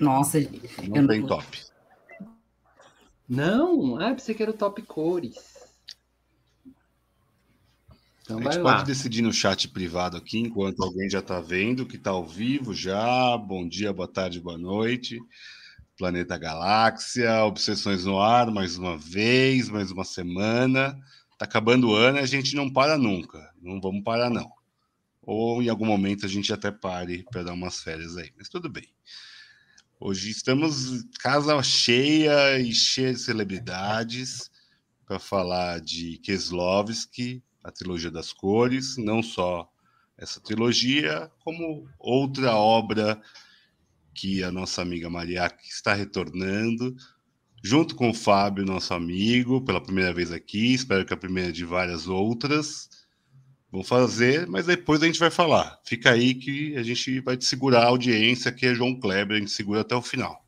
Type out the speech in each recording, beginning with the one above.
Nossa, não tem não... top. Não, ah, pensei que era o top cores. Então a gente pode lá. decidir no chat privado aqui, enquanto alguém já está vendo, que está ao vivo já. Bom dia, boa tarde, boa noite. Planeta Galáxia, Obsessões no Ar, mais uma vez, mais uma semana. Tá acabando o ano e a gente não para nunca. Não vamos parar, não. Ou em algum momento a gente até pare para dar umas férias aí, mas tudo bem. Hoje estamos casa cheia e cheia de celebridades para falar de Keslovski, a trilogia das cores, não só essa trilogia, como outra obra que a nossa amiga Maria está retornando, junto com o Fábio, nosso amigo, pela primeira vez aqui, espero que a primeira de várias outras. Vou fazer, mas depois a gente vai falar. Fica aí que a gente vai te segurar a audiência, que é João Kleber, a gente segura até o final.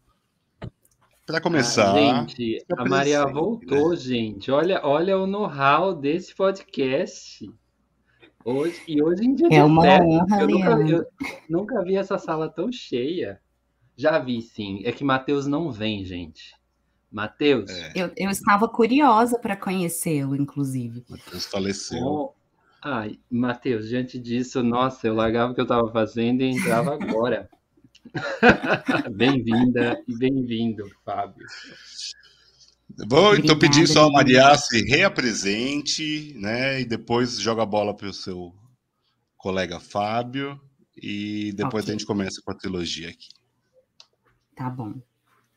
Para começar. Ah, gente, a Maria voltou, né? gente. Olha, olha o know-how desse podcast. Hoje, e hoje em dia é uma honra, eu nunca, eu nunca vi essa sala tão cheia. Já vi, sim. É que Matheus não vem, gente. Matheus. É. Eu, eu estava curiosa para conhecê-lo, inclusive. Matheus faleceu. Oh, Ai, Matheus, diante disso, nossa, eu largava o que eu estava fazendo e entrava agora. Bem-vinda e bem-vindo, Fábio. Vou então pedir só a Maria se reapresente, né? E depois joga a bola para o seu colega Fábio. E depois okay. a gente começa com a trilogia aqui. Tá bom.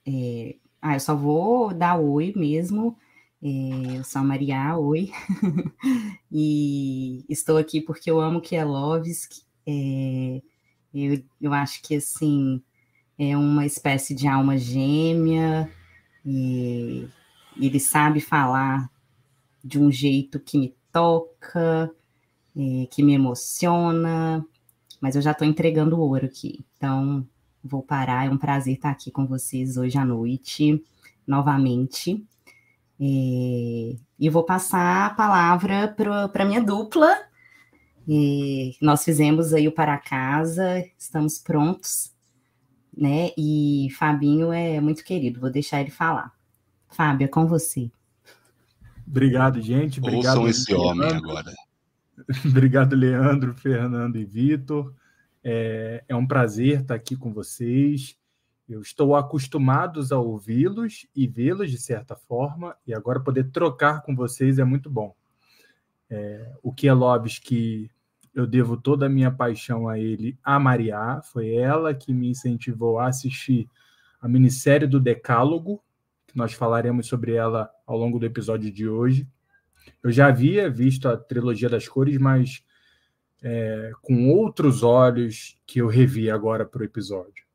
É... Ah, eu só vou dar oi mesmo. É, eu sou a Maria, oi. e estou aqui porque eu amo Kielovski. É, eu, eu acho que, assim, é uma espécie de alma gêmea e ele sabe falar de um jeito que me toca, é, que me emociona, mas eu já estou entregando ouro aqui. Então, vou parar. É um prazer estar aqui com vocês hoje à noite, novamente. É, e vou passar a palavra para a minha dupla. E nós fizemos aí o para casa, estamos prontos, né? E Fabinho é muito querido, vou deixar ele falar. Fábio, é com você. Obrigado, gente. Obrigado, Ouçam esse Leandro. homem agora. Obrigado, Leandro, Fernando e Vitor. É, é um prazer estar aqui com vocês. Eu estou acostumado a ouvi-los e vê-los de certa forma, e agora poder trocar com vocês é muito bom. É, o Kielovski, eu devo toda a minha paixão a ele, a Maria, foi ela que me incentivou a assistir a minissérie do Decálogo, que nós falaremos sobre ela ao longo do episódio de hoje. Eu já havia visto a trilogia das cores, mas é, com outros olhos que eu revi agora para o episódio.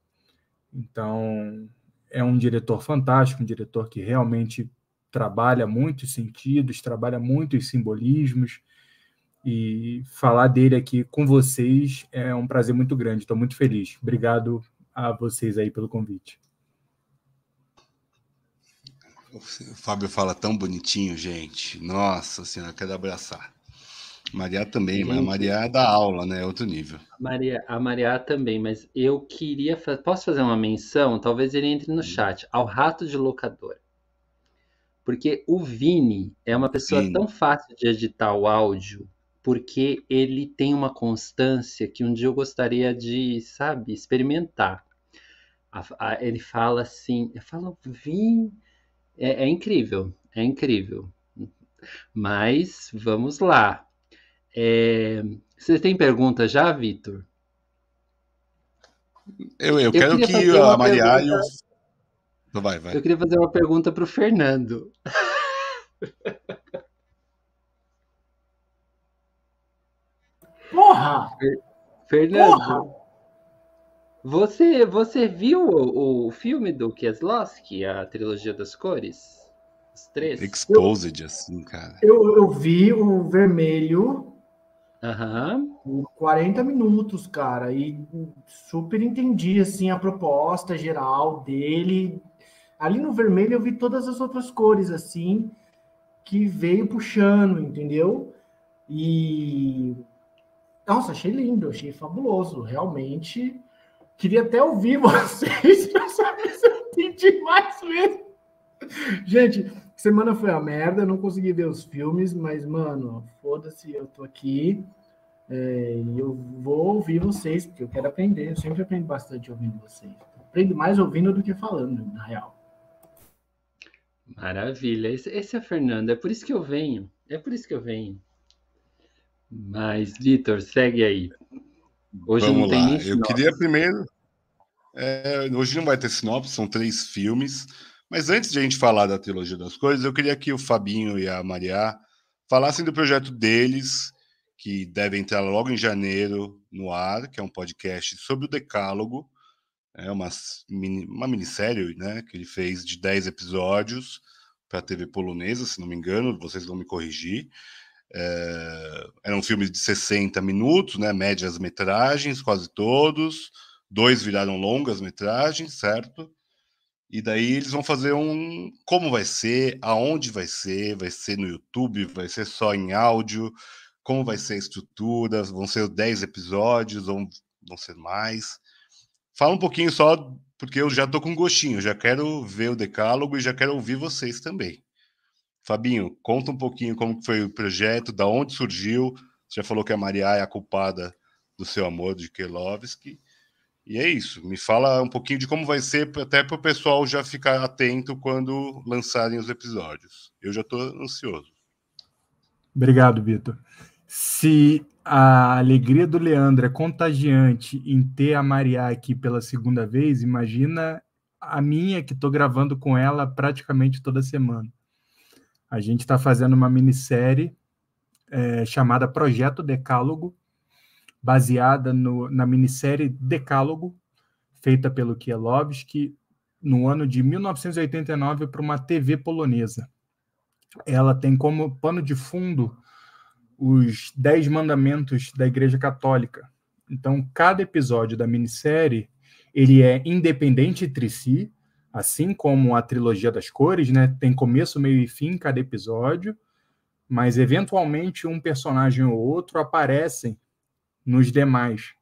Então, é um diretor fantástico, um diretor que realmente trabalha muitos sentidos, trabalha muitos simbolismos. E falar dele aqui com vocês é um prazer muito grande. Estou muito feliz. Obrigado a vocês aí pelo convite. O Fábio fala tão bonitinho, gente. Nossa Senhora, quero abraçar. Maria também, mas a Maria é da aula, né? É outro nível. A Maria, a Maria também, mas eu queria. Posso fazer uma menção? Talvez ele entre no hum. chat. Ao rato de locador. Porque o Vini é uma pessoa Vini. tão fácil de editar o áudio, porque ele tem uma constância que um dia eu gostaria de, sabe, experimentar. A, a, ele fala assim, eu falo, Vini. É, é incrível, é incrível. Mas vamos lá. É... Você tem pergunta já, Vitor? Eu, eu, eu quero que a Maria e o... Vai, vai. Eu queria fazer uma pergunta para o Fernando. Porra! Fernando, Porra! Você, você viu o, o filme do Kieslowski, a trilogia das cores? Os três? Exposed, assim, cara. Eu, eu vi o vermelho Uhum. Por 40 minutos, cara, e super entendi assim a proposta geral dele. Ali no vermelho eu vi todas as outras cores assim que veio puxando, entendeu? E nossa, achei lindo, achei fabuloso, realmente. Queria até ouvir vocês para saber se eu entendi mais mesmo. Gente, semana foi a merda, não consegui ver os filmes, mas, mano, foda-se, eu tô aqui. É, e eu vou ouvir vocês, porque eu quero aprender. Eu sempre aprendo bastante ouvindo vocês. Aprendo mais ouvindo do que falando, na real. Maravilha. Esse, esse é o Fernando. É por isso que eu venho. É por isso que eu venho. Mas, Vitor, segue aí. Hoje Vamos não tem lá. Eu queria primeiro. É, hoje não vai ter sinopse, são três filmes. Mas antes de a gente falar da trilogia das coisas, eu queria que o Fabinho e a Maria falassem do projeto deles, que deve entrar logo em janeiro no ar, que é um podcast sobre o Decálogo. É uma, mini, uma minissérie né, que ele fez de 10 episódios para a TV polonesa, se não me engano, vocês vão me corrigir. É, um filme de 60 minutos, né, médias metragens, quase todos. Dois viraram longas metragens, certo? E daí eles vão fazer um. Como vai ser? Aonde vai ser? Vai ser no YouTube? Vai ser só em áudio? Como vai ser a estrutura? Vão ser 10 episódios? Ou vão ser mais? Fala um pouquinho só, porque eu já tô com gostinho, já quero ver o decálogo e já quero ouvir vocês também. Fabinho, conta um pouquinho como foi o projeto, da onde surgiu. Você já falou que a Maria é a culpada do seu amor de Kelovski. E é isso. Me fala um pouquinho de como vai ser, até para o pessoal já ficar atento quando lançarem os episódios. Eu já estou ansioso. Obrigado, Vitor. Se a alegria do Leandro é contagiante em ter a Maria aqui pela segunda vez, imagina a minha que estou gravando com ela praticamente toda semana. A gente está fazendo uma minissérie é, chamada Projeto Decálogo, baseada no, na minissérie Decálogo, feita pelo Kielovski no ano de 1989 para uma TV polonesa. Ela tem como pano de fundo os Dez Mandamentos da Igreja Católica. Então, cada episódio da minissérie ele é independente entre si, assim como a trilogia das cores, né? Tem começo, meio e fim cada episódio, mas eventualmente um personagem ou outro aparecem nos demais,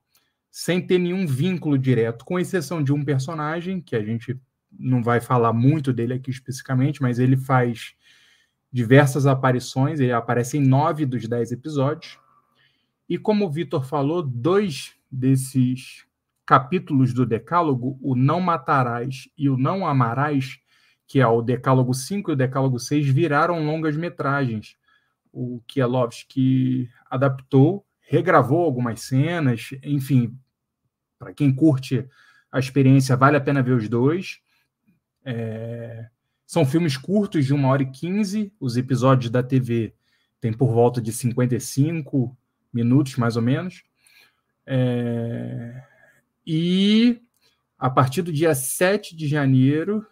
sem ter nenhum vínculo direto, com exceção de um personagem que a gente não vai falar muito dele aqui especificamente, mas ele faz diversas aparições, ele aparece em nove dos dez episódios. E como o Vitor falou, dois desses capítulos do Decálogo, o Não Matarás e o Não Amarás, que é o Decálogo 5 e o Decálogo 6, viraram longas metragens. O Kielovski adaptou, regravou algumas cenas, enfim, para quem curte a experiência, vale a pena ver os dois. É... São filmes curtos, de uma hora e quinze. Os episódios da TV têm por volta de 55 minutos, mais ou menos. É... E a partir do dia 7 de janeiro,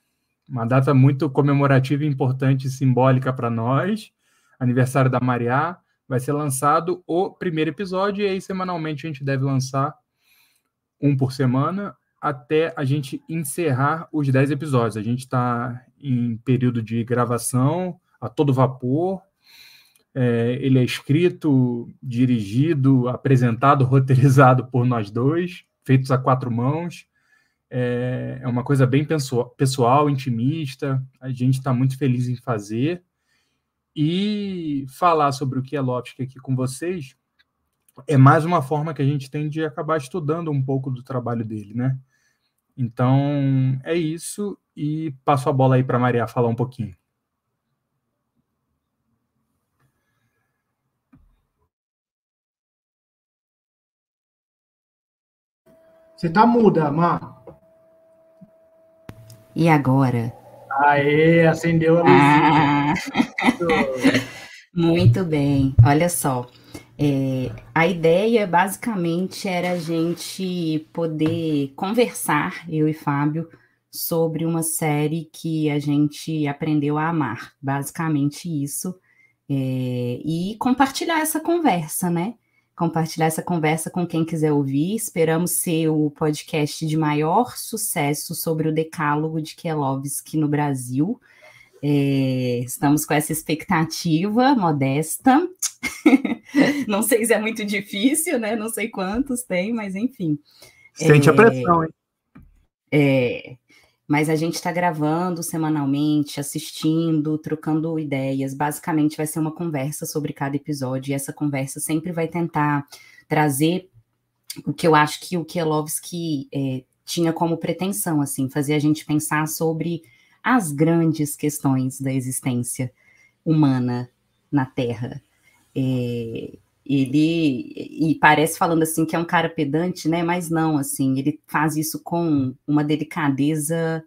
uma data muito comemorativa, importante e simbólica para nós, aniversário da Mariá, vai ser lançado o primeiro episódio, e aí semanalmente a gente deve lançar um por semana até a gente encerrar os 10 episódios. A gente está em período de gravação a todo vapor. É, ele é escrito, dirigido, apresentado, roteirizado por nós dois feitos a quatro mãos. É, é uma coisa bem pessoal, intimista. A gente está muito feliz em fazer. E falar sobre o que é Lopes aqui com vocês é mais uma forma que a gente tem de acabar estudando um pouco do trabalho dele, né? Então, é isso. E passo a bola aí para Maria falar um pouquinho. Você tá muda, Má. E agora? Aê, acendeu a luzinha. Ah. Muito bem. Olha só. É, a ideia basicamente era a gente poder conversar, eu e Fábio, sobre uma série que a gente aprendeu a amar. Basicamente isso. É, e compartilhar essa conversa, né? Compartilhar essa conversa com quem quiser ouvir. Esperamos ser o podcast de maior sucesso sobre o decálogo de Kelowski no Brasil. É, estamos com essa expectativa modesta. Não sei se é muito difícil, né? Não sei quantos tem, mas enfim. Sente é, a pressão, hein? É, mas a gente está gravando semanalmente, assistindo, trocando ideias. Basicamente, vai ser uma conversa sobre cada episódio, e essa conversa sempre vai tentar trazer o que eu acho que o Kielovski é, tinha como pretensão, assim, fazer a gente pensar sobre as grandes questões da existência humana na Terra. É, ele e parece falando assim que é um cara pedante, né? Mas não, assim, ele faz isso com uma delicadeza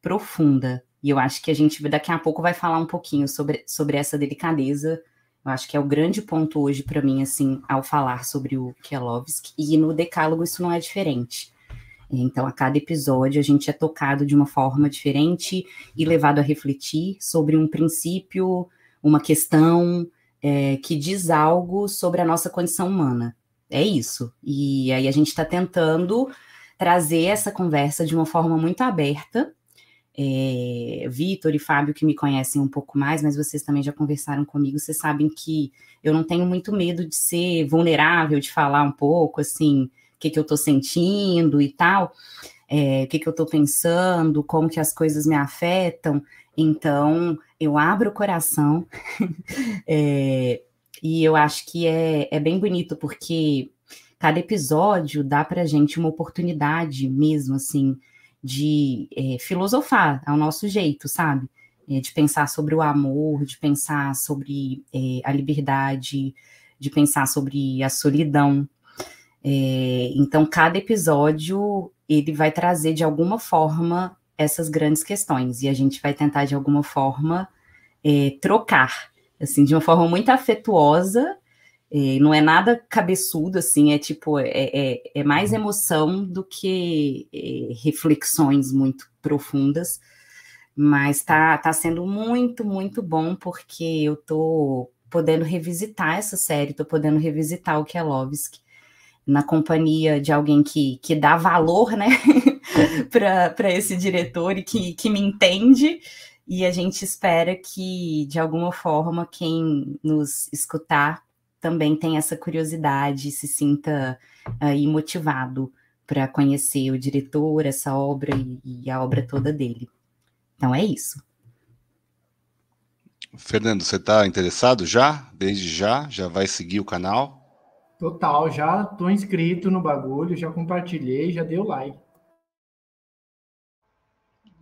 profunda. E eu acho que a gente daqui a pouco vai falar um pouquinho sobre, sobre essa delicadeza. Eu acho que é o grande ponto hoje para mim, assim, ao falar sobre o Kielovski. E no Decálogo isso não é diferente. Então, a cada episódio, a gente é tocado de uma forma diferente e levado a refletir sobre um princípio, uma questão, é, que diz algo sobre a nossa condição humana. É isso. E aí a gente está tentando trazer essa conversa de uma forma muito aberta. É, Vitor e Fábio, que me conhecem um pouco mais, mas vocês também já conversaram comigo, vocês sabem que eu não tenho muito medo de ser vulnerável, de falar um pouco assim, o que, que eu estou sentindo e tal, é, o que, que eu estou pensando, como que as coisas me afetam. Então, eu abro o coração é, e eu acho que é, é bem bonito, porque cada episódio dá para gente uma oportunidade mesmo, assim, de é, filosofar ao nosso jeito, sabe? É, de pensar sobre o amor, de pensar sobre é, a liberdade, de pensar sobre a solidão. É, então, cada episódio ele vai trazer de alguma forma essas grandes questões e a gente vai tentar de alguma forma é, trocar, assim, de uma forma muito afetuosa. É, não é nada cabeçudo, assim, é tipo, é, é, é mais emoção do que é, reflexões muito profundas, mas tá, tá sendo muito, muito bom, porque eu tô podendo revisitar essa série, tô podendo revisitar o Kielovski na companhia de alguém que, que dá valor, né, para esse diretor e que, que me entende. E a gente espera que, de alguma forma, quem nos escutar também tenha essa curiosidade, se sinta aí motivado para conhecer o diretor, essa obra e, e a obra toda dele. Então é isso. Fernando, você está interessado já? Desde já? Já vai seguir o canal? Total, já estou inscrito no bagulho, já compartilhei, já dei o like.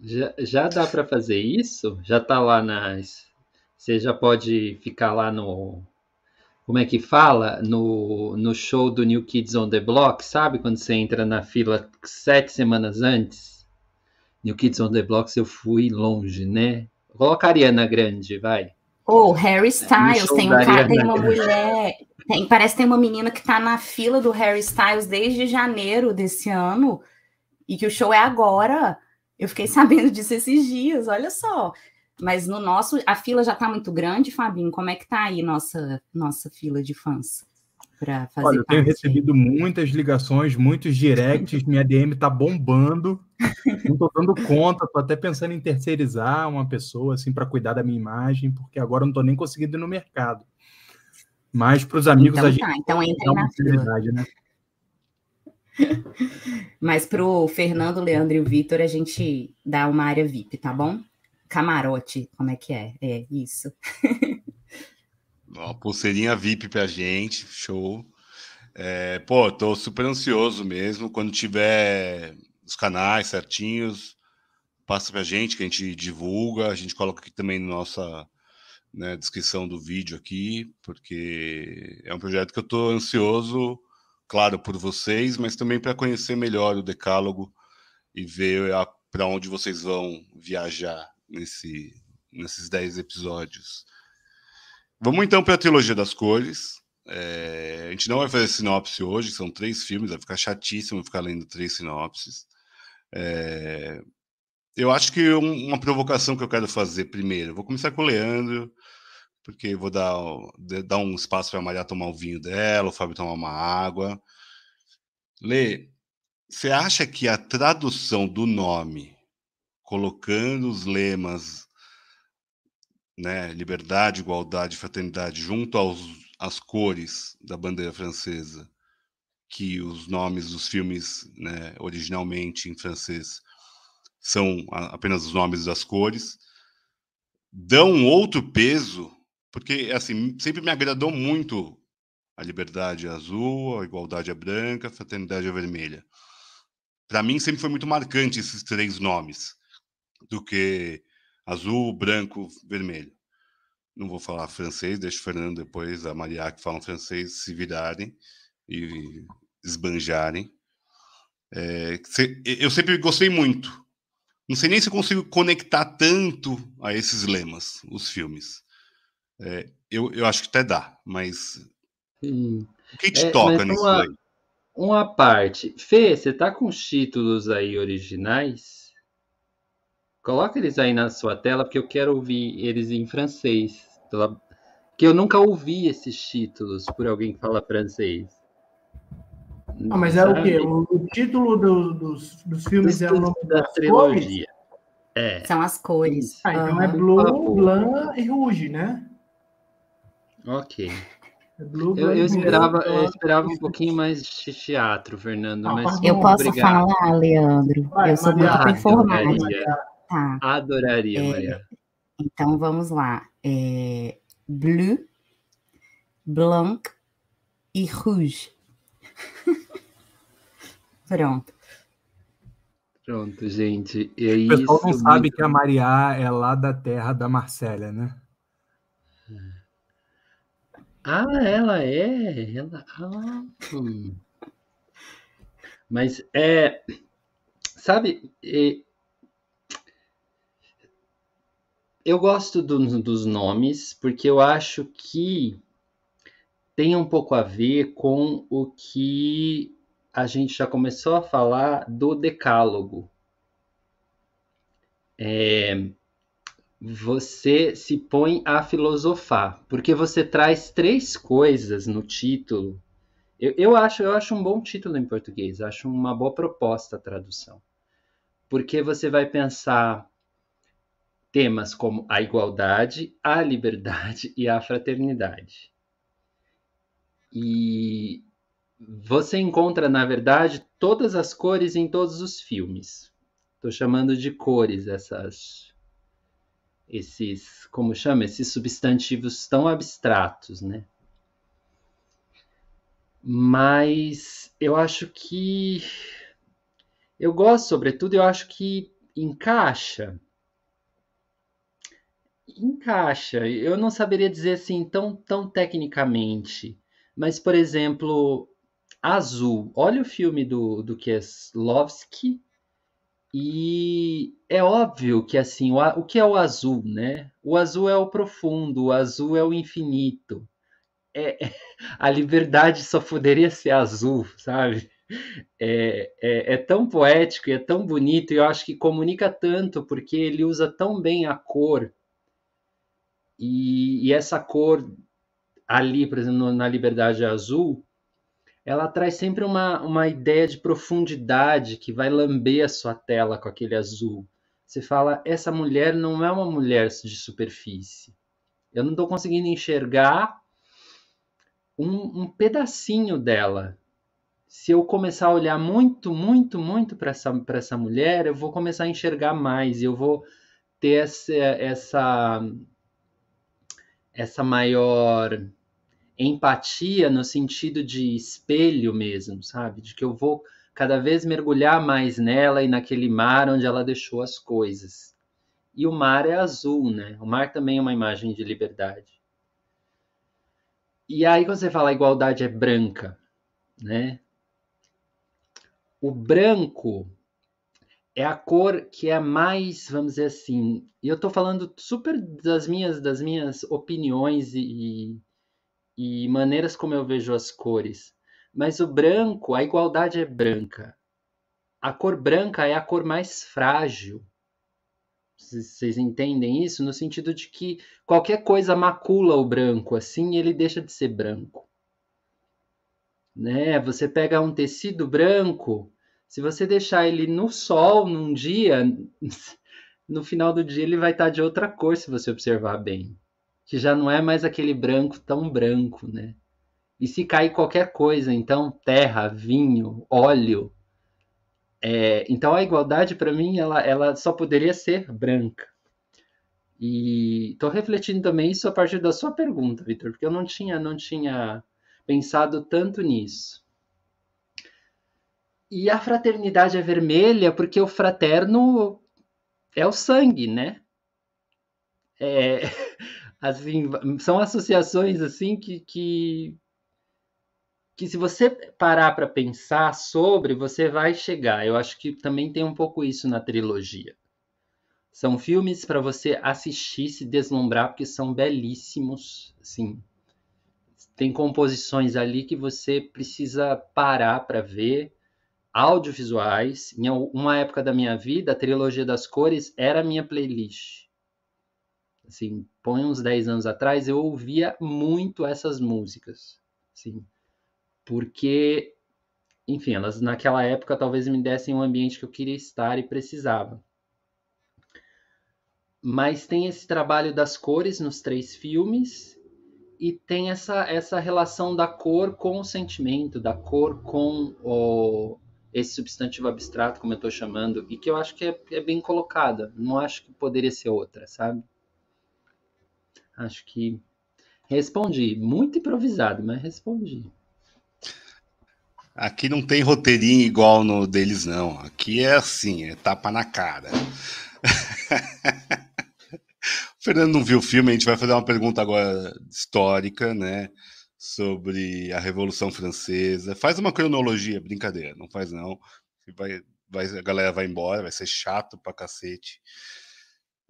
Já, já dá para fazer isso? Já está lá nas. Você já pode ficar lá no. Como é que fala? No, no show do New Kids on the Block, sabe? Quando você entra na fila sete semanas antes? New Kids on the Block, eu fui longe, né? Coloca a Ariana Grande, vai. Ou oh, Harry Styles, tem um cara, tem uma mulher. Tem, parece que tem uma menina que tá na fila do Harry Styles desde janeiro desse ano, e que o show é agora. Eu fiquei sabendo disso esses dias, olha só. Mas no nosso, a fila já está muito grande, Fabinho. Como é que está aí nossa nossa fila de fãs para fazer Olha, eu tenho recebido muitas ligações, muitos directs, minha DM está bombando. Não estou dando conta, estou até pensando em terceirizar uma pessoa assim para cuidar da minha imagem, porque agora não estou nem conseguindo ir no mercado. Mas para os amigos então, a gente tá, então entra na fila. Né? Mas para o Fernando, Leandro e o Vitor, a gente dá uma área VIP, tá bom? Camarote, como é que é? É isso. Uma pulseirinha VIP pra gente, show. É, pô, tô super ansioso mesmo. Quando tiver os canais certinhos, passa pra gente, que a gente divulga. A gente coloca aqui também na nossa né, descrição do vídeo aqui, porque é um projeto que eu tô ansioso claro, por vocês, mas também para conhecer melhor o Decálogo e ver para onde vocês vão viajar nesse, nesses 10 episódios. Vamos então para a trilogia das cores. É, a gente não vai fazer sinopse hoje, são três filmes, vai ficar chatíssimo ficar lendo três sinopses. É, eu acho que um, uma provocação que eu quero fazer primeiro, vou começar com o Leandro, porque vou dar, dar um espaço para a Maria tomar o vinho dela, o Fábio tomar uma água. Lê, você acha que a tradução do nome, colocando os lemas, né, liberdade, igualdade, fraternidade, junto aos, às cores da bandeira francesa, que os nomes dos filmes, né, originalmente em francês, são apenas os nomes das cores, dão outro peso, porque assim sempre me agradou muito a liberdade azul, a igualdade é branca, a fraternidade é vermelha. Para mim sempre foi muito marcante esses três nomes, do que azul, branco, vermelho. Não vou falar francês, deixa o Fernando depois, a Maria que falam francês se virarem e esbanjarem. É, eu sempre gostei muito. Não sei nem se consigo conectar tanto a esses lemas, os filmes. É, eu, eu acho que até dá, mas. Hum. O que te é, toca nisso uma, aí? Uma parte. Fê, você tá com os títulos aí originais? Coloca eles aí na sua tela, porque eu quero ouvir eles em francês. Que eu nunca ouvi esses títulos por alguém que fala francês. Ah, mas é o quê? O, o título do, dos, dos filmes é o nome da trilogia. É. São as cores. Ah, então uhum. é Blue, Blanc e Rouge, né? Ok. É Blue, eu, eu, esperava, eu esperava um pouquinho mais de teatro, Fernando. Ah, mas eu posso obrigado. falar, Leandro. Vai, eu sou Maria, muito informada. Tá. Adoraria, é, Maria. Então vamos lá. É, bleu, blanc e rouge. Pronto. Pronto, gente. É o pessoal não sabe que a Maria é lá da terra da Marcélia, né? Ah, ela é. Ela... Ah, hum. Mas é. Sabe, é... eu gosto do, dos nomes porque eu acho que tem um pouco a ver com o que a gente já começou a falar do decálogo. É, você se põe a filosofar, porque você traz três coisas no título. Eu, eu, acho, eu acho um bom título em português, acho uma boa proposta a tradução. Porque você vai pensar temas como a igualdade, a liberdade e a fraternidade. E você encontra, na verdade, todas as cores em todos os filmes. Estou chamando de cores essas esses, como chama, esses substantivos tão abstratos, né? Mas eu acho que eu gosto, sobretudo, eu acho que encaixa. Encaixa. Eu não saberia dizer assim tão, tão tecnicamente, mas por exemplo, azul. Olha o filme do, do Kieslowski e é óbvio que assim, o, o que é o azul, né? O azul é o profundo, o azul é o infinito. É, a liberdade só poderia ser azul, sabe? É, é, é, tão poético e é tão bonito, e eu acho que comunica tanto, porque ele usa tão bem a cor. E, e essa cor ali, por exemplo, na Liberdade Azul, ela traz sempre uma, uma ideia de profundidade que vai lamber a sua tela com aquele azul. Você fala, essa mulher não é uma mulher de superfície. Eu não estou conseguindo enxergar um, um, pedacinho dela. Se eu começar a olhar muito, muito, muito para essa, essa mulher, eu vou começar a enxergar mais. Eu vou ter essa, essa, essa maior empatia no sentido de espelho mesmo, sabe? De que eu vou cada vez mergulhar mais nela e naquele mar onde ela deixou as coisas. E o mar é azul, né? O mar também é uma imagem de liberdade. E aí quando você fala a igualdade é branca, né? O branco é a cor que é mais, vamos dizer assim, e eu estou falando super das minhas das minhas opiniões e, e maneiras como eu vejo as cores. Mas o branco, a igualdade é branca. A cor branca é a cor mais frágil. Vocês entendem isso? No sentido de que qualquer coisa macula o branco, assim ele deixa de ser branco. Né? Você pega um tecido branco, se você deixar ele no sol num dia, no final do dia ele vai estar de outra cor, se você observar bem que já não é mais aquele branco tão branco, né? E se cair qualquer coisa, então terra, vinho, óleo, É, então a igualdade para mim ela, ela só poderia ser branca. E estou refletindo também isso a partir da sua pergunta, Vitor, porque eu não tinha não tinha pensado tanto nisso. E a fraternidade é vermelha porque o fraterno é o sangue, né? É, assim, são associações assim que, que que se você parar para pensar sobre, você vai chegar. Eu acho que também tem um pouco isso na trilogia. São filmes para você assistir, se deslumbrar, porque são belíssimos, assim. Tem composições ali que você precisa parar para ver, audiovisuais. Em uma época da minha vida, a trilogia das cores era a minha playlist. Assim, põe uns 10 anos atrás, eu ouvia muito essas músicas. Assim, porque, enfim, elas naquela época talvez me dessem um ambiente que eu queria estar e precisava. Mas tem esse trabalho das cores nos três filmes e tem essa, essa relação da cor com o sentimento, da cor com o, esse substantivo abstrato, como eu estou chamando, e que eu acho que é, é bem colocada. Não acho que poderia ser outra, sabe? Acho que respondi. Muito improvisado, mas respondi. Aqui não tem roteirinho igual no deles, não. Aqui é assim, é tapa na cara. o Fernando não viu o filme, a gente vai fazer uma pergunta agora histórica, né? Sobre a Revolução Francesa. Faz uma cronologia, brincadeira, não faz não. Vai, vai, a galera vai embora, vai ser chato pra cacete.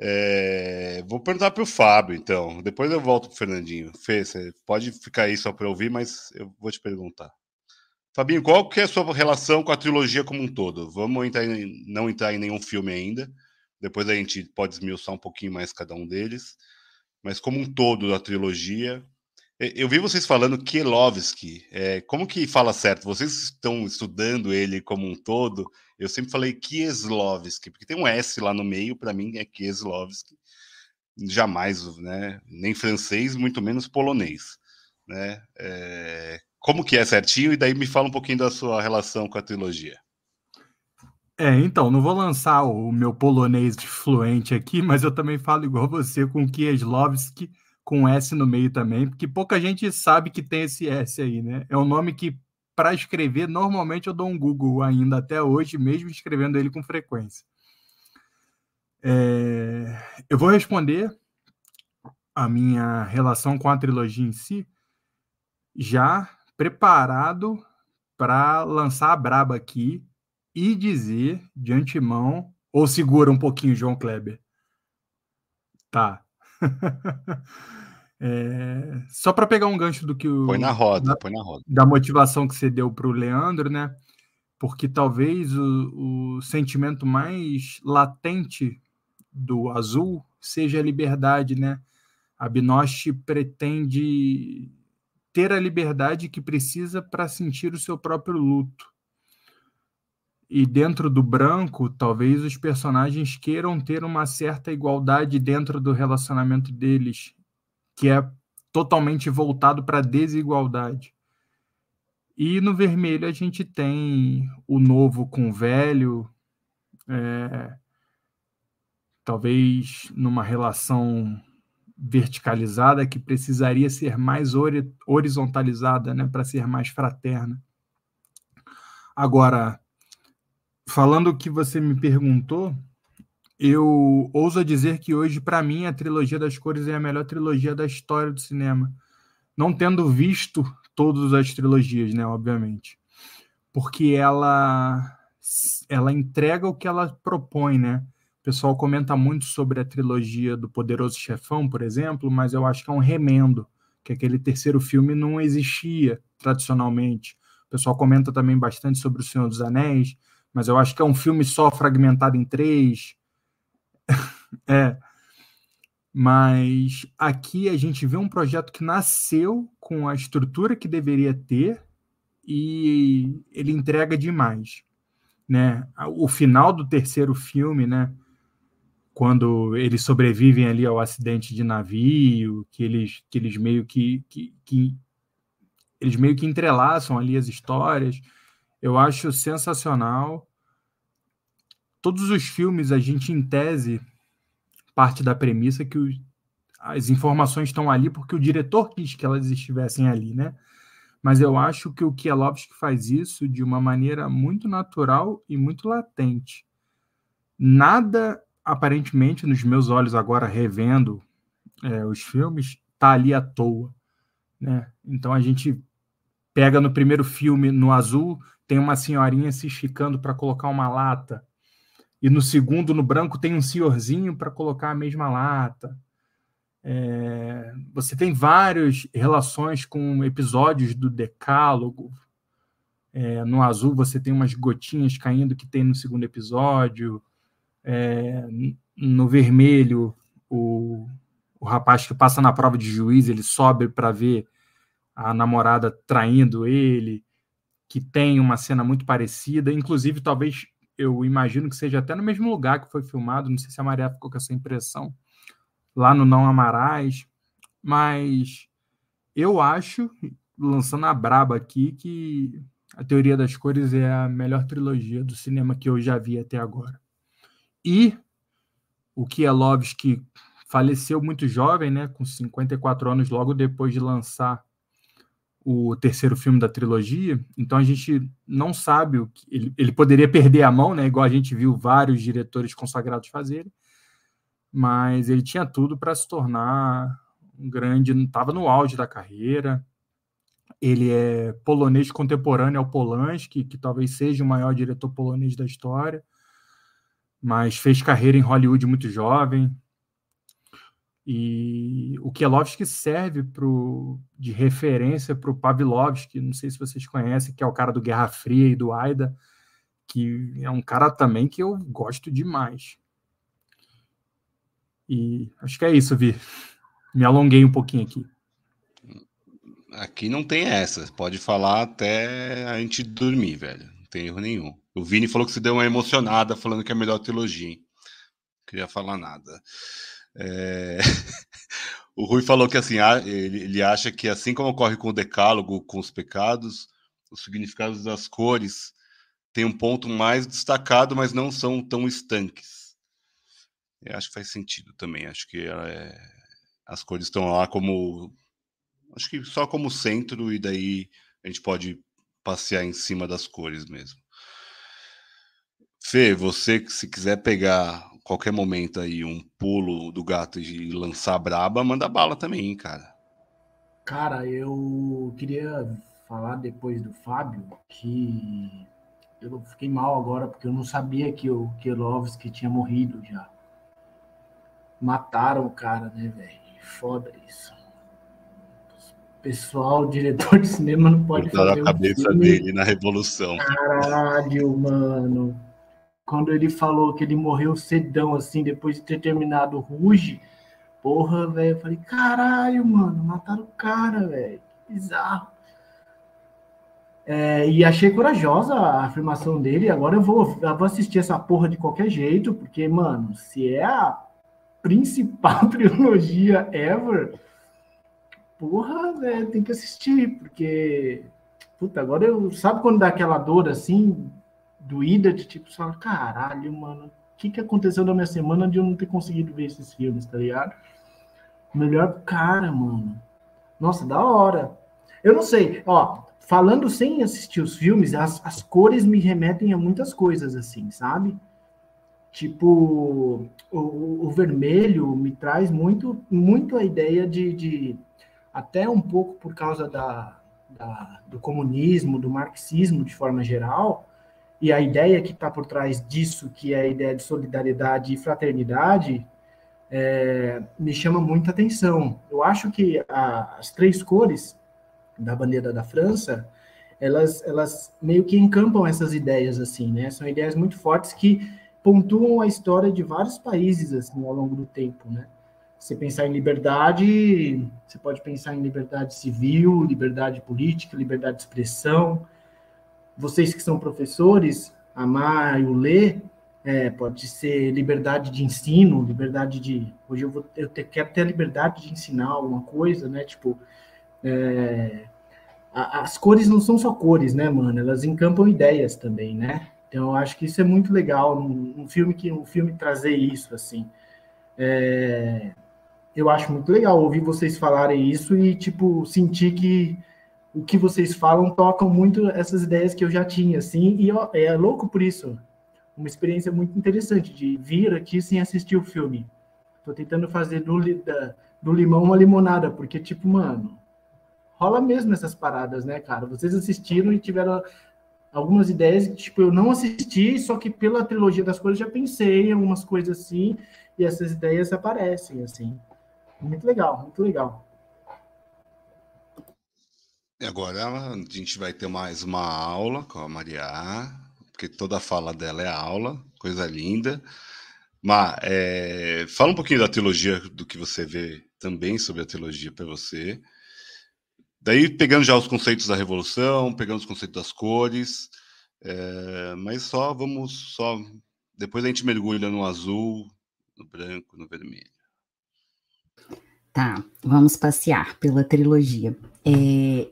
É, vou perguntar para o Fábio, então. Depois eu volto para o Fernandinho. Fê, você pode ficar aí só para ouvir, mas eu vou te perguntar. Fabinho, qual que é a sua relação com a trilogia como um todo? Vamos entrar em, não entrar em nenhum filme ainda. Depois a gente pode esmiuçar um pouquinho mais cada um deles. Mas como um todo da trilogia. Eu vi vocês falando Kielovski. É, como que fala certo? Vocês estão estudando ele como um todo? Eu sempre falei Kieslowski, porque tem um S lá no meio, para mim é Kieslowski. Jamais, né? Nem francês, muito menos polonês. Né? É, como que é certinho, e daí me fala um pouquinho da sua relação com a trilogia. É, então, não vou lançar o meu polonês fluente aqui, mas eu também falo igual você com Kieslowski, com S no meio também, porque pouca gente sabe que tem esse S aí, né? É um nome que, para escrever, normalmente eu dou um Google ainda até hoje, mesmo escrevendo ele com frequência. É... Eu vou responder a minha relação com a trilogia em si já preparado para lançar a braba aqui e dizer de antemão, ou segura um pouquinho, João Kleber. Tá. é, só para pegar um gancho do que o. Põe na roda, da, põe na roda. Da motivação que você deu para o Leandro, né? Porque talvez o, o sentimento mais latente do azul seja a liberdade, né? A Binoche pretende ter a liberdade que precisa para sentir o seu próprio luto. E dentro do branco, talvez os personagens queiram ter uma certa igualdade dentro do relacionamento deles, que é totalmente voltado para a desigualdade. E no vermelho a gente tem o novo com o velho, é, talvez numa relação verticalizada que precisaria ser mais horizontalizada, né, para ser mais fraterna. Agora, falando o que você me perguntou, eu ouso dizer que hoje, para mim, a trilogia das cores é a melhor trilogia da história do cinema. Não tendo visto todas as trilogias, né, obviamente. Porque ela ela entrega o que ela propõe, né? pessoal comenta muito sobre a trilogia do Poderoso Chefão, por exemplo, mas eu acho que é um remendo, que aquele terceiro filme não existia tradicionalmente. O pessoal comenta também bastante sobre O Senhor dos Anéis, mas eu acho que é um filme só fragmentado em três. é. Mas aqui a gente vê um projeto que nasceu com a estrutura que deveria ter e ele entrega demais. Né? O final do terceiro filme, né? quando eles sobrevivem ali ao acidente de navio, que eles, que eles meio que, que, que eles meio que entrelaçam ali as histórias. Eu acho sensacional. Todos os filmes, a gente, em tese, parte da premissa que os, as informações estão ali porque o diretor quis que elas estivessem ali, né? Mas eu acho que o Kielovski faz isso de uma maneira muito natural e muito latente. Nada, aparentemente, nos meus olhos agora, revendo é, os filmes, tá ali à toa. Né? Então a gente pega no primeiro filme, no azul, tem uma senhorinha se esticando para colocar uma lata. E no segundo, no branco, tem um senhorzinho para colocar a mesma lata. É, você tem várias relações com episódios do Decálogo. É, no azul, você tem umas gotinhas caindo que tem no segundo episódio. É, no vermelho, o, o rapaz que passa na prova de juiz, ele sobe para ver a namorada traindo ele, que tem uma cena muito parecida, inclusive talvez eu imagino que seja até no mesmo lugar que foi filmado, não sei se a Maria ficou com essa impressão, lá no Não Amarás, mas eu acho, lançando a braba aqui, que a Teoria das Cores é a melhor trilogia do cinema que eu já vi até agora. E o Kielovski faleceu muito jovem, né, com 54 anos, logo depois de lançar o terceiro filme da trilogia. Então a gente não sabe o que ele, ele poderia perder a mão, né, igual a gente viu vários diretores consagrados fazerem, mas ele tinha tudo para se tornar um grande, estava no auge da carreira. Ele é polonês contemporâneo ao Polanski, que talvez seja o maior diretor polonês da história, mas fez carreira em Hollywood muito jovem, e o Kielovski serve pro, de referência para o Pavlovski, não sei se vocês conhecem, que é o cara do Guerra Fria e do Aida, que é um cara também que eu gosto demais. E acho que é isso, Vi. Me alonguei um pouquinho aqui. Aqui não tem essa. Pode falar até a gente dormir, velho. Não tem erro nenhum. O Vini falou que você deu uma emocionada falando que é a melhor trilogia. Não queria falar nada. É... o Rui falou que assim, ele, ele acha que assim como ocorre com o decálogo, com os pecados, os significados das cores têm um ponto mais destacado, mas não são tão estanques. Eu acho que faz sentido também. Acho que é... as cores estão lá como. Acho que só como centro, e daí a gente pode passear em cima das cores mesmo. Fê, você que se quiser pegar qualquer momento aí um pulo do gato e lançar braba, manda bala também, cara. Cara, eu queria falar depois do Fábio que eu fiquei mal agora porque eu não sabia que o Kielovski tinha morrido já. Mataram o cara, né, velho? Foda isso. Pessoal, diretor de cinema não pode Cortaram fazer a cabeça um dele na revolução. Caralho, mano quando ele falou que ele morreu cedão, assim, depois de ter terminado o Ruge, porra, velho, eu falei, caralho, mano, mataram o cara, velho, bizarro. É, e achei corajosa a afirmação dele, agora eu vou, eu vou assistir essa porra de qualquer jeito, porque, mano, se é a principal trilogia ever, porra, velho, tem que assistir, porque, puta, agora eu, sabe quando dá aquela dor, assim, doída de tipo, só caralho, mano, o que, que aconteceu na minha semana de eu não ter conseguido ver esses filmes, tá ligado? Melhor cara, mano. Nossa, da hora. Eu não sei, ó, falando sem assistir os filmes, as, as cores me remetem a muitas coisas, assim, sabe? Tipo, o, o vermelho me traz muito, muito a ideia de, de até um pouco por causa da, da, do comunismo, do marxismo de forma geral, e a ideia que está por trás disso, que é a ideia de solidariedade e fraternidade, é, me chama muita atenção. Eu acho que a, as três cores da bandeira da França, elas, elas meio que encampam essas ideias assim, né? São ideias muito fortes que pontuam a história de vários países assim ao longo do tempo, né? Você pensar em liberdade, você pode pensar em liberdade civil, liberdade política, liberdade de expressão, vocês que são professores, amar e o ler, é, pode ser liberdade de ensino, liberdade de. Hoje eu, vou, eu te, quero ter a liberdade de ensinar alguma coisa, né? Tipo, é, a, as cores não são só cores, né, mano? Elas encampam ideias também, né? Então, eu acho que isso é muito legal, um, filme que um filme trazer isso, assim. É, eu acho muito legal ouvir vocês falarem isso e, tipo, sentir que o que vocês falam tocam muito essas ideias que eu já tinha, assim, e ó, é louco por isso. Uma experiência muito interessante de vir aqui sem assistir o filme. Tô tentando fazer do, da, do limão uma limonada, porque, tipo, mano, rola mesmo essas paradas, né, cara? Vocês assistiram e tiveram algumas ideias que, tipo, eu não assisti, só que pela trilogia das coisas já pensei em algumas coisas assim, e essas ideias aparecem, assim. Muito legal, muito legal. E agora a gente vai ter mais uma aula com a Maria, porque toda a fala dela é aula, coisa linda. Mas é, fala um pouquinho da teologia, do que você vê também sobre a teologia para você. Daí, pegando já os conceitos da revolução, pegando os conceitos das cores, é, mas só vamos só. Depois a gente mergulha no azul, no branco, no vermelho. Tá, vamos passear pela trilogia. É,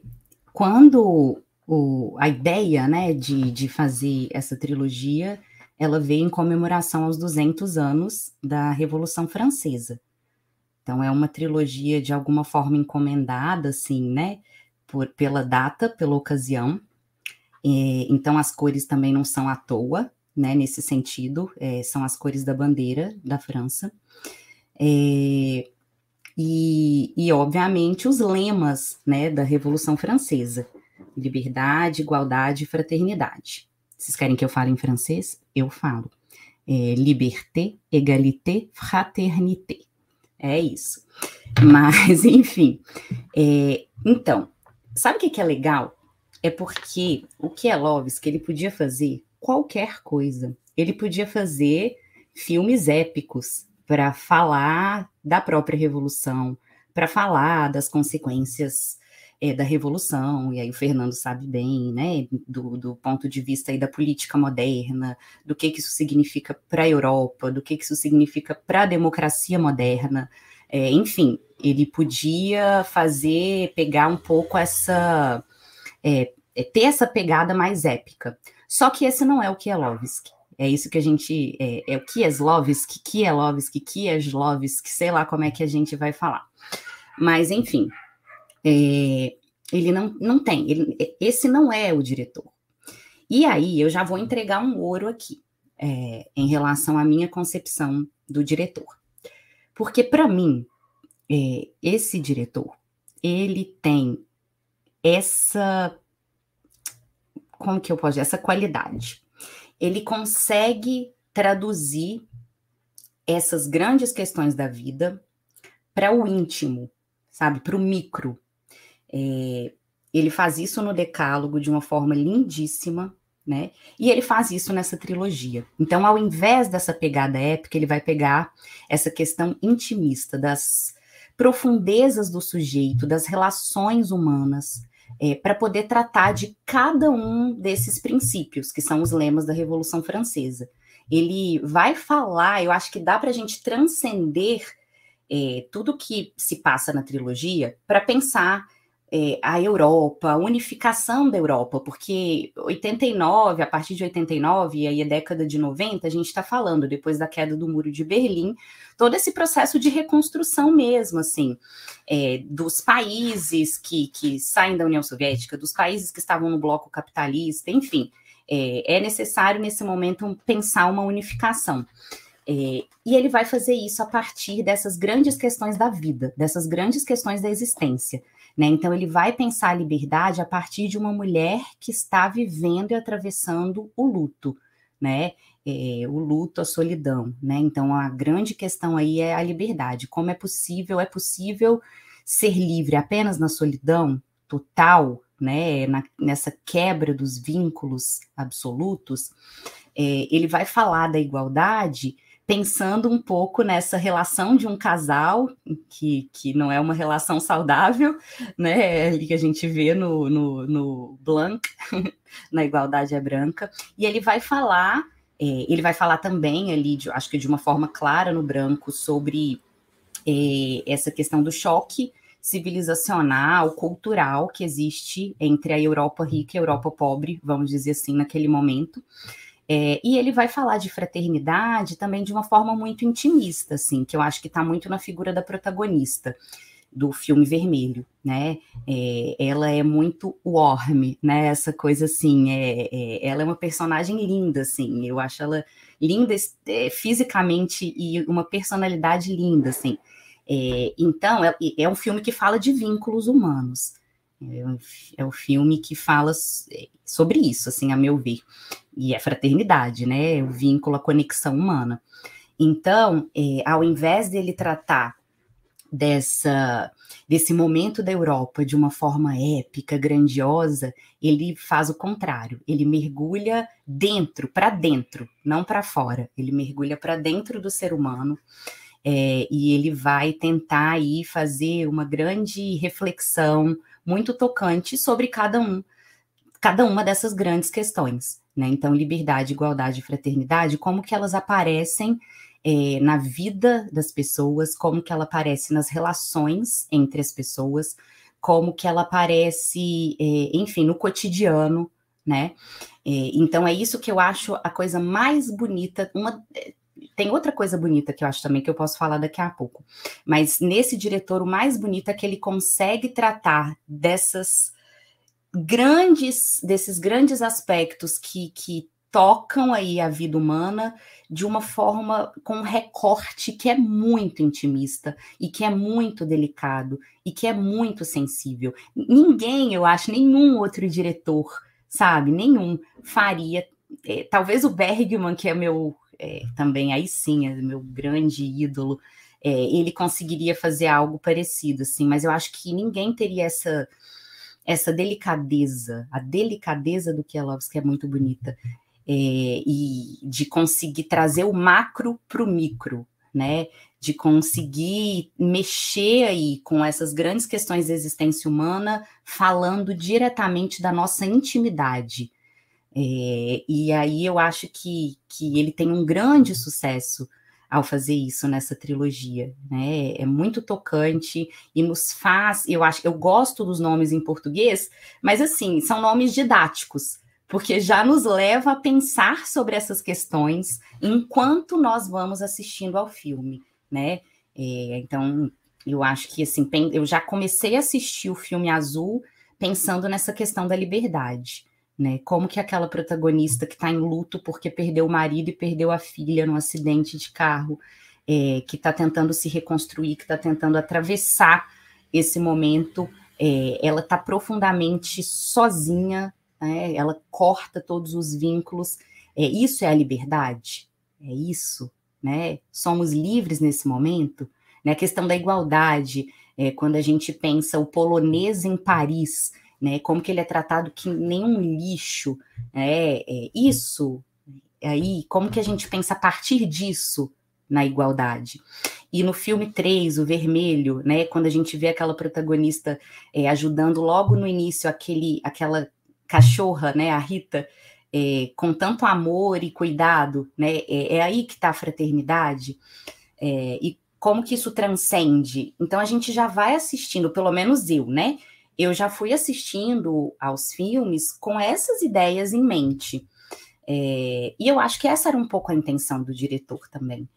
quando o, a ideia né, de, de fazer essa trilogia, ela veio em comemoração aos 200 anos da Revolução Francesa. Então, é uma trilogia de alguma forma encomendada, assim, né? Por, pela data, pela ocasião. É, então, as cores também não são à toa, né? Nesse sentido, é, são as cores da bandeira da França. É, e, e, obviamente, os lemas, né? Da Revolução Francesa: liberdade, igualdade e fraternidade. Vocês querem que eu fale em francês? Eu falo. É, liberté, égalité, fraternité. É isso. Mas, enfim. É, então, sabe o que, que é legal? É porque o Kielovski, ele podia fazer qualquer coisa. Ele podia fazer filmes épicos para falar da própria revolução, para falar das consequências é, da revolução, e aí o Fernando sabe bem, né, do, do ponto de vista aí da política moderna, do que, que isso significa para a Europa, do que, que isso significa para a democracia moderna, é, enfim, ele podia fazer, pegar um pouco essa, é, ter essa pegada mais épica. Só que esse não é o Kielovski. É isso que a gente. É, é o Kieslowski, Kielovski, Kieslowski, sei lá como é que a gente vai falar. Mas, enfim, é, ele não, não tem, ele, esse não é o diretor. E aí eu já vou entregar um ouro aqui, é, em relação à minha concepção do diretor. Porque, para mim, é, esse diretor, ele tem essa. Como que eu posso dizer? Essa qualidade. Ele consegue traduzir essas grandes questões da vida para o íntimo, sabe? Para o micro. É, ele faz isso no Decálogo de uma forma lindíssima, né? E ele faz isso nessa trilogia. Então, ao invés dessa pegada épica, ele vai pegar essa questão intimista das profundezas do sujeito, das relações humanas, é, para poder tratar de cada um desses princípios, que são os lemas da Revolução Francesa. Ele vai falar, eu acho que dá para a gente transcender é, tudo que se passa na trilogia para pensar é, a Europa, a unificação da Europa, porque 89, a partir de 89 e aí a década de 90, a gente está falando, depois da queda do Muro de Berlim, todo esse processo de reconstrução mesmo, assim, é, dos países que, que saem da União Soviética, dos países que estavam no bloco capitalista, enfim, é, é necessário nesse momento pensar uma unificação. É, e ele vai fazer isso a partir dessas grandes questões da vida, dessas grandes questões da existência. Né? Então, ele vai pensar a liberdade a partir de uma mulher que está vivendo e atravessando o luto, né? É, o luto, a solidão, né? Então, a grande questão aí é a liberdade. Como é possível? É possível ser livre apenas na solidão total, né? Na, nessa quebra dos vínculos absolutos. É, ele vai falar da igualdade pensando um pouco nessa relação de um casal, que, que não é uma relação saudável, né? É que a gente vê no, no, no Blanc, na Igualdade é Branca, e ele vai falar, é, ele vai falar também ali, de, acho que de uma forma clara no branco, sobre é, essa questão do choque civilizacional, cultural que existe entre a Europa rica e a Europa pobre, vamos dizer assim, naquele momento. É, e ele vai falar de fraternidade também de uma forma muito intimista, assim, que eu acho que está muito na figura da protagonista do filme Vermelho, né? É, ela é muito warm, né? Essa coisa assim, é, é, ela é uma personagem linda, assim. Eu acho ela linda é, fisicamente e uma personalidade linda, assim. É, então, é, é, um filme que fala de vínculos humanos. É um, um filme que fala sobre isso, assim, a meu ver. E é fraternidade, né? O vínculo, a conexão humana. Então, é, ao invés dele tratar dessa desse momento da Europa de uma forma épica, grandiosa, ele faz o contrário. Ele mergulha dentro, para dentro, não para fora. Ele mergulha para dentro do ser humano. É, e ele vai tentar aí fazer uma grande reflexão muito tocante sobre cada um, cada uma dessas grandes questões, né? Então, liberdade, igualdade e fraternidade, como que elas aparecem é, na vida das pessoas, como que ela aparece nas relações entre as pessoas, como que ela aparece, é, enfim, no cotidiano, né? É, então é isso que eu acho a coisa mais bonita. Uma, tem outra coisa bonita que eu acho também que eu posso falar daqui a pouco. Mas nesse diretor, o mais bonito é que ele consegue tratar dessas grandes, desses grandes aspectos que, que tocam aí a vida humana de uma forma com um recorte que é muito intimista e que é muito delicado e que é muito sensível. Ninguém, eu acho, nenhum outro diretor, sabe, nenhum faria. É, talvez o Bergman, que é meu é, também aí sim, é meu grande ídolo, é, ele conseguiria fazer algo parecido, assim, mas eu acho que ninguém teria essa essa delicadeza, a delicadeza do Kielovski é muito bonita é, e de conseguir trazer o macro para o micro, né? De conseguir mexer aí com essas grandes questões da existência humana, falando diretamente da nossa intimidade. É, e aí eu acho que, que ele tem um grande sucesso ao fazer isso nessa trilogia, né? É muito tocante e nos faz, eu acho, eu gosto dos nomes em português, mas assim, são nomes didáticos porque já nos leva a pensar sobre essas questões enquanto nós vamos assistindo ao filme, né? É, então, eu acho que assim, eu já comecei a assistir o filme Azul pensando nessa questão da liberdade, né? Como que aquela protagonista que está em luto porque perdeu o marido e perdeu a filha num acidente de carro, é, que está tentando se reconstruir, que está tentando atravessar esse momento, é, ela está profundamente sozinha né? ela corta todos os vínculos. É, isso é a liberdade? É isso? Né? Somos livres nesse momento? Né? A questão da igualdade, é, quando a gente pensa o polonês em Paris, né? como que ele é tratado que nenhum lixo, né? é, isso, aí, como que a gente pensa a partir disso na igualdade. E no filme 3, o vermelho, né, quando a gente vê aquela protagonista é, ajudando logo no início aquele, aquela cachorra, né, a Rita, é, com tanto amor e cuidado, né, é, é aí que está a fraternidade, é, e como que isso transcende. Então a gente já vai assistindo, pelo menos eu, né, eu já fui assistindo aos filmes com essas ideias em mente. É, e eu acho que essa era um pouco a intenção do diretor também,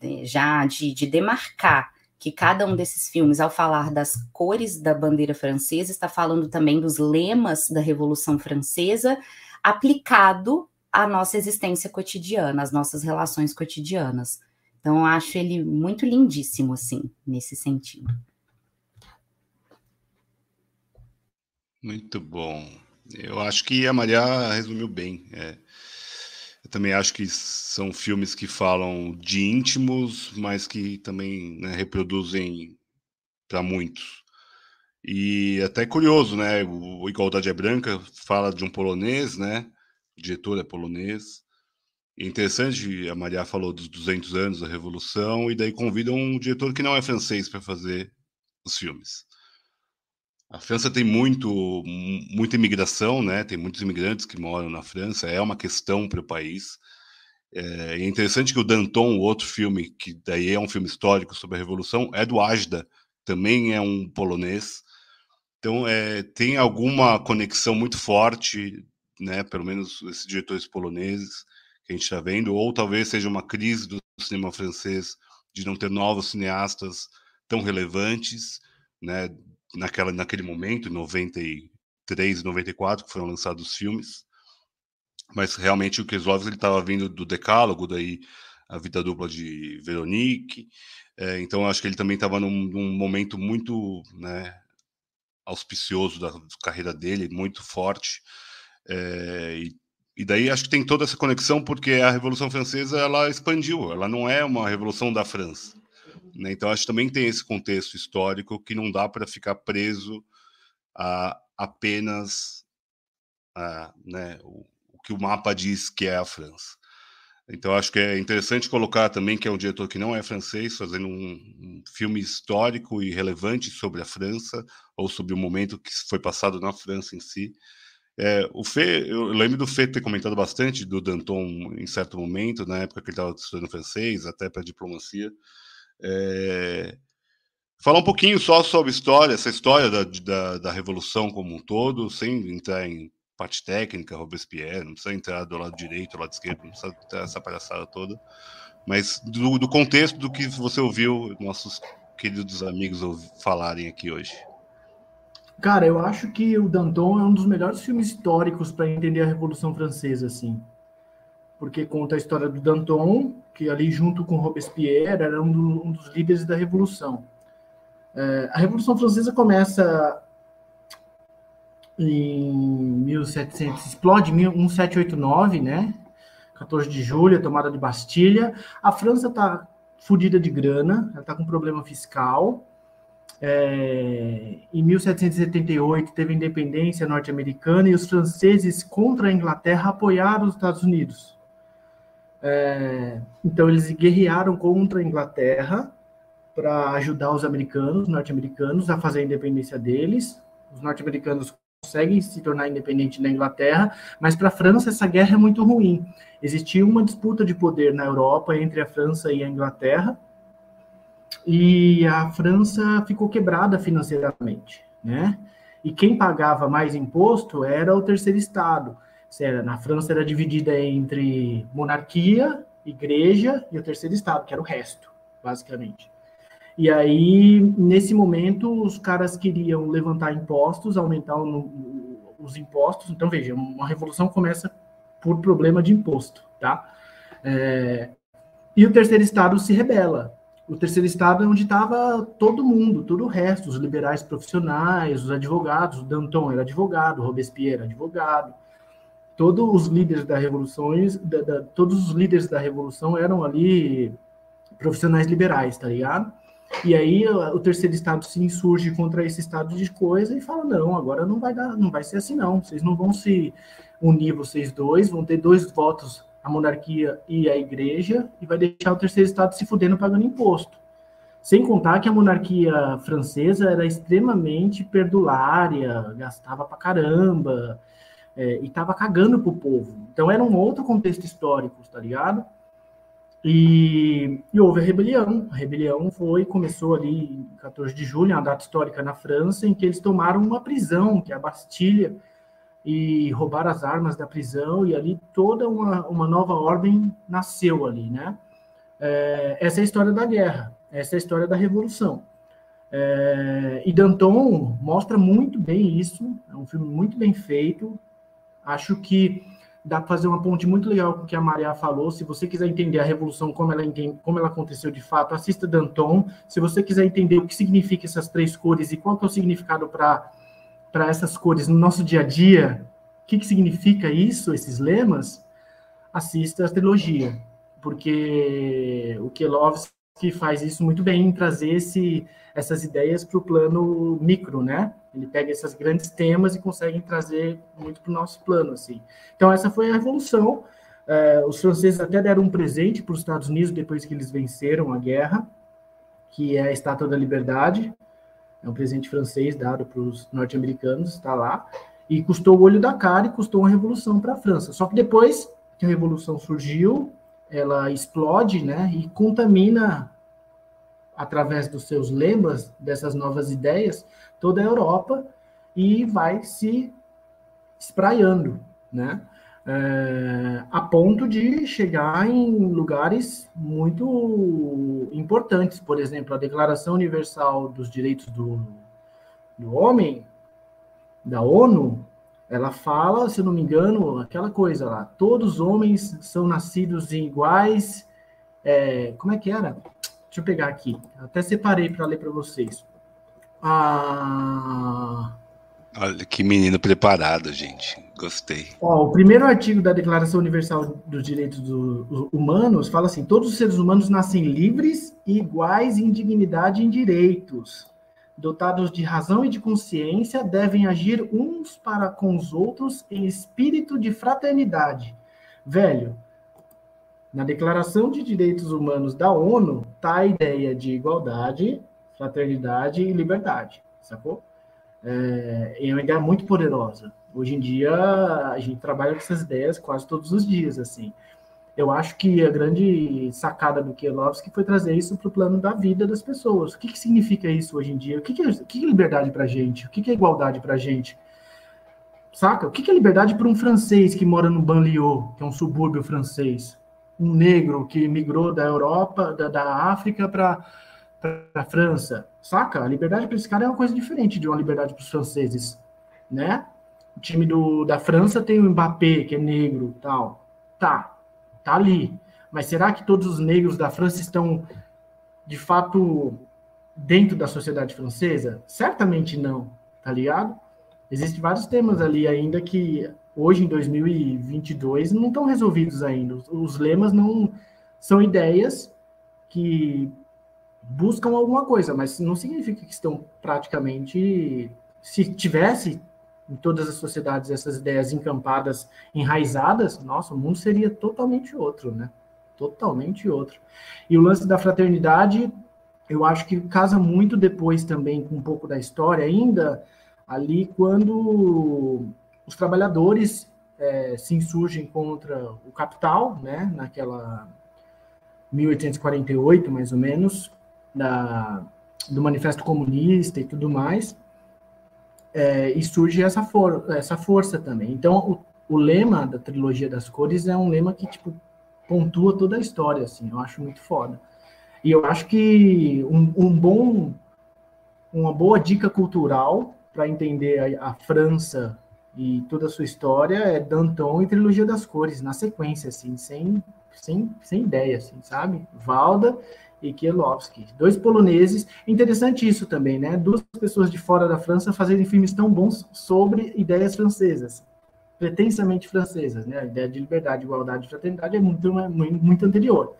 é, já de, de demarcar que cada um desses filmes, ao falar das cores da bandeira francesa, está falando também dos lemas da Revolução Francesa, aplicado à nossa existência cotidiana, às nossas relações cotidianas. Então, eu acho ele muito lindíssimo, assim, nesse sentido. Muito bom. Eu acho que a Maria resumiu bem. É, eu também acho que são filmes que falam de íntimos, mas que também né, reproduzem para muitos. E até curioso, né? O Igualdade é Branca fala de um polonês, né? O diretor é polonês. E é interessante, a Maria falou dos 200 anos da Revolução, e daí convidam um diretor que não é francês para fazer os filmes. A França tem muito, muita imigração, né? Tem muitos imigrantes que moram na França, é uma questão para o país. É, é, interessante que o Danton, o outro filme, que daí é um filme histórico sobre a Revolução, é do Ajda, também é um polonês. Então, é, tem alguma conexão muito forte né? Pelo menos esses diretores poloneses que a gente está vendo, ou talvez seja uma crise do cinema francês de não ter novos cineastas tão relevantes, né? Naquela, naquele momento, em 93 e 94, que foram lançados os filmes. Mas realmente o Kieslowski ele estava vindo do Decálogo, daí a vida dupla de Veronique. É, então acho que ele também estava num, num, momento muito né, auspicioso da carreira dele, muito forte. É, e, e, daí acho que tem toda essa conexão porque a Revolução Francesa ela expandiu, ela não é uma revolução da França. Né? Então acho que também tem esse contexto histórico que não dá para ficar preso a apenas a, né, o, o que o mapa diz que é a França. Então acho que é interessante colocar também que é um diretor que não é francês, fazendo um, um, filme histórico e relevante sobre a França ou sobre o momento que foi passado na França em si. É, o Fê, eu lembro do Fê ter comentado bastante do Danton em certo momento, na época que ele estava estudando francês, até para diplomacia. É, falar um pouquinho só sobre história, essa história da, da, da Revolução como um todo, sem entrar em parte técnica, Robespierre, não precisa entrar do lado direito, do lado esquerdo, não precisa ter essa palhaçada toda, mas do, do contexto do que você ouviu nossos queridos amigos falarem aqui hoje. Cara, eu acho que o Danton é um dos melhores filmes históricos para entender a Revolução Francesa, assim. Porque conta a história do Danton, que ali junto com Robespierre era um, do, um dos líderes da Revolução. É, a Revolução Francesa começa em 1700, explode em 1789, né? 14 de julho, a tomada de Bastilha. A França está fodida de grana, ela está com problema fiscal. É, em 1778 teve a independência norte-americana e os franceses contra a Inglaterra apoiaram os Estados Unidos. É, então eles guerrearam contra a Inglaterra para ajudar os americanos, norte-americanos, a fazer a independência deles. Os norte-americanos conseguem se tornar independente da Inglaterra, mas para a França essa guerra é muito ruim. Existia uma disputa de poder na Europa entre a França e a Inglaterra, e a França ficou quebrada financeiramente, né? E quem pagava mais imposto era o terceiro estado. Era, na França era dividida entre monarquia, igreja e o terceiro estado, que era o resto, basicamente. E aí, nesse momento, os caras queriam levantar impostos, aumentar o, os impostos. Então, veja, uma revolução começa por problema de imposto, tá? É, e o terceiro estado se rebela. O terceiro estado é onde estava todo mundo, todo o resto, os liberais profissionais, os advogados. O Danton era advogado, Robespierre era advogado. Todos os líderes da revolução, da, da, todos os líderes da revolução eram ali profissionais liberais, tá ligado? E aí o terceiro estado se insurge contra esse estado de coisa e fala: não, agora não vai dar, não vai ser assim, não. Vocês não vão se unir, vocês dois, vão ter dois votos, a monarquia e a igreja, e vai deixar o terceiro estado se fudendo pagando imposto. Sem contar que a monarquia francesa era extremamente perdulária, gastava pra caramba, é, e tava cagando pro povo. Então era um outro contexto histórico, tá ligado? E, e, houve a rebelião. A rebelião foi, começou ali em 14 de julho, uma data histórica na França, em que eles tomaram uma prisão, que é a Bastilha, e roubaram as armas da prisão, e ali toda uma, uma nova ordem nasceu ali, né? É, essa é a história da guerra, essa é a história da revolução. É, e Danton mostra muito bem isso, é um filme muito bem feito. Acho que dá para fazer uma ponte muito legal com o que a Maria falou. Se você quiser entender a revolução, como ela, entende, como ela aconteceu de fato, assista Danton. Se você quiser entender o que significa essas três cores e qual que é o significado para essas cores no nosso dia a dia, o que, que significa isso, esses lemas, assista a trilogia. Porque o que faz isso muito bem, em trazer esse, essas ideias para o plano micro, né? Ele pega esses grandes temas e consegue trazer muito para o nosso plano, assim. Então, essa foi a revolução. É, os franceses até deram um presente para os Estados Unidos depois que eles venceram a guerra, que é a Estátua da Liberdade. É um presente francês dado para os norte-americanos, está lá. E custou o olho da cara e custou uma revolução para a França. Só que depois que a revolução surgiu, ela explode, né, e contamina através dos seus lemas, dessas novas ideias, toda a Europa e vai se espraiando, né? É, a ponto de chegar em lugares muito importantes, por exemplo, a Declaração Universal dos Direitos do, do Homem, da ONU, ela fala, se não me engano, aquela coisa lá: todos os homens são nascidos iguais. É, como é que era? Deixa eu pegar aqui. Até separei para ler para vocês. Ah, Olha que menino preparado, gente. Gostei. Ó, o primeiro artigo da Declaração Universal dos Direitos do, Humanos fala assim: todos os seres humanos nascem livres e iguais em dignidade e em direitos dotados de razão e de consciência, devem agir uns para com os outros em espírito de fraternidade. Velho, na Declaração de Direitos Humanos da ONU está a ideia de igualdade, fraternidade e liberdade, sacou? É, é uma ideia muito poderosa. Hoje em dia, a gente trabalha com essas ideias quase todos os dias, assim eu acho que a grande sacada do Kielovski foi trazer isso para o plano da vida das pessoas. O que, que significa isso hoje em dia? O que, que, é, o que é liberdade para a gente? O que, é igualdade para a gente? Saca? O que, que é liberdade para um francês que mora no Banlieue, que é um subúrbio francês? Um negro que migrou da Europa, da, da África para a França. Saca? A liberdade para esse cara é uma coisa diferente de uma liberdade para os franceses, né? O time do, da França tem o Mbappé, que é negro, tal. Tá, tá ali. Mas será que todos os negros da França estão, de fato, dentro da sociedade francesa? Certamente não, tá ligado? Existem vários temas ali ainda que hoje, em 2022, não estão resolvidos ainda. Os lemas não são ideias que buscam alguma coisa, mas não significa que estão praticamente. Se tivesse em todas as sociedades essas ideias encampadas, enraizadas, nossa, o mundo seria totalmente outro, né? Totalmente outro. E o lance da fraternidade, eu acho que casa muito depois também com um pouco da história, ainda ali quando os trabalhadores é, se insurgem contra o capital, né? Naquela 1848, mais ou menos, da, do Manifesto Comunista e tudo mais é, e surge essa, for essa força também. Então, o, o, lema da trilogia das cores é um lema que, tipo, pontua toda a história, assim, eu acho muito foda. E eu acho que um, um bom, uma boa dica cultural para entender a, a, França e toda a sua história é Danton e Trilogia das Cores, na sequência, assim, sem, sem, sem ideia, assim, sabe? Valda e Kiełowski. Dois poloneses. Interessante isso também, né? Duas pessoas de fora da França fazerem filmes tão bons sobre ideias francesas, pretensamente francesas, né? A ideia de liberdade, igualdade e fraternidade é muito, muito, muito anterior.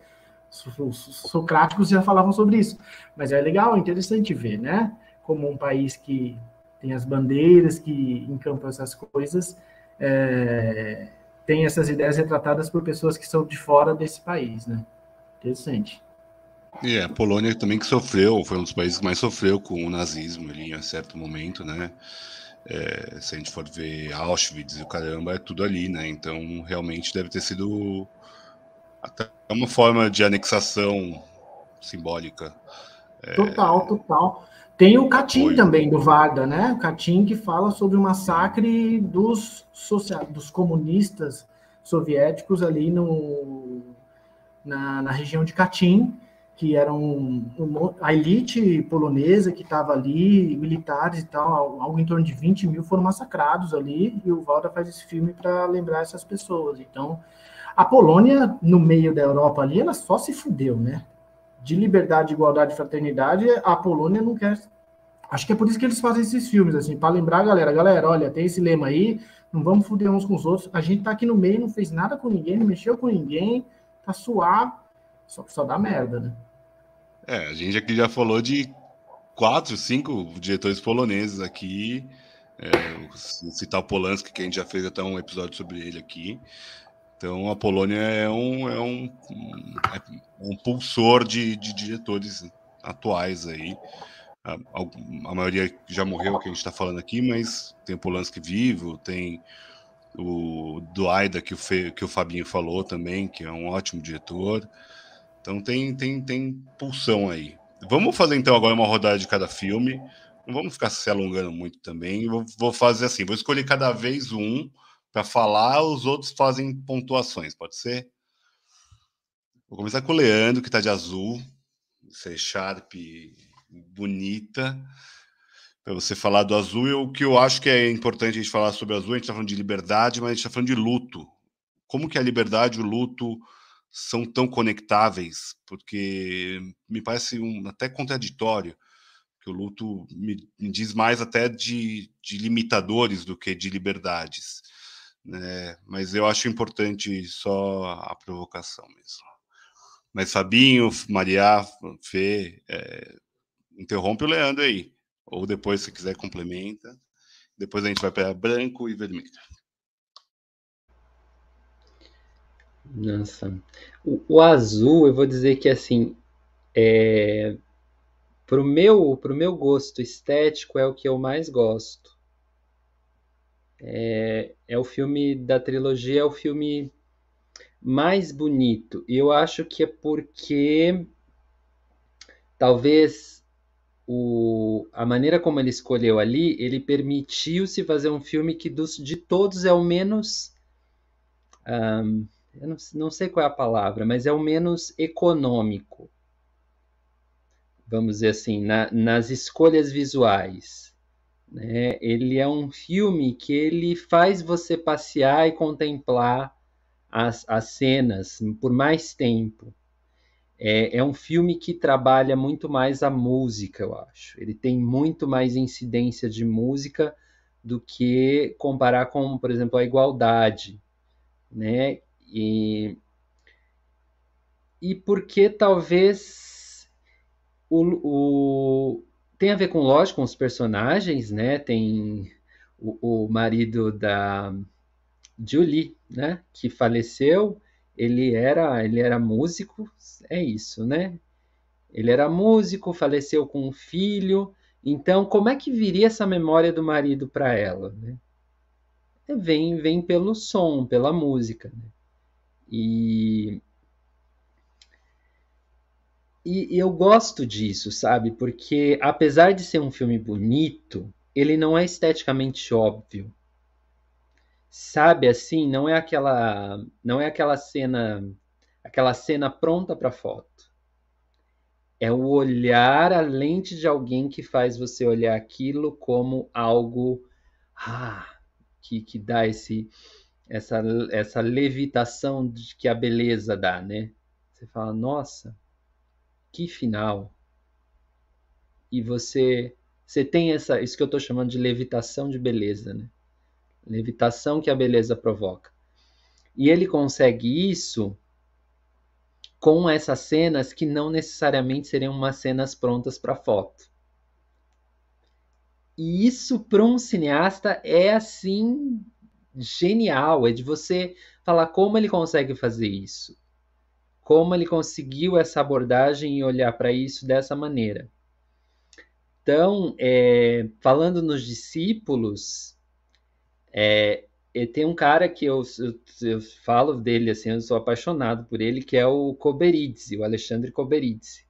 Os socráticos já falavam sobre isso. Mas é legal, interessante ver, né? Como um país que tem as bandeiras, que encampam essas coisas, é, tem essas ideias retratadas por pessoas que são de fora desse país, né? Interessante. E é, a Polônia também que sofreu, foi um dos países que mais sofreu com o nazismo ali em certo momento, né? É, se a gente for ver Auschwitz e o caramba, é tudo ali, né? Então realmente deve ter sido até uma forma de anexação simbólica. É... Total, total. Tem o Katyn também, do Varda, né? O Katyn que fala sobre o massacre dos, social... dos comunistas soviéticos ali no... na, na região de Katyn que eram a elite polonesa que estava ali, militares e tal, algo em torno de 20 mil foram massacrados ali, e o Valda faz esse filme para lembrar essas pessoas. Então, a Polônia, no meio da Europa ali, ela só se fudeu, né? De liberdade, igualdade e fraternidade, a Polônia não quer. Acho que é por isso que eles fazem esses filmes, assim, para lembrar a galera, galera, olha, tem esse lema aí, não vamos fuder uns com os outros, a gente tá aqui no meio, não fez nada com ninguém, não mexeu com ninguém, tá suave, só que só dá merda, né? É, a gente aqui já falou de quatro, cinco diretores poloneses aqui. É, citar o Polanski, que a gente já fez até um episódio sobre ele aqui. Então a Polônia é um, é um, é um pulsor de, de diretores atuais aí. A, a, maioria já morreu, que a gente está falando aqui, mas tem o Polanski vivo, tem o Duaida, que o, Fe, que o Fabinho falou também, que é um ótimo diretor. Então tem, tem, tem pulsão aí. Vamos fazer então agora uma rodada de cada filme. Não vamos ficar se alongando muito também. Vou, vou fazer assim, vou escolher cada vez um para falar, os outros fazem pontuações, pode ser? Vou começar com o Leandro, que está de azul, C Sharp bonita. Para você falar do azul, o que eu acho que é importante a gente falar sobre azul, a gente está falando de liberdade, mas a gente está falando de luto. Como que a liberdade e o luto são tão conectáveis? Porque me parece um, até contraditório que o luto me, me diz mais até de, de, limitadores do que de liberdades. Né? Mas eu acho importante só a provocação mesmo. Mas Fabinho, Maria, Fê, é, interrompe o Leandro aí. Ou depois, se quiser, complementa. Depois a gente vai para branco e vermelho. Nossa. O, o, azul, eu vou dizer que assim, é, Pro meu, pro meu gosto estético é o que eu mais gosto. É, é o filme da trilogia, é o filme mais bonito. E eu acho que é porque talvez o, a maneira como ele escolheu ali, ele permitiu se fazer um filme que dos, de todos é o menos. Um, eu não, não sei qual é a palavra, mas é o menos econômico vamos dizer assim, na, nas escolhas visuais. Né? Ele é um filme que ele faz você passear e contemplar as, as cenas por mais tempo. É, é, um filme que trabalha muito mais a música, eu acho. Ele tem muito mais incidência de música do que comparar com, por exemplo, a igualdade, né? E, e porque talvez o, o, tem a ver com, lógico, com os personagens, né? Tem o, o marido da Julie, né? Que faleceu. Ele era, ele era músico, é isso, né? Ele era músico, faleceu com um filho. Então, como é que viria essa memória do marido para ela? Né? Vem, vem pelo som, pela música. Né? E e, eu gosto disso, sabe? Porque apesar de ser um filme bonito, ele não é esteticamente óbvio. Sabe assim, não é aquela não é aquela cena aquela cena pronta para foto. É o olhar a lente de alguém que faz você olhar aquilo como algo ah, que, que dá esse essa essa levitação de que a beleza dá, né? Você fala, nossa, que final. E você você tem essa isso que eu estou chamando de levitação de beleza, né? Levitação que a beleza provoca. E ele consegue isso com essas cenas que não necessariamente seriam umas cenas prontas para foto. E isso para um cineasta é assim genial, é de você falar como ele consegue fazer isso. Como ele conseguiu essa abordagem e olhar para isso dessa maneira. Então, é, falando nos discípulos, é, tem um cara que eu, eu, eu, falo dele, assim, eu sou apaixonado por ele, que é o Koberidze, o Alexandre Koberidze,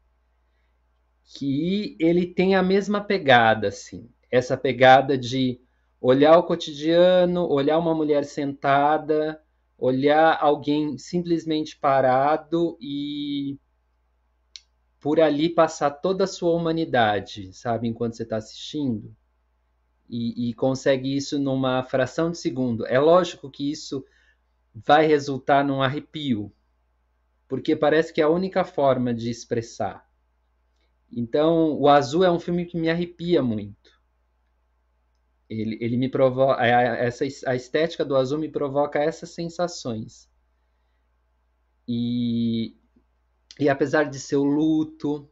que ele tem a mesma pegada, assim, essa pegada de olhar o cotidiano, olhar uma mulher sentada, olhar alguém simplesmente parado e por ali passar toda a sua humanidade, sabe, enquanto você está assistindo. E, e, consegue isso numa fração de segundo. É lógico que isso vai resultar num arrepio, porque parece que é a única forma de expressar. Então, o Azul é um filme que me arrepia muito. Ele, ele me provoca. Essa, a estética do azul me provoca essas sensações. E, e apesar de ser o luto,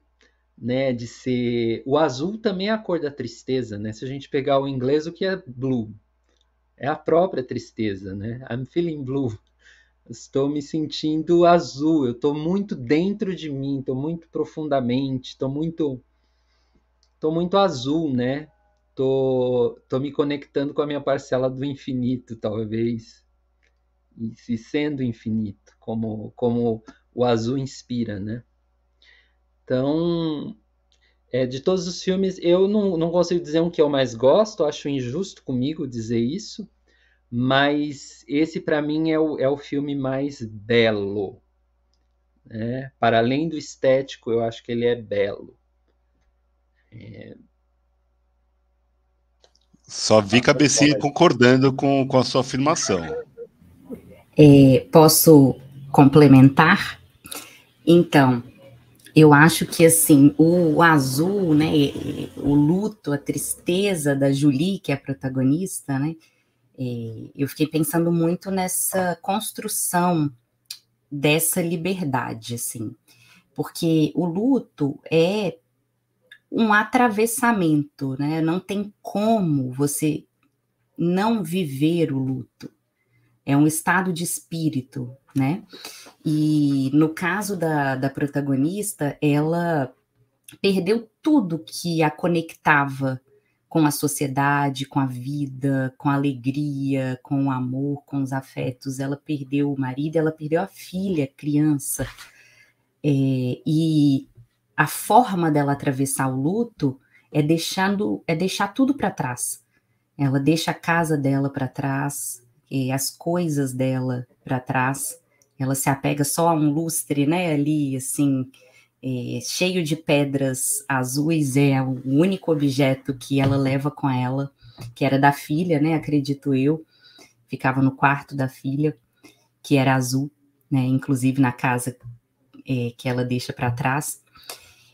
né, de ser. O azul também é a cor da tristeza, né? Se a gente pegar o inglês, o que é blue? É a própria tristeza, né? I'm feeling blue. Estou me sentindo azul, eu estou muito dentro de mim, estou muito profundamente, estou muito. Estou muito azul, né? Tô, tô me conectando com a minha parcela do infinito, talvez, e se sendo infinito, como, como o azul inspira, né? Então, é, de todos os filmes, eu não, não consigo dizer um que eu mais gosto, acho injusto comigo dizer isso, mas esse para mim é o, é o filme mais belo. Né? Para além do estético, eu acho que ele é belo. É... Só vi cabecinha concordando com, com a sua afirmação. É, posso complementar? Então, eu acho que assim, o, o, azul, né, o luto, a tristeza da Julie, que é a protagonista, né, é, eu fiquei pensando muito nessa construção dessa liberdade, assim, porque o luto é um atravessamento, né? Não tem como você não viver o luto. É um estado de espírito, né? E no caso da, da protagonista, ela perdeu tudo que a conectava com a sociedade, com a vida, com a alegria, com o amor, com os afetos. Ela perdeu o marido, ela perdeu a filha, criança. É, e a forma dela atravessar o luto é deixando, é deixar tudo para trás. Ela deixa a casa dela para trás, as coisas dela para trás. Ela se apega só a um lustre, né? Ali, assim, é, cheio de pedras azuis, é o único objeto que ela leva com ela, que era da filha, né? Acredito eu, ficava no quarto da filha, que era azul, né? Inclusive na casa é, que ela deixa para trás.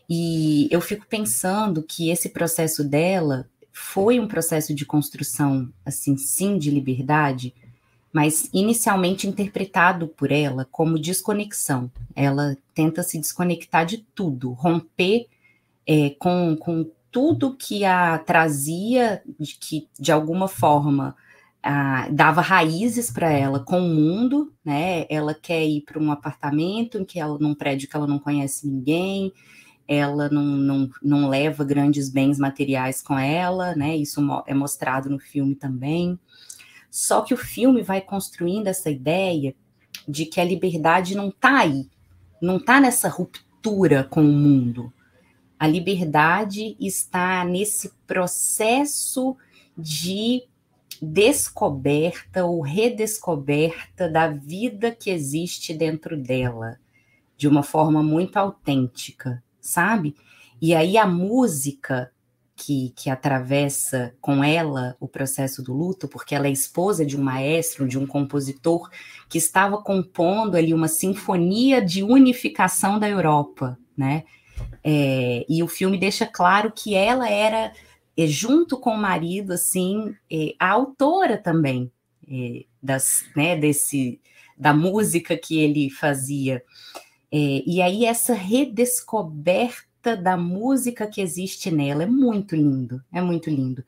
E eu fico pensando que esse processo dela foi um processo de construção, assim, sim, de liberdade, mas inicialmente interpretado por ela como desconexão. Ela tenta se desconectar de tudo, romper é, com, com tudo que a trazia, de, que de alguma forma dava raízes para ela com o mundo, né? Ela quer ir para um apartamento em que ela num prédio que ela não conhece ninguém, ela não, não, não leva grandes bens materiais com ela, né? Isso é mostrado no filme também. Só que o filme vai construindo essa ideia de que a liberdade não está aí, não está nessa ruptura com o mundo. A liberdade está nesse processo de descoberta ou redescoberta da vida que existe dentro dela, de uma forma muito autêntica, sabe? E aí a música que, que atravessa com ela o processo do luto, porque ela é esposa de um maestro, de um compositor que estava compondo ali uma sinfonia de unificação da Europa, né? É, e o filme deixa claro que ela era, é, junto com o marido, assim, é, a autora também é, das, né, desse, da música que ele fazia. É, e aí essa redescoberta da música que existe nela. É muito lindo, é muito lindo.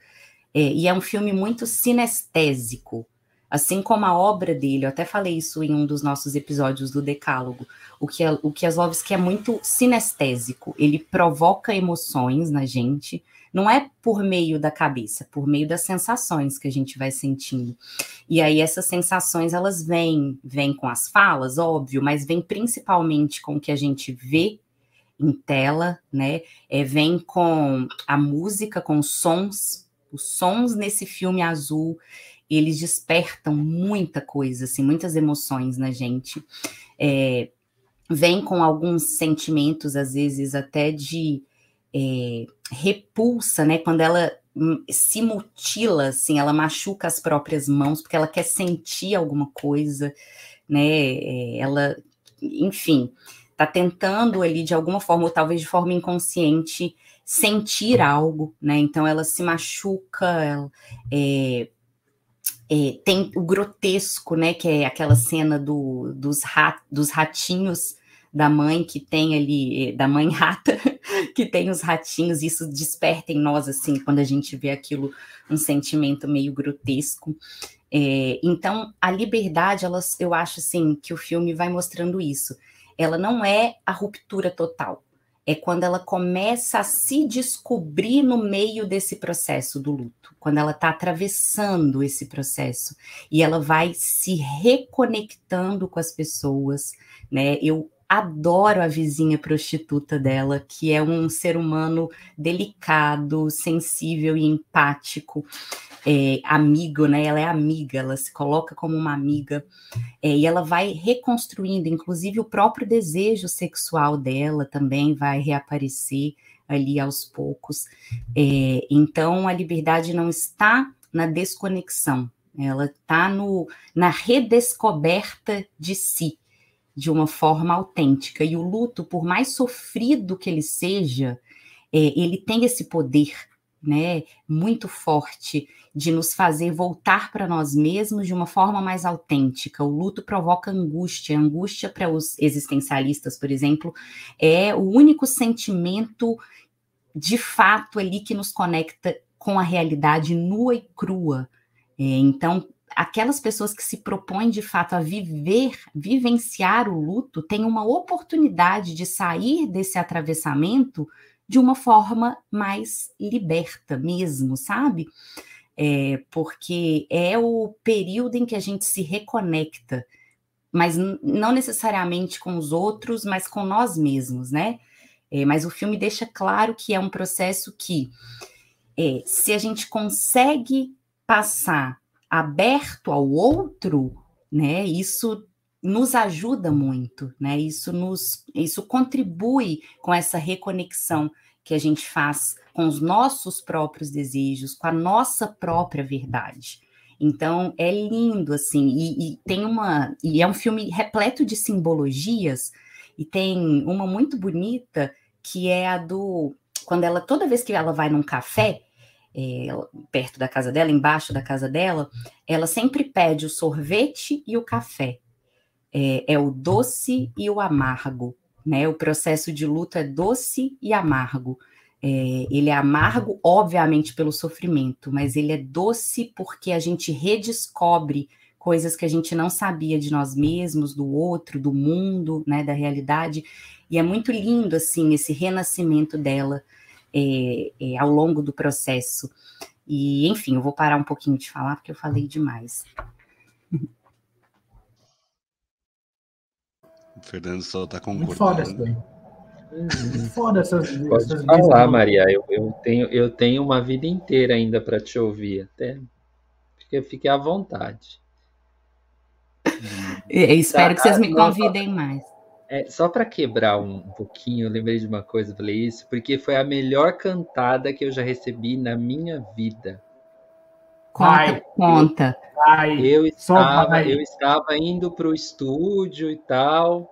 É, e é um filme muito sinestésico, assim como a obra dele. Eu até falei isso em um dos nossos episódios do Decálogo. O que, é, o Kieslowski é muito sinestésico. Ele provoca emoções na gente. Não é por meio da cabeça, por meio das sensações que a gente vai sentindo. E aí essas sensações elas vêm, vêm com as falas, óbvio, mas vêm principalmente com o que a gente vê em tela, né? É, vem com a música, com sons, os sons nesse filme azul, eles despertam muita coisa, assim, muitas emoções na gente. É, vem com alguns sentimentos, às vezes, até de é, repulsa, né? Quando ela hum, se mutila, assim, ela machuca as próprias mãos, porque ela quer sentir alguma coisa, né? É, ela, enfim, está tentando ali de alguma forma, ou talvez de forma inconsciente, sentir algo, né? Então ela se machuca, ela, é, é, tem o grotesco, né? Que é aquela cena do, dos, rat, dos ratinhos da mãe que tem ali, é, da mãe rata, que tem os ratinhos, isso desperta em nós, assim, quando a gente vê aquilo, um sentimento meio grotesco. É, então, a liberdade, elas, eu acho, assim, que o filme vai mostrando isso ela não é a ruptura total. É quando ela começa a se descobrir no meio desse processo do luto, quando ela está atravessando esse processo e ela vai se reconectando com as pessoas, né? Eu adoro a vizinha prostituta dela, que é um ser humano delicado, sensível e empático. É, amigo, né? Ela é amiga, ela se coloca como uma amiga é, e ela vai reconstruindo, inclusive o próprio desejo sexual dela também vai reaparecer ali aos poucos. É, então a liberdade não está na desconexão, ela está na redescoberta de si de uma forma autêntica. E o luto, por mais sofrido que ele seja, é, ele tem esse poder né, muito forte de nos fazer voltar para nós mesmos de uma forma mais autêntica. O luto provoca angústia. A angústia para os existencialistas, por exemplo, é o único sentimento de fato ali que nos conecta com a realidade nua e crua. É, então, aquelas pessoas que se propõem de fato a viver, vivenciar o luto, têm uma oportunidade de sair desse atravessamento de uma forma mais liberta mesmo, sabe? É, porque é o período em que a gente se reconecta, mas não necessariamente com os outros, mas com nós mesmos, né? É, mas o filme deixa claro que é um processo que, é, se a gente consegue passar aberto ao outro, né? Isso nos ajuda muito, né? Isso nos isso contribui com essa reconexão que a gente faz com os nossos próprios desejos, com a nossa própria verdade. Então é lindo assim e, e tem uma e é um filme repleto de simbologias e tem uma muito bonita que é a do quando ela toda vez que ela vai num café é, perto da casa dela, embaixo da casa dela, ela sempre pede o sorvete e o café. É, é, o doce e o amargo, né? O processo de luto é doce e amargo. É, ele é amargo, obviamente, pelo sofrimento, mas ele é doce porque a gente redescobre coisas que a gente não sabia de nós mesmos, do outro, do mundo, né, da realidade. E é muito lindo, assim, esse renascimento dela é, é, ao longo do processo. E, enfim, eu vou parar um pouquinho de falar, porque eu falei demais. O Fernando só está concordando. Foda essas, Pode essas falar, Maria. Eu, eu, tenho, eu tenho uma vida inteira ainda para te ouvir. Até fique, fique à vontade. Eu espero tá, que vocês me convidem mais. É, só para quebrar um, um, pouquinho, eu lembrei de uma coisa, falei isso, porque foi a melhor cantada que eu já recebi na minha vida. Conta, conta. Eu, estava, eu estava indo para o estúdio e tal,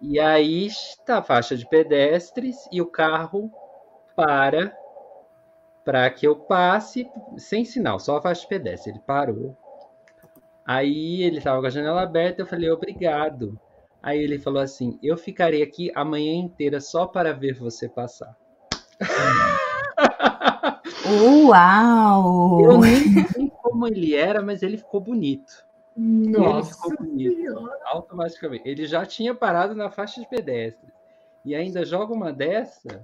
e aí está a faixa de pedestres e o carro para para que eu passe sem sinal, só a faixa de pedestre. Ele parou. Aí ele estava com a janela aberta, eu falei obrigado. Aí ele falou assim: Eu ficarei aqui a manhã inteira só para ver você passar. Uau! Eu nem sei como ele era, mas ele ficou bonito. Nossa ele ficou bonito. Senhora. Automaticamente. Ele já tinha parado na faixa de pedestre. E ainda joga uma dessa.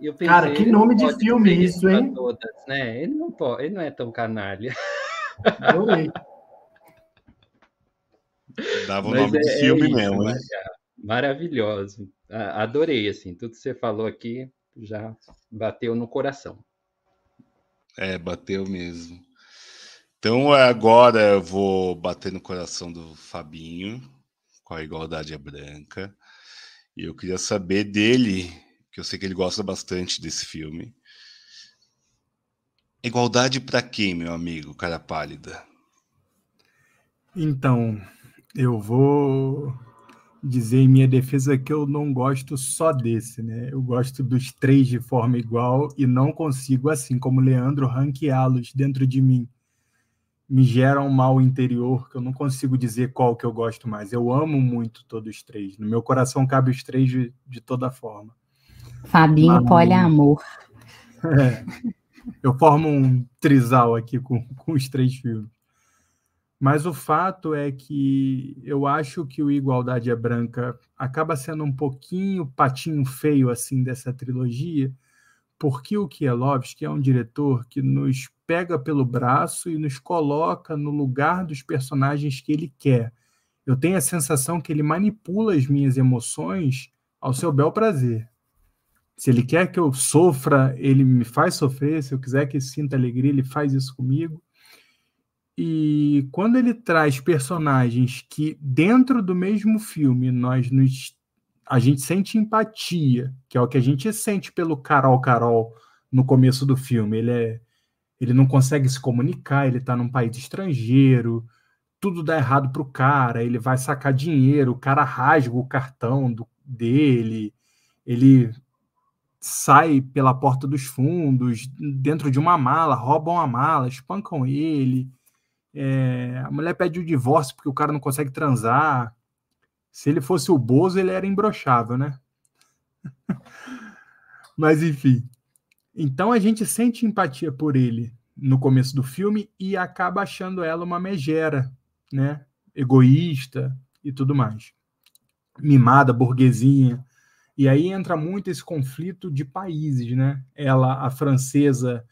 Eu pensei, Cara, que nome de filme isso, hein? Todas, né? Ele não, pode, ele não é tão canalha. Adorei. Dava o nome é, do filme é isso, mesmo, né? Maravilhoso. Adorei, assim, tudo que você falou aqui já bateu no coração. É, bateu mesmo. Então agora eu vou bater no coração do Fabinho, com a igualdade é branca. E eu queria saber dele, que eu sei que ele gosta bastante desse filme. Igualdade para quem, meu amigo, cara pálida? Então, eu vou dizer em minha defesa que eu não gosto só desse, né? Eu gosto dos três de forma igual e não consigo, assim como Leandro, ranqueá-los dentro de mim. Me gera um mal interior que eu não consigo dizer qual que eu gosto mais. Eu amo muito todos os três. No meu coração cabe os três de, de toda forma. Fabinho Mas, poliamor. É, eu formo um trisal aqui com, com os três filmes. Mas o fato é que eu acho que o Igualdade é Branca acaba sendo um pouquinho patinho feio assim dessa trilogia, porque o Kielovski é um diretor que nos pega pelo braço e nos coloca no lugar dos personagens que ele quer. eu tenho a sensação que ele manipula as minhas emoções ao seu bel prazer. Se ele quer que eu sofra, ele me faz sofrer. Se eu quiser que sinta alegria, ele faz isso comigo. E quando ele traz personagens que, dentro do mesmo filme, nós nos, a gente sente empatia, que é o que a gente sente pelo Carol Carol no começo do filme. Ele, é, ele não consegue se comunicar, ele está num país estrangeiro, tudo dá errado para o cara, ele vai sacar dinheiro, o cara rasga o cartão do, dele, ele sai pela porta dos fundos, dentro de uma mala, roubam a mala, espancam ele. É, a mulher pede o divórcio porque o cara não consegue transar. Se ele fosse o Bozo, ele era imbrochável, né? Mas enfim. Então a gente sente empatia por ele no começo do filme e acaba achando ela uma megera, né? Egoísta e tudo mais. Mimada, burguesinha. E aí entra muito esse conflito de países, né? Ela, a francesa,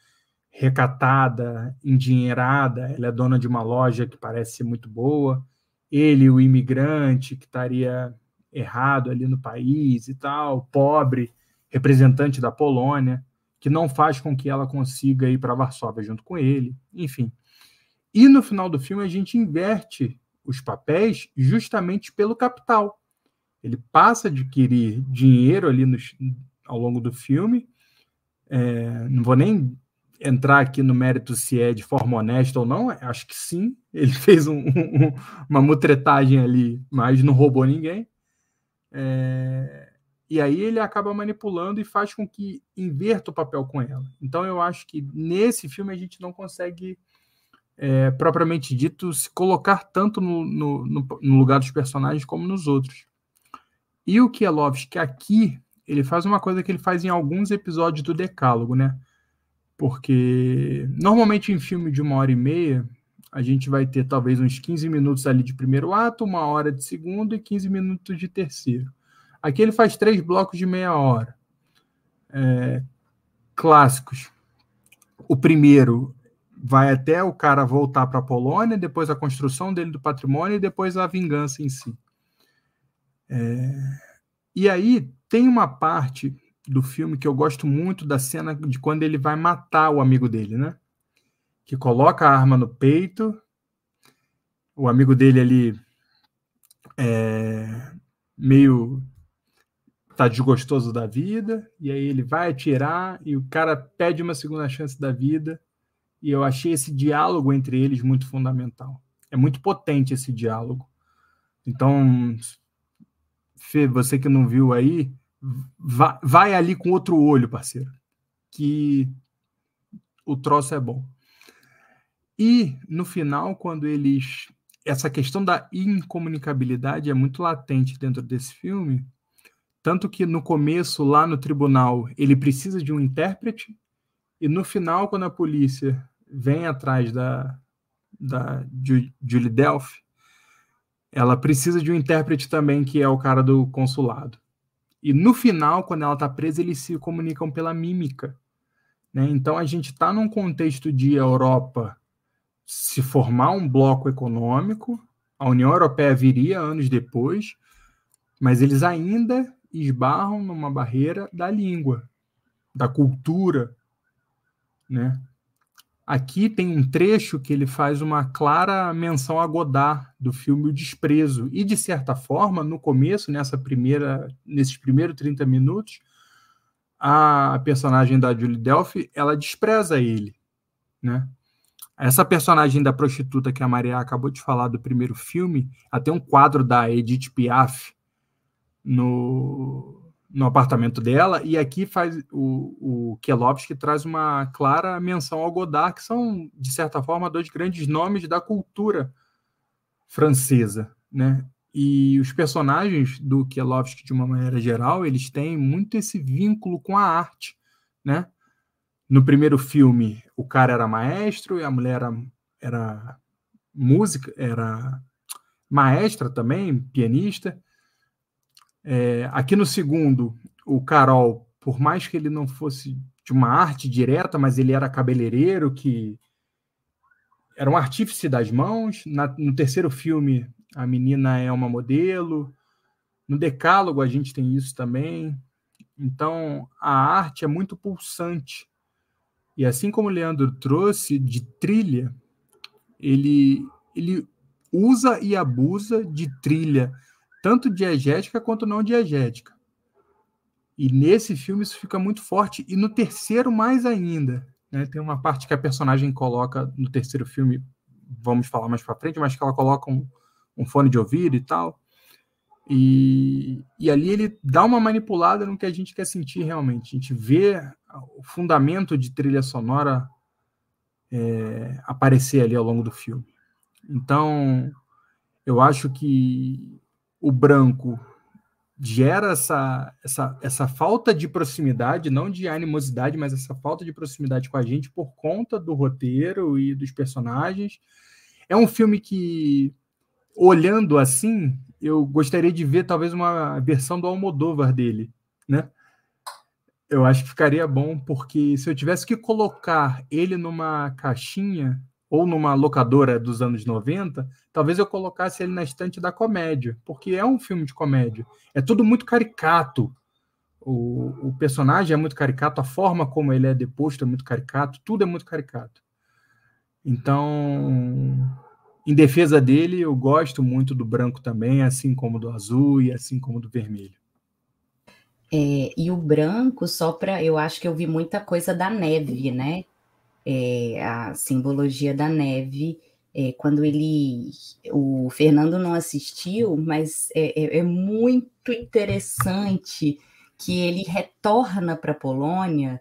recatada, endinheirada, ela é dona de uma loja que parece ser muito boa. Ele, o imigrante, que estaria errado ali no país e tal, pobre, representante da Polônia, que não faz com que ela consiga ir para Varsóvia junto com ele, enfim. E no final do filme a gente inverte os papéis justamente pelo capital. Ele passa a adquirir dinheiro ali no, ao longo do filme. É, não vou nem entrar aqui no mérito se é de forma honesta ou não, acho que sim. Ele fez um, um, uma mutretagem ali, mas não roubou ninguém. É, e aí ele acaba manipulando e faz com que inverta o papel com ela. Então eu acho que nesse filme a gente não consegue, é, propriamente dito, se colocar tanto no, no, no, lugar dos personagens como nos outros. E o Kielovski aqui, ele faz uma coisa que ele faz em alguns episódios do Decálogo, né? Porque normalmente em filme de uma hora e meia, a gente vai ter talvez uns 15 minutos ali de primeiro ato, uma hora de segundo e 15 minutos de terceiro. Aqui ele faz três blocos de meia hora. É, clássicos. O primeiro vai até o cara voltar para a Polônia, depois a construção dele do patrimônio e depois a vingança em si. É... E aí tem uma parte do filme que eu gosto muito da cena de quando ele vai matar o amigo dele, né? Que coloca a arma no peito, o amigo dele ali é meio tá desgostoso da vida, e aí ele vai atirar e o cara pede uma segunda chance da vida, e eu achei esse diálogo entre eles muito fundamental. É muito potente esse diálogo. Então, Fê, você que não viu aí, vai, vai ali com outro olho, parceiro, que o troço é bom. E no final, quando eles. Essa questão da incomunicabilidade é muito latente dentro desse filme. Tanto que no começo, lá no tribunal, ele precisa de um intérprete, e no final, quando a polícia vem atrás da, da Julie Delphi, ela precisa de um intérprete também, que é o cara do consulado. E no final, quando ela está presa, eles se comunicam pela mímica. Né? Então a gente está num contexto de Europa se formar um bloco econômico, a União Europeia viria anos depois, mas eles ainda esbarram numa barreira da língua, da cultura, né? Aqui tem um trecho que ele faz uma clara menção a Godard do filme O Desprezo. E, de certa forma, no começo, nessa primeira, nesses primeiros 30 minutos, a personagem da Julie Delphi, ela despreza ele, né? Essa personagem da prostituta que a Maria acabou de falar do primeiro filme, até um quadro da Edith Piaf no, no apartamento dela, e aqui faz o, o que traz uma clara menção ao Godard, que são, de certa forma, dois grandes nomes da cultura francesa, né? E os personagens do Kielovski, de uma maneira geral, eles têm muito esse vínculo com a arte, né? No primeiro filme, o cara era maestro e a mulher era, era música, era maestra também, pianista. É, aqui no segundo, o Carol, por mais que ele não fosse de uma arte direta, mas ele era cabeleireiro, que era um artífice das mãos. Na, no terceiro filme, a menina é uma modelo. No Decálogo a gente tem isso também. Então, a arte é muito pulsante. E assim como o Leandro trouxe de trilha, ele, ele usa e abusa de trilha, tanto diegética quanto não diegética. E nesse filme isso fica muito forte, e no terceiro mais ainda. Né? Tem uma parte que a personagem coloca no terceiro filme, vamos falar mais para frente, mas que ela coloca um, um fone de ouvido e tal. E, e ali ele dá uma manipulada no que a gente quer sentir realmente. A gente vê o fundamento de trilha sonora é, aparecer ali ao longo do filme. Então, eu acho que o branco gera essa, essa, essa falta de proximidade, não de animosidade, mas essa falta de proximidade com a gente por conta do roteiro e dos personagens. É um filme que, olhando assim, eu gostaria de ver talvez uma versão do Almodóvar dele, né? Eu acho que ficaria bom, porque se eu tivesse que colocar ele numa caixinha ou numa locadora dos anos 90, talvez eu colocasse ele na estante da comédia, porque é um filme de comédia. É tudo muito caricato. O, o personagem é muito caricato, a forma como ele é deposto é muito caricato, tudo é muito caricato. Então, em defesa dele, eu gosto muito do branco também, assim como do azul e assim como do vermelho. É, e o branco, só para. Eu acho que eu vi muita coisa da neve, né? É, a simbologia da neve. É, quando ele. O Fernando não assistiu, mas é, é, é muito interessante que ele retorna para a Polônia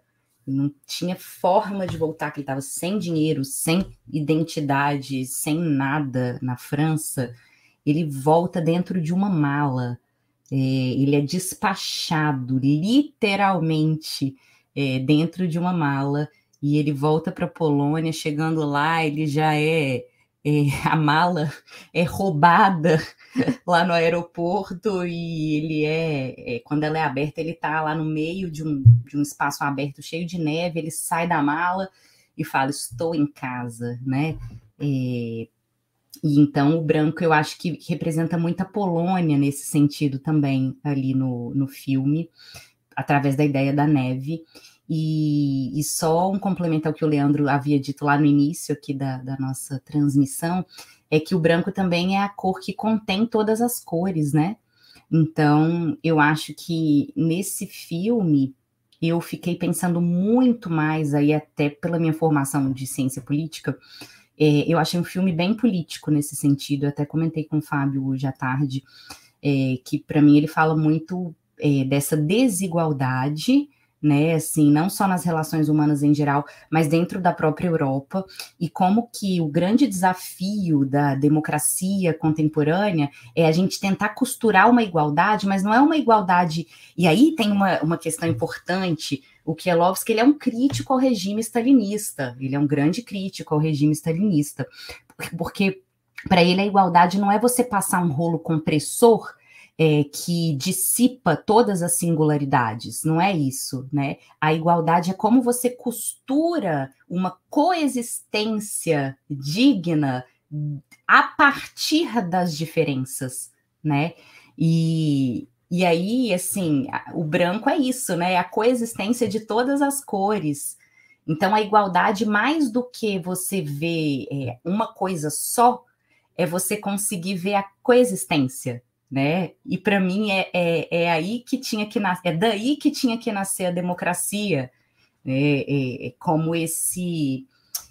não tinha forma de voltar, que ele estava sem dinheiro, sem identidade, sem nada na França. Ele volta dentro de uma mala. É, ele é despachado literalmente é, dentro de uma mala e ele volta para a Polônia. Chegando lá, ele já é, é a mala é roubada lá no aeroporto e ele é, é, quando ela é aberta, ele está lá no meio de um, de um espaço aberto cheio de neve, ele sai da mala e fala, estou em casa, né? É, e então o branco eu acho que representa muita Polônia nesse sentido também ali no, no filme, através da ideia da neve. E, e, só um complemento ao que o Leandro havia dito lá no início aqui da, da nossa transmissão, é que o branco também é a cor que contém todas as cores, né? Então, eu acho que nesse filme eu fiquei pensando muito mais aí, até pela minha formação de ciência política, é, eu achei um filme bem político nesse sentido. Eu até comentei com o Fábio hoje à tarde, é, que para mim ele fala muito é, dessa desigualdade né, assim, não só nas relações humanas em geral, mas dentro da própria Europa, e como que o grande desafio da democracia contemporânea é a gente tentar costurar uma igualdade, mas não é uma igualdade, e aí tem uma, uma questão importante, o Kielowski, ele é um crítico ao regime stalinista, ele é um grande crítico ao regime stalinista, porque para ele a igualdade não é você passar um rolo compressor é, que dissipa todas as singularidades, não é isso, né? A igualdade é como você costura uma coexistência digna a partir das diferenças, né? E, e aí, assim, o branco é isso, né? É a coexistência de todas as cores. Então, a igualdade, mais do que você ver é, uma coisa só, é você conseguir ver a coexistência, né? E para mim é, é, é, aí que tinha que nascer, é daí que tinha que nascer a democracia, né? É, é, como esse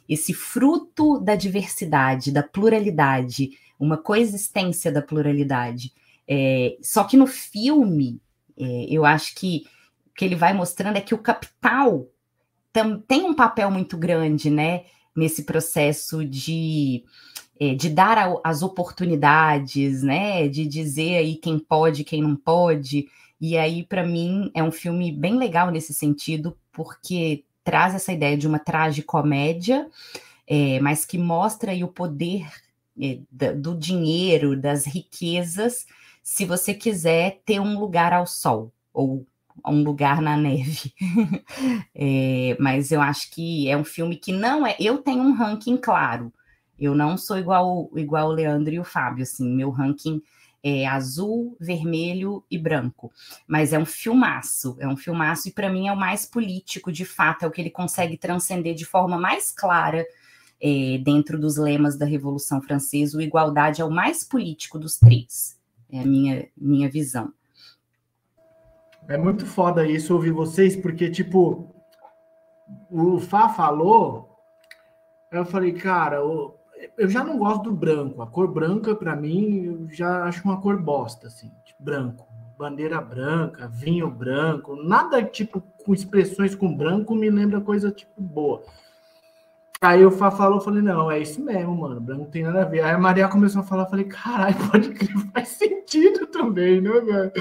esse fruto da diversidade, da pluralidade, uma coexistência da pluralidade. É, só que no filme, é, eu acho que o que ele vai mostrando é que o capital tem um papel muito grande, né? Nesse processo de de dar as oportunidades, né? De dizer aí quem pode, quem não pode. E aí, para mim, é um filme bem legal nesse sentido, porque traz essa ideia de uma tragicomédia, é, mas que mostra aí o poder é, do dinheiro, das riquezas, se você quiser ter um lugar ao sol, ou um lugar na neve. é, mas eu acho que é um filme que não é. Eu tenho um ranking claro Eu não sou igual igual o Leandro e o Fábio, assim, meu ranking é azul, vermelho e branco. Mas é um filmaço, é um filmaço e para mim é o mais político, de fato, é o que ele consegue transcender de forma mais clara é, dentro dos lemas da Revolução Francesa. O igualdade é o mais político dos três, é a minha, minha visão. É muito foda isso ouvir vocês, porque, tipo, o Fá falou, eu falei, cara, eu, eu já não gosto do branco. A cor branca, para mim, eu já acho uma cor bosta, assim, tipo, branco. Bandeira branca, vinho branco, nada tipo com expressões com branco me lembra coisa tipo boa. Aí o Fá falou, falei, não, é isso mesmo, mano, branco não tem nada a ver. Aí a Maria começou a falar, falei, caralho, pode crer, faz sentido também, né, velho?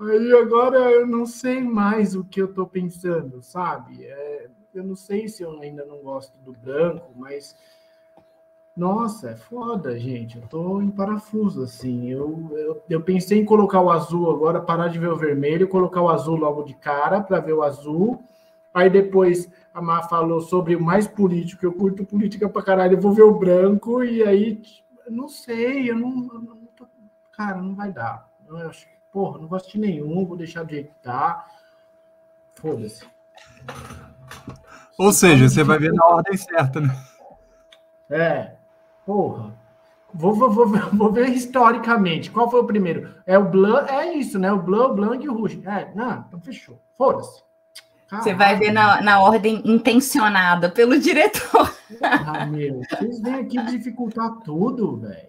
Aí agora eu não sei mais o que eu tô pensando, sabe? É, eu não sei se eu ainda não gosto do branco, mas nossa, é foda, gente. Eu tô em parafuso, assim. Eu, eu, eu, pensei em colocar o azul agora, parar de ver o vermelho, colocar o azul logo de cara para ver o azul. Aí depois a Má falou sobre o mais político, eu curto política pra caralho, eu vou ver o branco, e aí, não sei, eu não. Eu não tô, cara, não vai dar. Eu acho que, porra, não gosto de nenhum, vou deixar do jeito que tá. Foda-se. Ou seja, você vai ver na ordem certa, né? É. Porra. Vou, vou, vou, vou ver historicamente. Qual foi o primeiro? É o Blanc, é isso, né? O Blanc, o Blanc e o Rouge. É, não, então fechou. Foda-se. Você vai ver na, na ordem intencionada pelo diretor. Ah, meu, vocês vêm aqui dificultar tudo, velho.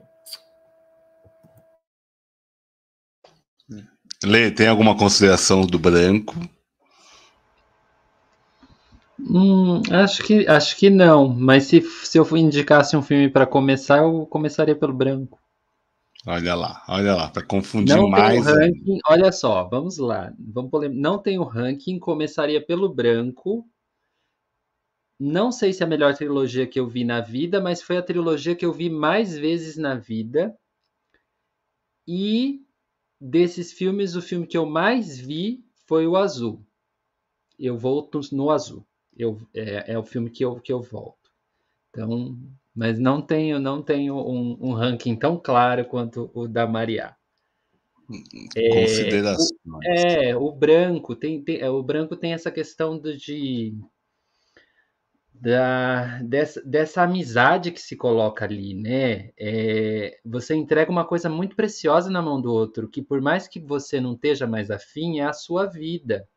Lê, tem alguma consideração do branco? Hum, acho que acho que não, mas se, se eu indicasse um filme para começar, eu começaria pelo branco. Olha lá, olha lá, para confundir não mais. Tem ranking, olha só, vamos lá. Vamos não tem o ranking, começaria pelo branco. Não sei se é a melhor trilogia que eu vi na vida, mas foi a trilogia que eu vi mais vezes na vida. E desses filmes, o filme que eu mais vi foi o Azul. Eu volto no Azul eu, é, é o filme que eu, que eu volto. Então, mas não tenho, não tenho um, um ranking tão claro quanto o da Maria. Considerações. É, é, o branco tem, tem, é, o branco tem essa questão do, de da, dessa, dessa amizade que se coloca ali, né? É, você entrega uma coisa muito preciosa na mão do outro, que por mais que você não esteja mais afim, é a sua vida.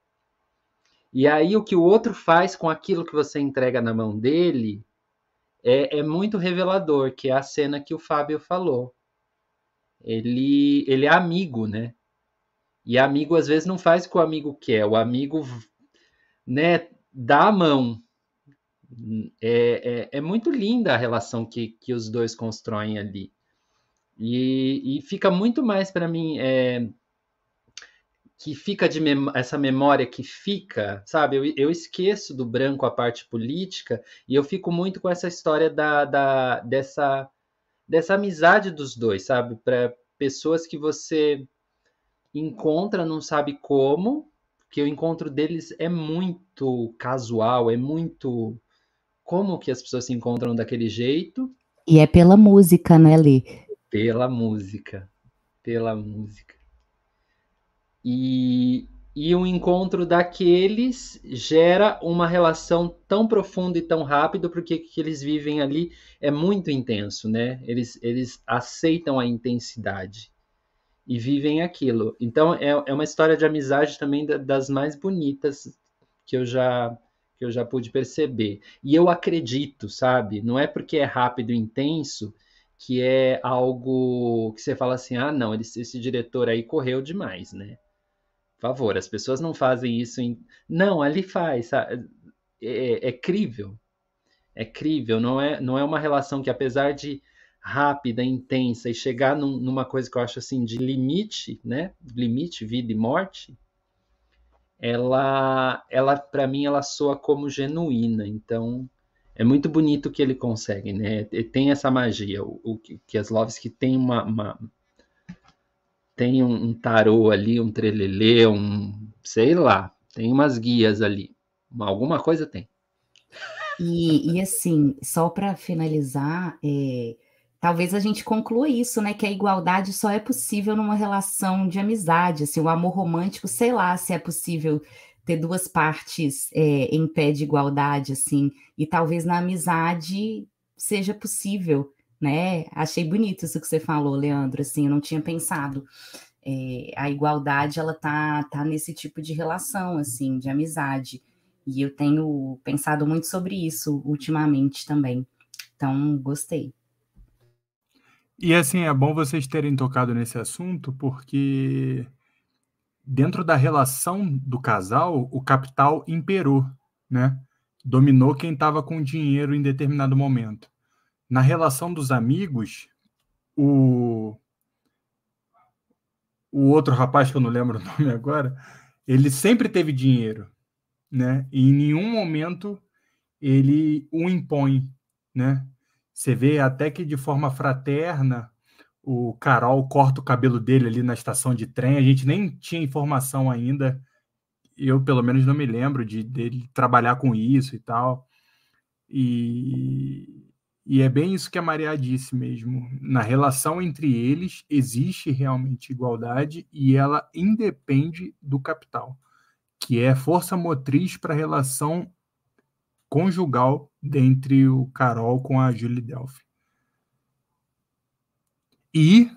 E aí o que o outro faz com aquilo que você entrega na mão dele é, é muito revelador, que é a cena que o Fábio falou. Ele, ele é amigo, né? E amigo às vezes não faz o que o amigo quer, o amigo né, dá a mão. É, é, é muito linda a relação que, que os dois constroem ali. E, e fica muito mais para mim. É, que fica de mem essa memória que fica, sabe? Eu, eu, esqueço do branco a parte política e eu fico muito com essa história da, da dessa dessa amizade dos dois, sabe? Para pessoas que você encontra, não sabe como, que o encontro deles é muito casual, é muito como que as pessoas se encontram daquele jeito. E é pela música, né, Lê? Pela música. Pela música. E, e o encontro daqueles gera uma relação tão profunda e tão rápida, porque o que eles vivem ali é muito intenso, né? Eles, eles aceitam a intensidade e vivem aquilo. Então é, é uma história de amizade também das mais bonitas que eu já que eu já pude perceber. E eu acredito, sabe? Não é porque é rápido e intenso que é algo que você fala assim, ah, não, esse, esse diretor aí correu demais, né? Favor, as pessoas não fazem isso em. Não, ali faz, sabe? É, é, crível. É crível, não é, não é uma relação que, apesar de rápida, intensa e chegar num, numa coisa que eu acho assim de limite, né? Limite, vida e morte, ela, ela para mim, ela soa como genuína. Então, é muito bonito que ele consegue, né? Tem essa magia, o, o que tem uma, uma tem um, um tarô ali, um trelelê, um sei lá, tem umas guias ali. Alguma coisa tem. E, e assim, só para finalizar, é, talvez a gente conclua isso, né? Que a igualdade só é possível numa relação de amizade, assim, o amor romântico, sei lá se é possível ter duas partes é, em pé de igualdade, assim, e talvez na amizade seja possível, né? Achei bonito isso que você falou, Leandro, assim, eu não tinha pensado. É, a igualdade, ela tá, tá nesse tipo de relação, assim, de amizade. E eu tenho pensado muito sobre isso ultimamente também. Então, gostei. E assim, é bom vocês terem tocado nesse assunto, porque dentro da relação do casal, o capital imperou, né? Dominou quem estava com dinheiro em determinado momento. Na relação dos amigos, o o outro rapaz que eu não lembro o nome agora, ele sempre teve dinheiro, né? E em nenhum momento ele o impõe, né? Você vê até que de forma fraterna o Carol corta o cabelo dele ali na estação de trem. A gente nem tinha informação ainda. Eu, pelo menos, não me lembro de dele trabalhar com isso e tal. E, e é bem isso que a Maria disse mesmo. Na relação entre eles existe realmente igualdade e ela independe do capital que é força motriz para a relação conjugal dentre o Carol com a Julie Delphi. E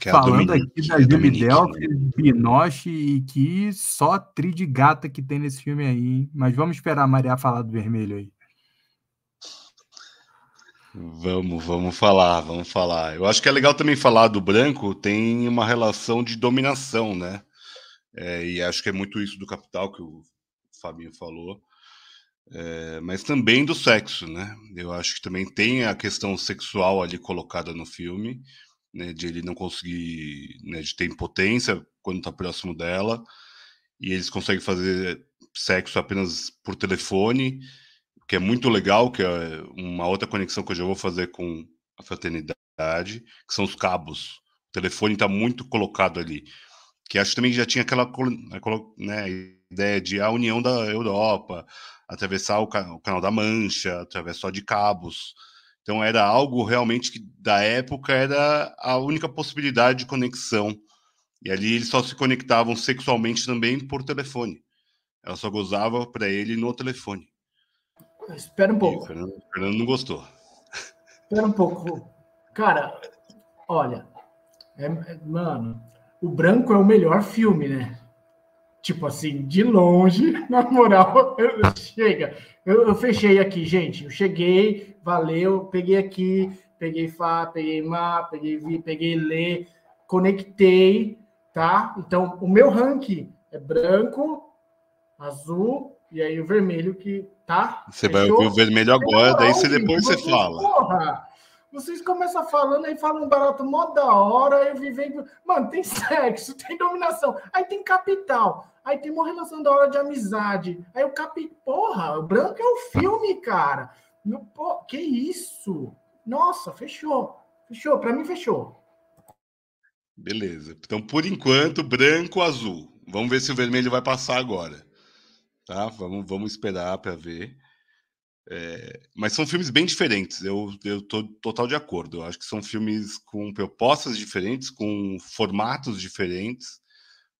que é falando aqui da é Julie Delphi, né? Binoche e que só tri de gata que tem nesse filme aí, hein? Mas vamos esperar a Maria falar do vermelho aí. Vamos, vamos falar, vamos falar. Eu acho que é legal também falar do branco, tem uma relação de dominação, né? É, e acho que é muito isso do capital que o Fabinho falou. É, mas também do sexo, né? Eu acho que também tem a questão sexual ali colocada no filme, né? De ele não conseguir, né? De ter impotência quando está próximo dela, e eles conseguem fazer sexo apenas por telefone, que é muito legal, que é uma outra conexão que eu já vou fazer com a fraternidade, que são os cabos. O telefone está muito colocado ali que acho também que já tinha aquela né, ideia de a união da Europa, atravessar o, o canal da Mancha, atravessar de cabos. Então era algo realmente que da época era a única possibilidade de conexão. E ali eles só se conectavam sexualmente também por telefone. Ela só gozava para ele no telefone. Espera um pouco. o Fernando, o Fernando não gostou. Espera um pouco. Cara, olha, é, é, mano, o Branco é o melhor filme, né? Tipo assim, de longe, na moral, eu, chega. Eu, eu, fechei aqui, gente. Eu cheguei, valeu, peguei aqui, peguei Fá, peguei Má, peguei Vi, peguei Lê, conectei, tá? Então, o meu ranking é branco, azul e aí o vermelho que tá. Você Fechou? vai ouvir o vermelho agora, daí você depois você fala. Porra! Vocês começam falando aí, falam um barato mó da hora, eu vivendo. Mano, tem sexo, tem dominação, aí tem capital, aí tem uma relação da hora de amizade. Aí o capi. Porra, o branco é o filme, cara. Meu, pô, que isso? Nossa, fechou. Fechou, para mim fechou. Beleza. Então, por enquanto, branco, azul. Vamos ver se o vermelho vai passar agora. Tá? Vamos, vamos esperar para ver. É, mas são filmes bem diferentes, eu, eu tô total de acordo. Eu acho que são filmes com propostas diferentes, com formatos diferentes.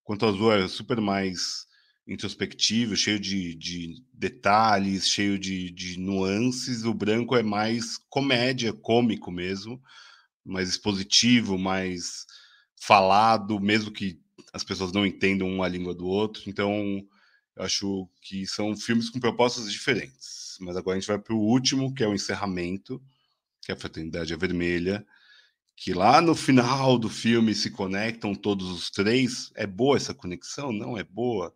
Quanto Azul é super mais introspectivo, cheio de, de detalhes, cheio de, de, nuances. O Branco é mais comédia, cômico mesmo, mais expositivo, mais falado, mesmo que as pessoas não entendam uma língua do outro. Então, acho que são filmes com propostas diferentes mas agora a gente vai para o último, que é o encerramento, que é a Fraternidade é Vermelha, que lá no final do filme se conectam todos os três. É boa essa conexão? Não é boa?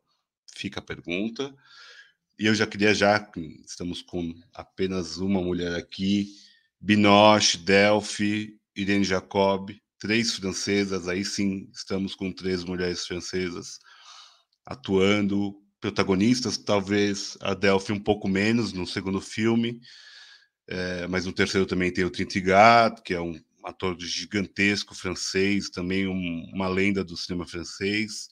Fica a pergunta. E eu já queria já, estamos com apenas uma mulher aqui, Binoche, Delphi, Irene Jacob, três francesas, aí sim estamos com três mulheres francesas atuando, protagonistas, talvez a Delphi um pouco menos no segundo filme, é, mas no terceiro também tem o Trintigat, que é um ator gigantesco francês, também um, uma lenda do cinema francês.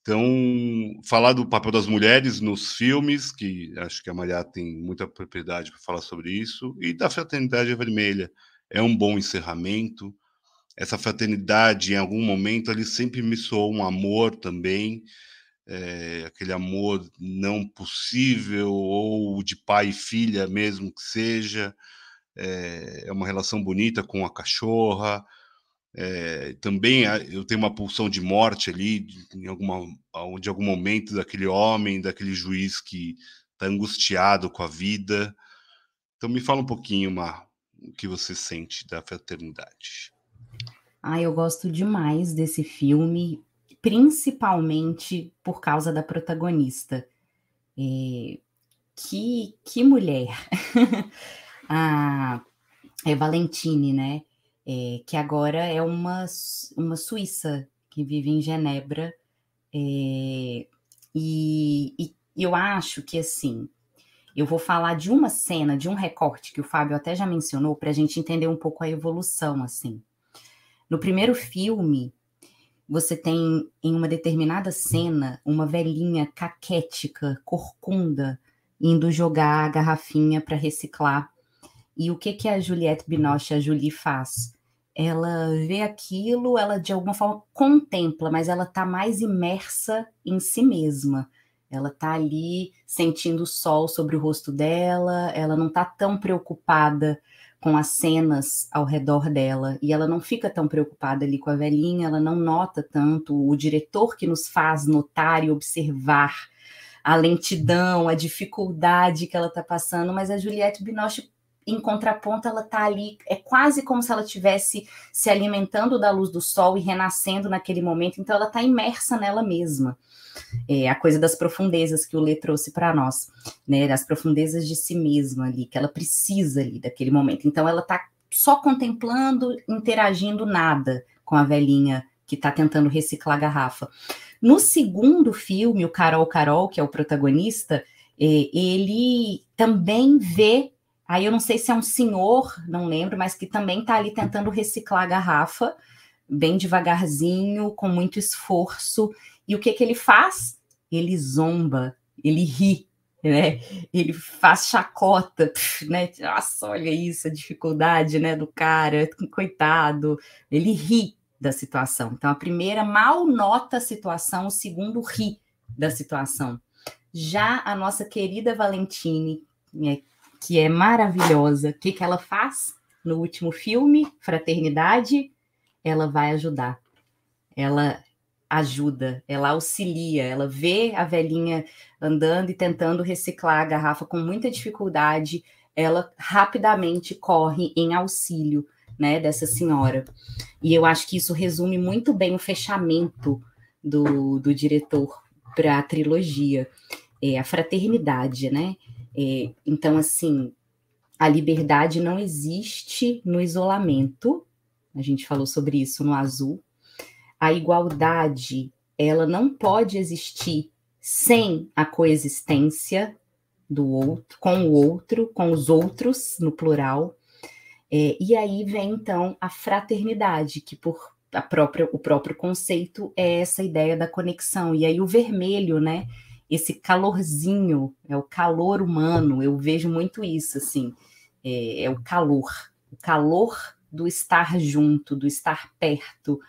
Então, falar do papel das mulheres nos filmes, que acho que a Maria tem muita propriedade para falar sobre isso, e da Fraternidade Vermelha. É um bom encerramento. Essa fraternidade, em algum momento, ali sempre me soou um amor também, é, aquele amor não possível, ou de pai e filha mesmo que seja. É, é uma relação bonita com a cachorra, é, também eu tenho uma pulsão de morte ali, em alguma, de algum momento, daquele homem, daquele juiz que está angustiado com a vida. Então, me fala um pouquinho, Mar, o que você sente da fraternidade. Ah, eu gosto demais desse filme, principalmente por causa da protagonista. É, que, que mulher! a é Valentine, né? é, que agora é uma, uma suíça que vive em Genebra. É, e, e eu acho que, assim, eu vou falar de uma cena, de um recorte que o Fábio até já mencionou, para a gente entender um pouco a evolução, assim. No primeiro filme, você tem em uma determinada cena uma velhinha caquética, corcunda, indo jogar a garrafinha para reciclar. E o que que a Juliette Binoche, a Julie, faz? ela vê aquilo, ela de alguma forma contempla, mas ela está mais imersa em si mesma. Ela está ali sentindo o sol sobre o rosto dela, ela não está tão preocupada com as cenas ao redor dela e ela não fica tão preocupada ali com a velhinha, ela não nota tanto o diretor que nos faz notar e observar a lentidão, a dificuldade que ela está passando, mas a Juliette Binoche em contraponto, ela está ali, é quase como se ela estivesse se alimentando da luz do sol e renascendo naquele momento, então ela está imersa nela mesma. É a coisa das profundezas que o Lê trouxe para nós, né? Das profundezas de si mesma ali, que ela precisa ali daquele momento. Então ela está só contemplando, interagindo nada com a velhinha que está tentando reciclar a garrafa. No segundo filme, o Carol Carol, que é o protagonista, é, ele também vê Aí eu não sei se é um senhor, não lembro, mas que também está ali tentando reciclar a garrafa, bem devagarzinho, com muito esforço. E o que, que ele faz? Ele zomba, ele ri, né? Ele faz chacota, né? Nossa, olha isso, a dificuldade, né, do cara, coitado. Ele ri da situação. Então, a primeira mal nota a situação, o segundo ri da situação. Já a nossa querida Valentine, né, que é maravilhosa. O que, que ela faz no último filme, Fraternidade? Ela vai ajudar. Ela ajuda, ela auxilia, ela vê a velhinha andando e tentando reciclar a garrafa com muita dificuldade, ela rapidamente corre em auxílio, né, dessa senhora. E eu acho que isso resume muito bem o fechamento do, do diretor para a trilogia, é a fraternidade, né? É, então, assim, a liberdade não existe no isolamento, a gente falou sobre isso no azul. A igualdade, ela não pode existir sem a coexistência do outro, com o outro, com os outros, no plural. É, e aí vem, então, a fraternidade, que por a própria, o próprio conceito é essa ideia da conexão. E aí o vermelho, né? Esse calorzinho, é o calor humano, eu vejo muito isso, assim, é, é o calor, o calor do estar junto, do estar perto,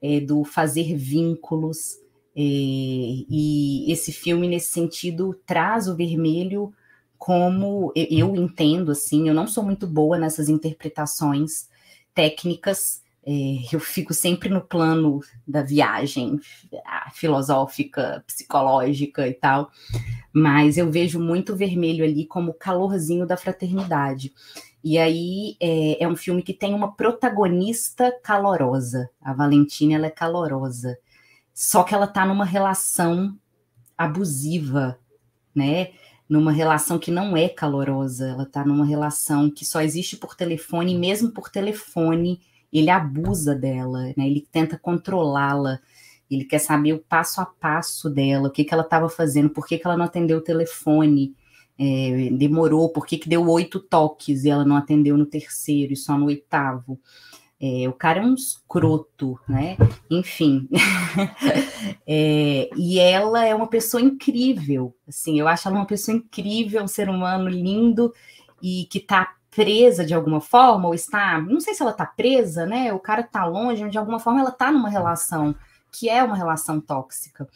é, do fazer vínculos, é, e esse filme, nesse sentido, traz o vermelho como eu entendo, assim, eu não sou muito boa nessas interpretações técnicas, eu fico sempre no plano da viagem filosófica, psicológica e tal, mas eu vejo muito vermelho ali como o calorzinho da fraternidade. E aí é, é, um filme que tem uma protagonista calorosa. A Valentina ela é calorosa, só que ela está numa relação abusiva, né? Numa relação que não é calorosa, ela está numa relação que só existe por telefone, e mesmo por telefone ele abusa dela, né? Ele tenta controlá-la, ele quer saber o passo a passo dela, o que, que ela estava fazendo, por que, que ela não atendeu o telefone, é, demorou, por que, que deu oito toques e ela não atendeu no terceiro e só no oitavo. É, o cara é um escroto, né? Enfim. é, e ela é uma pessoa incrível, assim, eu acho ela uma pessoa incrível, um ser humano lindo e que tá presa de alguma forma, ou está, não sei se ela tá presa, né? O cara tá longe, mas de alguma forma ela tá numa relação que é uma relação tóxica.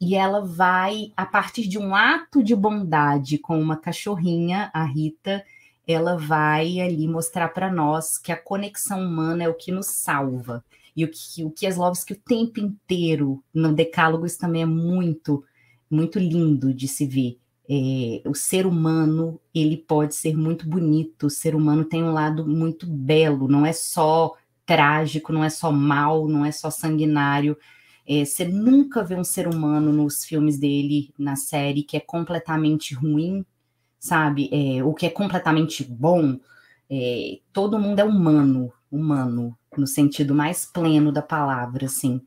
E ela vai, a partir de um ato de bondade com uma cachorrinha, a Rita, ela vai ali mostrar para nós que a conexão humana é o que nos salva. E o que, o que o tempo inteiro, no Decálogo, isso também é muito, muito lindo de se ver. É, o ser humano, ele pode ser muito bonito, o ser humano tem um lado muito belo, não é só trágico, não é só mal, não é só sanguinário. É, você nunca vê um ser humano nos filmes dele, na série, que é completamente ruim, sabe? É, o que é completamente bom, é, todo mundo é humano, humano, no sentido mais pleno da palavra, assim.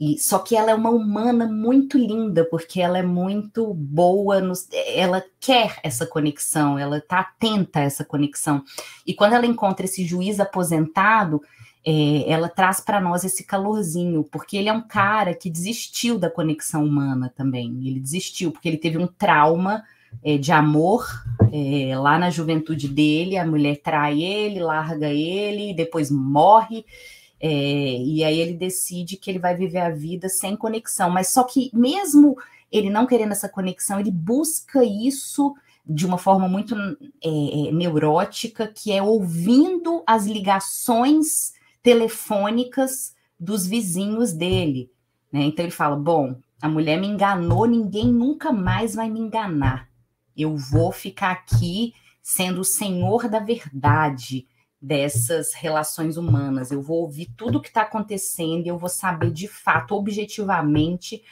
E, só que ela é uma humana muito linda, porque ela é muito boa, no, ela quer essa conexão, ela está atenta a essa conexão. E quando ela encontra esse juiz aposentado, é, ela traz para nós esse calorzinho, porque ele é um cara que desistiu da conexão humana também. Ele desistiu, porque ele teve um trauma é, de amor é, lá na juventude dele, a mulher trai ele, larga ele, depois morre. É, e aí ele decide que ele vai viver a vida sem conexão. Mas só que mesmo ele não querendo essa conexão, ele busca isso de uma forma muito é, é, neurótica, que é ouvindo as ligações telefônicas dos vizinhos dele. Né? Então ele fala: bom, a mulher me enganou, ninguém nunca mais vai me enganar. Eu vou ficar aqui sendo o senhor da verdade dessas relações humanas. Eu vou ouvir tudo o que está acontecendo e eu vou saber de fato, objetivamente.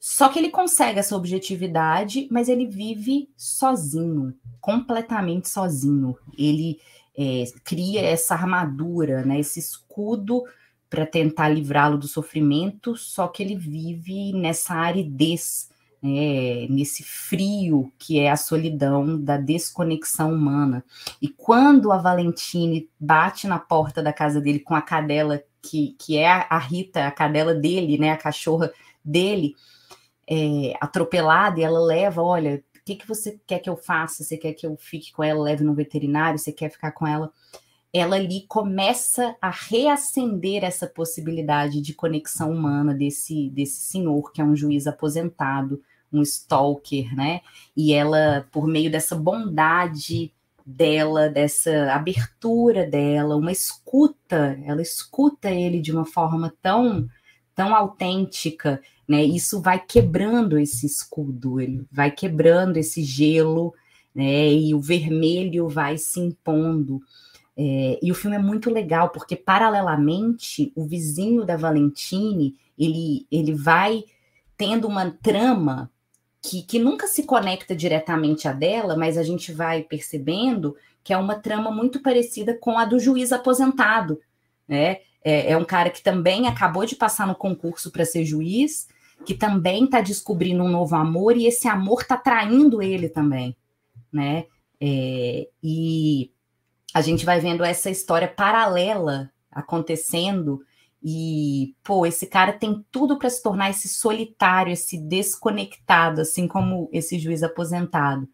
Só que ele consegue essa objetividade, mas ele vive sozinho, completamente sozinho. Ele é, cria essa armadura, né, esse escudo para tentar livrá-lo do sofrimento, só que ele vive nessa aridez é, nesse frio que é a solidão da desconexão humana. E quando a Valentine bate na porta da casa dele com a cadela, que, que é a Rita, a cadela dele, né, a cachorra dele, é, atropelada, e ela leva, olha, o que, que você quer que eu faça? Você quer que eu fique com ela, leve no veterinário? Você quer ficar com ela? Ela ali começa a reacender essa possibilidade de conexão humana desse, desse senhor, que é um juiz aposentado, um stalker, né? E ela, por meio dessa bondade dela, dessa abertura dela, uma escuta, ela escuta ele de uma forma tão tão autêntica, né? Isso vai quebrando esse escudo, ele vai quebrando esse gelo, né? E o vermelho vai se impondo. É, e o filme é muito legal porque paralelamente o vizinho da Valentine ele ele vai tendo uma trama que, que nunca se conecta diretamente a dela, mas a gente vai percebendo que é uma trama muito parecida com a do juiz aposentado, né? É, é um cara que também acabou de passar no concurso para ser juiz, que também está descobrindo um novo amor e esse amor está traindo ele também, né? É, e a gente vai vendo essa história paralela acontecendo e, pô, esse cara tem tudo para se tornar esse solitário, esse desconectado, assim como esse juiz aposentado.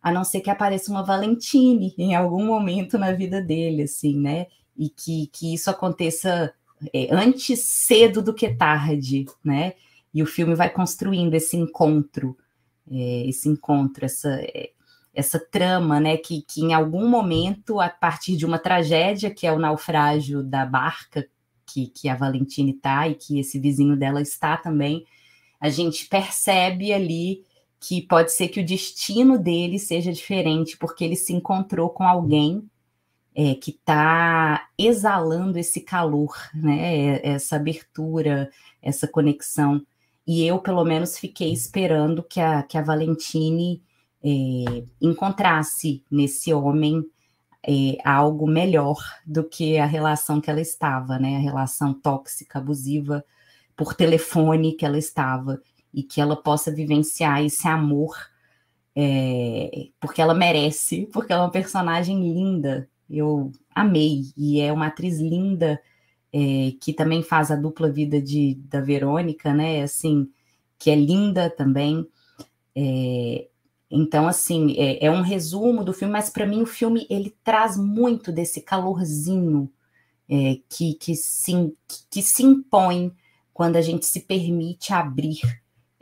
A não ser que apareça uma Valentine em algum momento na vida dele, assim, né? E que, que isso aconteça é, antes cedo do que tarde, né? E o filme vai construindo esse encontro, é, esse encontro, essa, é, essa trama, né? Que, que em algum momento, a partir de uma tragédia, que é o naufrágio da barca que, que a Valentine está e que esse vizinho dela está também, a gente percebe ali que pode ser que o destino dele seja diferente, porque ele se encontrou com alguém é, que está exalando esse calor, né? Essa abertura, essa conexão. E eu, pelo menos, fiquei esperando que a, que a Valentine é, encontrasse nesse homem é, algo melhor do que a relação que ela estava, né? A relação tóxica, abusiva por telefone que ela estava e que ela possa vivenciar esse amor, é, porque ela merece, porque ela é uma personagem linda, eu amei, e é uma atriz linda, é, que também faz a dupla vida de, da Verônica, né, assim, que é linda também, é, então, assim, é, é, um resumo do filme, mas para mim o filme ele traz muito desse calorzinho é, que, que, se, que se impõe quando a gente se permite abrir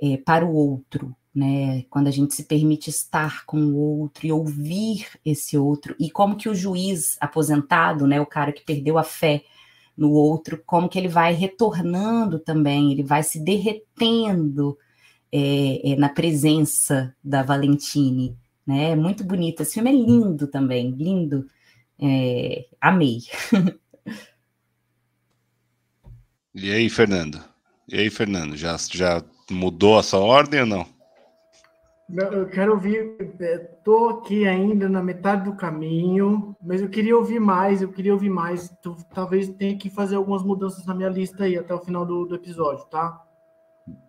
é, para o outro, né? Quando a gente se permite estar com o outro e ouvir esse outro, e como que o juiz aposentado, né, o cara que perdeu a fé no outro, como que ele vai retornando também, ele vai se derretendo é, é, na presença da Valentine. Né? É muito bonito. Esse filme é lindo também, lindo. É, amei. E aí, Fernando? E aí, Fernando? Já, já mudou a sua ordem ou não? não eu quero ouvir. Estou aqui ainda na metade do caminho, mas eu queria ouvir mais. Eu queria ouvir mais. Talvez tenha que fazer algumas mudanças na minha lista aí até o final do, do episódio, tá?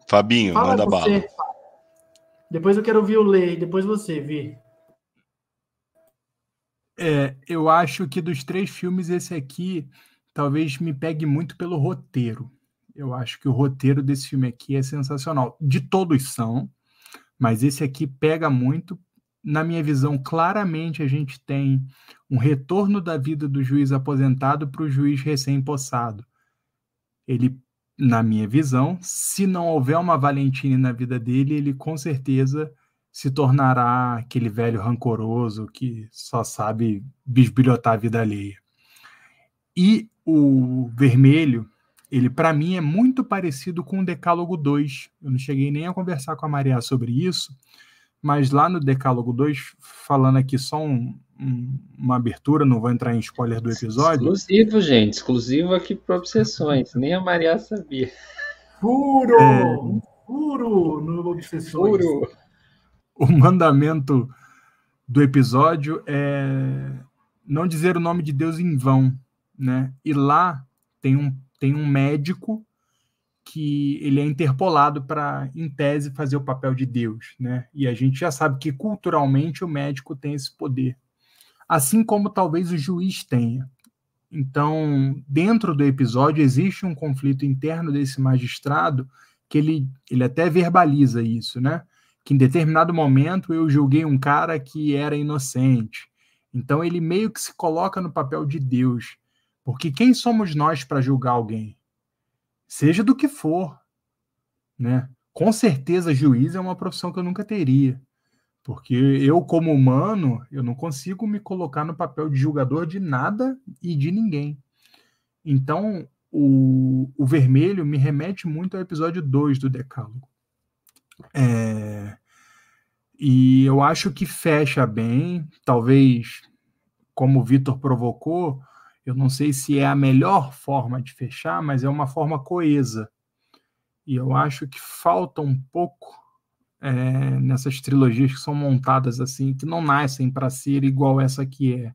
Fabinho, Fala manda você. bala. Depois eu quero ouvir o Lei, depois você, Vi. É, eu acho que dos três filmes, esse aqui talvez me pegue muito pelo roteiro. Eu acho que o roteiro desse filme aqui é sensacional. De todos são, mas esse aqui pega muito. Na minha visão, claramente a gente tem um retorno da vida do juiz aposentado para o juiz recém-possado. Ele na minha visão, se não houver uma Valentine na vida dele, ele com certeza se tornará aquele velho rancoroso que só sabe bisbilhotar a vida alheia. E o vermelho, ele para mim é muito parecido com o Decálogo 2. Eu não cheguei nem a conversar com a Maria sobre isso, mas lá no Decálogo 2, falando aqui só um, uma abertura, não vou entrar em spoiler do episódio. Exclusivo, gente, exclusivo aqui para Obsessões, nem a Maria sabia. Puro! É... Puro no Obsessões. Puro! O mandamento do episódio é não dizer o nome de Deus em vão, né? E lá tem um, tem um médico que ele é interpolado para, em tese, fazer o papel de Deus, né? E a gente já sabe que culturalmente o médico tem esse poder assim como talvez o juiz tenha. Então, dentro do episódio, existe um conflito interno desse magistrado que ele, ele até verbaliza isso, né? Que em determinado momento eu julguei um cara que era inocente. Então, ele meio que se coloca no papel de Deus. Porque quem somos nós para julgar alguém? Seja do que for, né? Com certeza, juiz é uma profissão que eu nunca teria. Porque eu, como humano, eu não consigo me colocar no papel de julgador de nada e de ninguém. Então, o, o vermelho me remete muito ao episódio 2 do Decálogo. É, e eu acho que fecha bem, talvez, como o Vitor provocou, eu não sei se é a melhor forma de fechar, mas é uma forma coesa. E eu acho que falta um pouco é, nessas trilogias que são montadas assim, que não nascem para ser igual essa que é.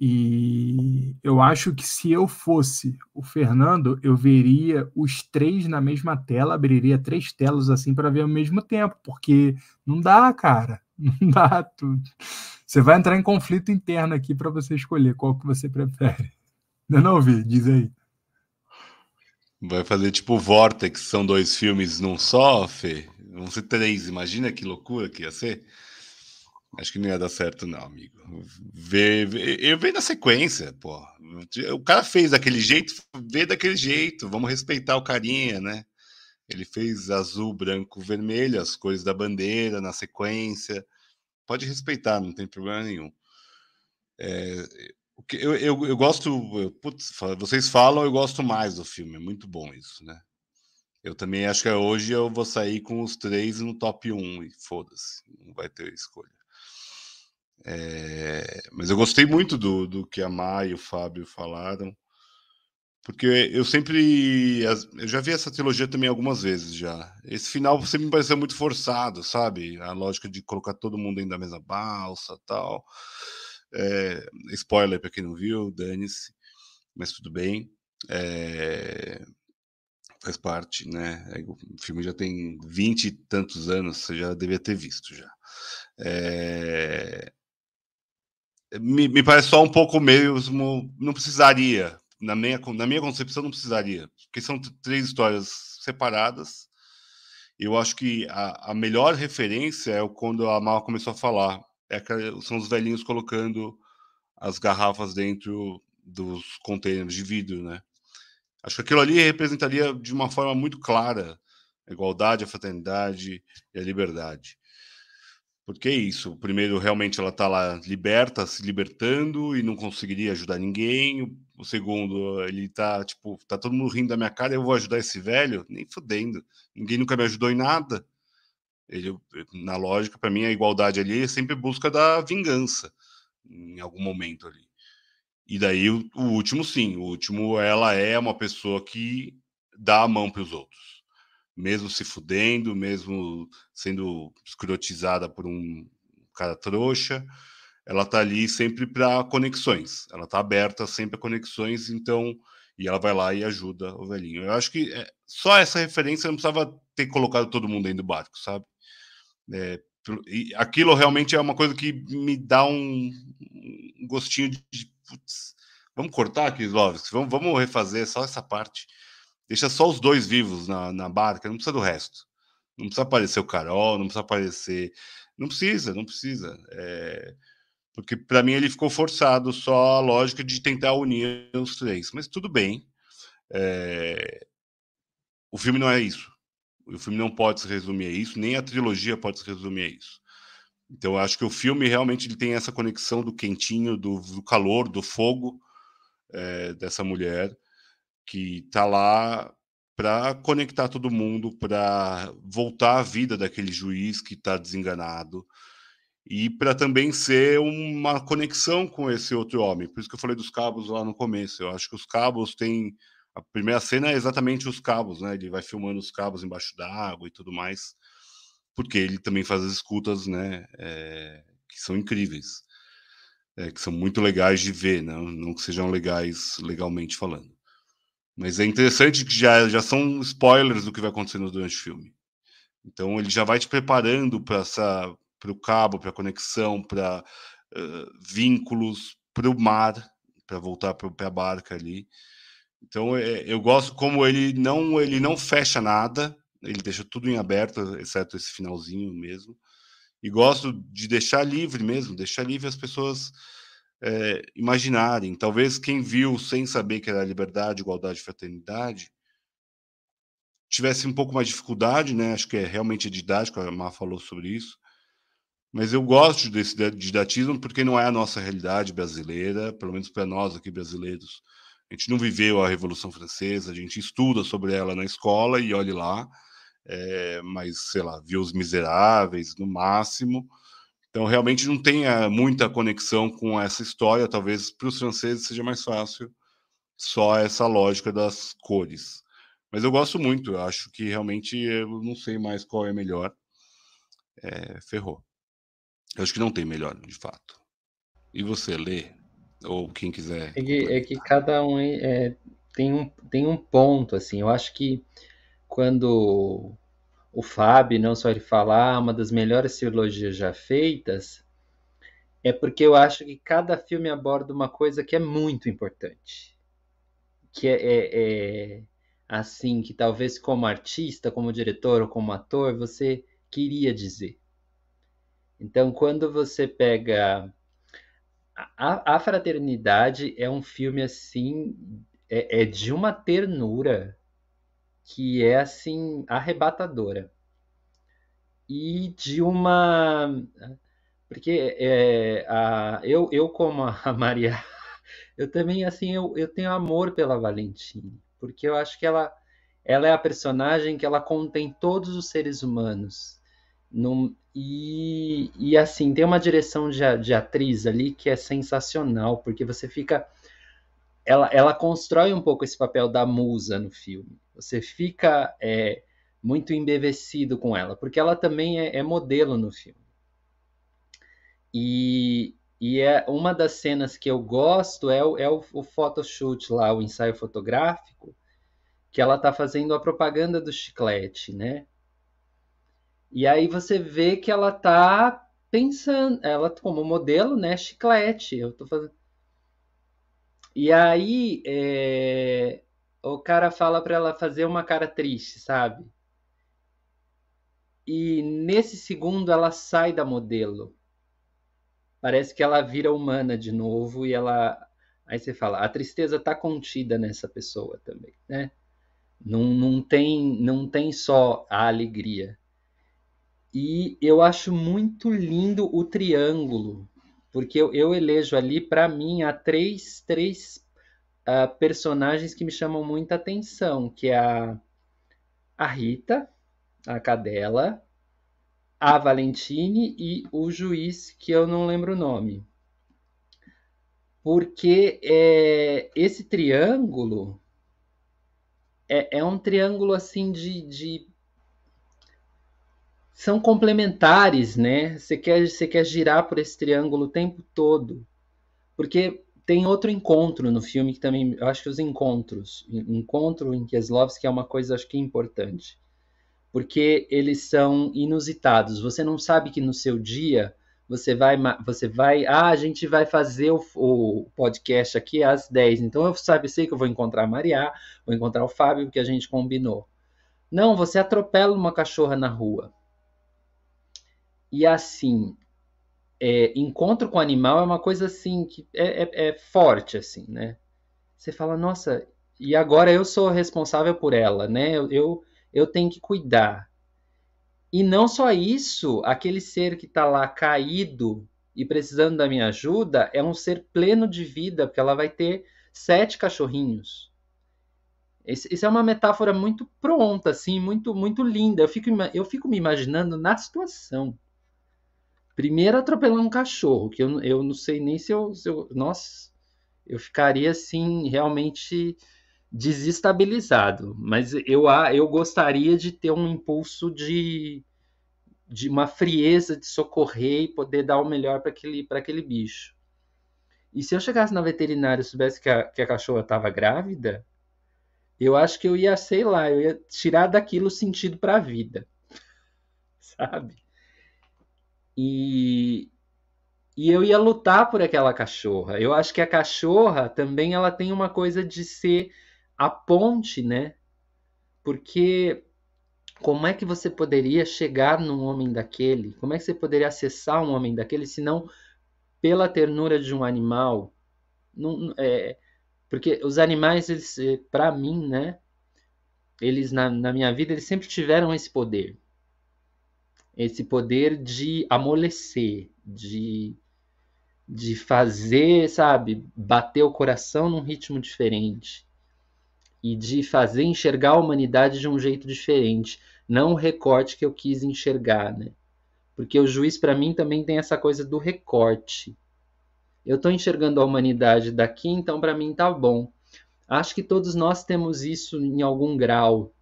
E eu acho que se eu fosse o Fernando, eu veria os três na mesma tela, abriria três telas assim para ver ao mesmo tempo, porque não dá, cara, não dá. tudo. Você vai entrar em conflito interno aqui para você escolher qual que você prefere. Eu não ouvi, diz aí. Vai fazer tipo Vortex, são dois filmes num só, Fê? Vão ser três, imagina que loucura que ia ser. Acho que não ia dar certo, não, amigo. Vê, vê, eu vejo na sequência, pô. O cara fez daquele jeito, vê daquele jeito. Vamos respeitar o carinha, né? Ele fez azul, branco, vermelho, as cores da bandeira na sequência. Pode respeitar, não tem problema nenhum. É, eu, eu, eu gosto. Putz, vocês falam, eu gosto mais do filme. É muito bom isso, né? Eu também acho que hoje eu vou sair com os três no top 1 e foda-se, não vai ter escolha. É, mas eu gostei muito do, do que a Mai e o Fábio falaram, porque eu sempre. Eu já vi essa trilogia também algumas vezes já. Esse final sempre me pareceu muito forçado, sabe? A lógica de colocar todo mundo dentro da mesma balsa tal. É, spoiler para quem não viu, dane-se, mas tudo bem. É, faz parte, né? O filme já tem vinte e tantos anos, você já devia ter visto já. É... me, me parece só um pouco mesmo. Não precisaria. Na minha, na minha concepção, não precisaria. Porque são três histórias separadas. Eu acho que a, a melhor referência é quando a Mal começou a falar. É que são os velhinhos colocando as garrafas dentro dos containers de vidro, né? Acho que aquilo ali representaria de uma forma muito clara a igualdade, a fraternidade e a liberdade. Porque é isso. Primeiro, realmente ela está lá liberta, se libertando e não conseguiria ajudar ninguém. O segundo, ele está tipo, tá todo mundo rindo da minha cara, eu vou ajudar esse velho? Nem fudendo. Ninguém nunca me ajudou em nada. Ele, na lógica, para mim, a igualdade ali é sempre busca da vingança, em algum momento ali. E daí o, o último, sim. O último, ela é uma pessoa que dá a mão para os outros mesmo se fudendo, mesmo sendo escrotizada por um cara trouxa, ela tá ali sempre para conexões. Ela tá aberta sempre a conexões, então e ela vai lá e ajuda o velhinho. Eu acho que é, só essa referência não precisava ter colocado todo mundo dentro do barco, sabe? É, e aquilo realmente é uma coisa que me dá um, um gostinho de, putz, vamos cortar Lovs, vamos, vamos refazer só essa parte. Deixa só os dois vivos na, na barca, não precisa do resto. Não precisa aparecer o Carol, não precisa aparecer. Não precisa, não precisa. É... Porque para mim ele ficou forçado só a lógica de tentar unir os três. Mas tudo bem. É... O filme não é isso. O filme não pode se resumir a isso, nem a trilogia pode se resumir a isso. Então eu acho que o filme realmente ele tem essa conexão do quentinho, do, do calor, do fogo é, dessa mulher que está lá para conectar todo mundo, para voltar à vida daquele juiz que está desenganado e para também ser uma conexão com esse outro homem. Por isso que eu falei dos cabos lá no começo. Eu acho que os cabos têm a primeira cena é exatamente os cabos, né? Ele vai filmando os cabos embaixo d'água e tudo mais, porque ele também faz as escutas, né? É, que são incríveis, é, que são muito legais de ver, não, não que sejam legais legalmente falando. Mas é interessante que já, já são spoilers do que vai acontecendo durante o filme. Então ele já vai te preparando para essa para o cabo, para a conexão, para uh, vínculos, para o mar, para voltar para a barca ali. Então é, eu gosto como ele não ele não fecha nada, ele deixa tudo em aberto, exceto esse finalzinho mesmo. E gosto de deixar livre mesmo, deixar livre as pessoas é, imaginarem. Talvez quem viu sem saber que era liberdade, igualdade fraternidade tivesse um pouco mais de dificuldade, né? Acho que é realmente didático, a Mar falou sobre isso. Mas eu gosto desse didatismo porque não é a nossa realidade brasileira, pelo menos para nós aqui brasileiros. A gente não viveu a Revolução Francesa, a gente estuda sobre ela na escola e olhe lá, é, mas sei lá, viu os miseráveis no máximo, então, realmente não tem muita conexão com essa história. Talvez para os franceses seja mais fácil só essa lógica das cores. Mas eu gosto muito, eu acho que realmente eu não sei mais qual é melhor. É, ferrou. Eu acho que não tem melhor, de fato. E você, lê? Ou quem quiser. É que, é que cada um é, tem, um, tem um ponto, assim. Eu acho que quando o Fábio, não só ele falar, ah, uma das melhores trilogias já feitas, é porque eu acho que cada filme aborda uma coisa que é muito importante. Que é, é, é assim, que talvez como artista, como diretor ou como ator, você queria dizer. Então, quando você pega. A, a Fraternidade é um filme assim. É, é de uma ternura que é assim arrebatadora e de uma porque é, a, eu, eu como a Maria eu também assim eu, eu tenho amor pela Valentine porque eu acho que ela ela é a personagem que ela contém todos os seres humanos e, e assim tem uma direção de, de atriz ali que é sensacional porque você fica ela, ela constrói um pouco esse papel da musa no filme você fica é, muito embevecido com ela, porque ela também é, é modelo no filme. E, e é uma das cenas que eu gosto é o, é o, o photoshoot lá, o ensaio fotográfico, que ela está fazendo a propaganda do chiclete, né? E aí você vê que ela está pensando, ela como modelo, né? Chiclete, eu tô fazendo. E aí é, o cara fala para ela fazer uma cara triste, sabe? E nesse segundo ela sai da modelo. Parece que ela vira humana de novo e ela. Aí você fala, a tristeza está contida nessa pessoa também, né? Não, não, tem, não tem só a alegria. E eu acho muito lindo o triângulo, porque eu, eu elejo ali, para mim, há três, três uh, personagens que me chamam muita atenção, que é a, a Rita, a cadela, a Valentine e o juiz, que eu não lembro o nome. Porque é, esse triângulo é, é, um triângulo assim de, de, São complementares, né? Você quer, você quer girar por esse triângulo o tempo todo. Porque tem outro encontro no filme que também. Eu acho que os encontros. Encontro em Kieslowski é uma coisa, acho que importante porque eles são inusitados. Você não sabe que no seu dia você vai, você vai, ah, a gente vai fazer o, o podcast aqui às 10. Então eu sabe, sei que eu vou encontrar a Maria, vou encontrar o Fábio, porque a gente combinou. Não, você atropela uma cachorra na rua. E assim, é, encontro com animal é uma coisa assim que é, é, é forte, assim, né? Você fala, nossa, e agora eu sou responsável por ela, né? Eu, eu eu tenho que cuidar. E não só isso, aquele ser que está lá caído e precisando da minha ajuda é um ser pleno de vida, porque ela vai ter sete cachorrinhos. Isso é uma metáfora muito pronta, assim, muito muito linda. Eu fico, eu fico me imaginando na situação. Primeiro atropelando um cachorro, que eu, eu não sei nem se eu, se eu. Nossa, eu ficaria assim, realmente desestabilizado. Mas eu, eu gostaria de ter um impulso de, de uma frieza de socorrer e poder dar o melhor para aquele, aquele bicho. E se eu chegasse na veterinária e soubesse que a, que a cachorra estava grávida, eu acho que eu ia, sei lá, eu ia tirar daquilo sentido para a vida. Sabe? E, e eu ia lutar por aquela cachorra. Eu acho que a cachorra também ela tem uma coisa de ser a ponte, né? Porque como é que você poderia chegar num homem daquele? Como é que você poderia acessar um homem daquele se não pela ternura de um animal? Não, é, porque os animais, é, para mim, né? Eles na, na minha vida, eles sempre tiveram esse poder, esse poder de amolecer, de de fazer, sabe, bater o coração num ritmo diferente e de fazer enxergar a humanidade de um jeito diferente, não o recorte que eu quis enxergar, né? Porque o juiz para mim também tem essa coisa do recorte. Eu estou enxergando a humanidade daqui, então para mim tá bom. Acho que todos nós temos isso em algum grau.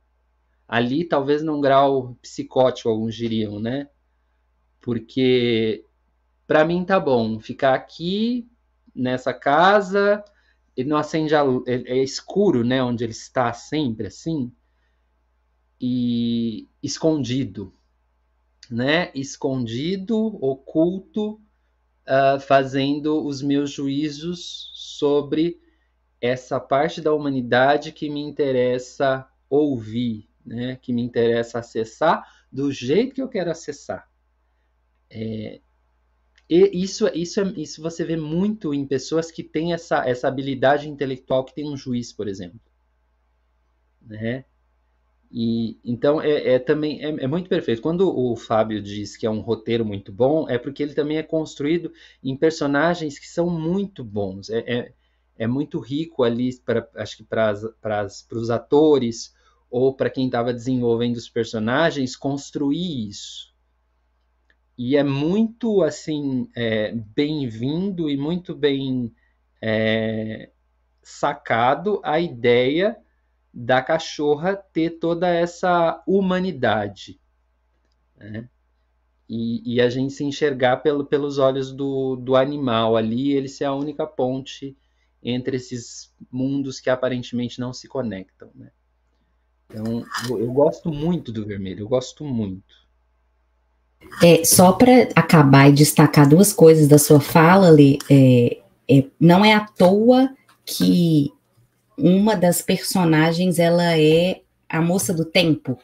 Ali, talvez num grau psicótico, alguns diriam, né? Porque para mim tá bom ficar aqui nessa casa, ele não acende a luz, é, é escuro, né, onde ele está sempre assim, e escondido, né, escondido, oculto, uh, fazendo os meus juízos sobre essa parte da humanidade que me interessa ouvir, né, que me interessa acessar do jeito que eu quero acessar. É, isso, isso, é, isso você vê muito em pessoas que têm essa, essa habilidade intelectual que tem um juiz, por exemplo. Né? E, então é, é também é, é, muito perfeito. Quando o Fábio diz que é um roteiro muito bom, é porque ele também é construído em personagens que são muito bons. É, é, é muito rico ali, pra, acho que para os atores ou para quem estava desenvolvendo os personagens, construir isso e é muito assim é, bem-vindo e muito bem é, sacado a ideia da cachorra ter toda essa humanidade né? e, e, a gente se enxergar pelo, pelos olhos do, do animal ali ele ser a única ponte entre esses mundos que aparentemente não se conectam né? Então eu, gosto muito do vermelho eu gosto muito É, só para acabar e destacar duas coisas da sua fala, Lê, é, é, não é à toa que uma das personagens ela é a moça do tempo.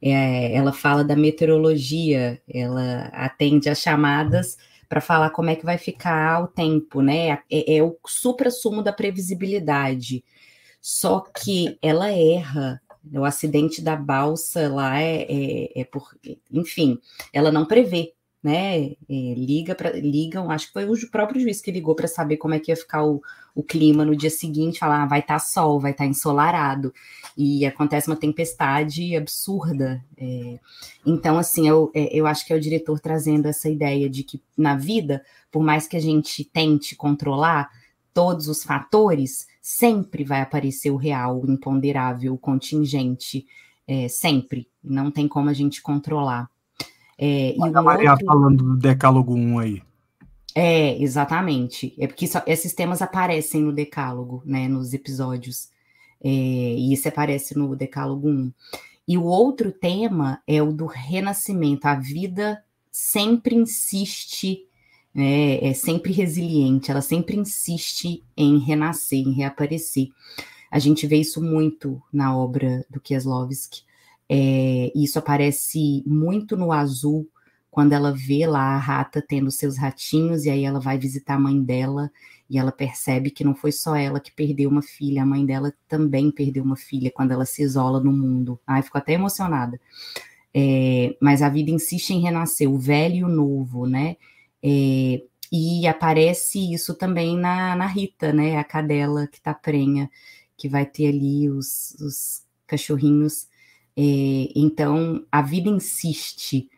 É, ela fala da meteorologia, ela atende às chamadas para falar como é que vai ficar o tempo, né? É, é o supra-sumo da previsibilidade. Só que ela erra. O acidente da balsa lá é, é, é por. Enfim, ela não prevê né? É, liga para ligam, acho que foi o próprio juiz que ligou para saber como é que ia ficar o, o clima no dia seguinte, falar ah, vai estar tá sol, vai estar tá ensolarado, e acontece uma tempestade absurda. É, então, assim, eu, é, eu acho que é o diretor trazendo essa ideia de que na vida, por mais que a gente tente controlar todos os fatores, sempre vai aparecer o real, o imponderável, o contingente, é, sempre. Não tem como a gente controlar. É, e a Maria outro... falando do Decálogo 1 aí. É, exatamente. É porque esses temas aparecem no Decálogo, né, nos episódios. É, e isso aparece no Decálogo 1. E o outro tema é o do renascimento. A vida sempre insiste, né, é sempre resiliente, ela sempre insiste em renascer, em reaparecer. A gente vê isso muito na obra do Kieslowski. É, isso aparece muito no azul, quando ela vê lá a rata tendo seus ratinhos, e aí ela vai visitar a mãe dela, e ela percebe que não foi só ela que perdeu uma filha, a mãe dela também perdeu uma filha quando ela se isola no mundo. Ai, ficou até emocionada. É, mas a vida insiste em renascer, o velho e o novo, né? É, e aparece isso também na, na Rita, né? A cadela que tá prenha, que vai ter ali os, os cachorrinhos é, então, a vida insiste,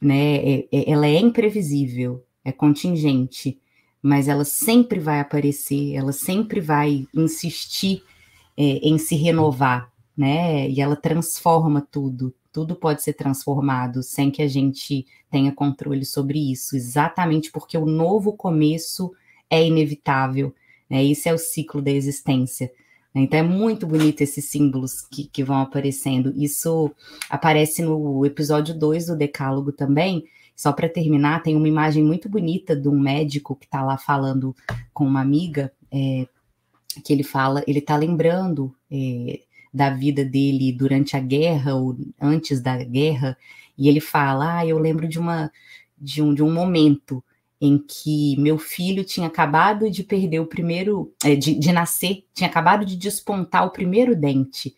né? É, é, ela é imprevisível, é contingente, mas ela sempre vai aparecer, ela sempre vai insistir é, em se renovar, né? E ela transforma tudo, tudo pode ser transformado sem que a gente tenha controle sobre isso, exatamente porque o novo começo é inevitável, né? Esse é o ciclo da existência. Então é muito bonito esses símbolos que, que vão aparecendo. Isso aparece no episódio 2 do Decálogo também. Só para terminar, tem uma imagem muito bonita de um médico que está lá falando com uma amiga, é, que ele fala, ele está lembrando é, da vida dele durante a guerra ou antes da guerra, e ele fala: Ah, eu lembro de uma de um, de um momento em que meu filho tinha acabado de perder o primeiro, é, de, de nascer, tinha acabado de despontar o primeiro dente.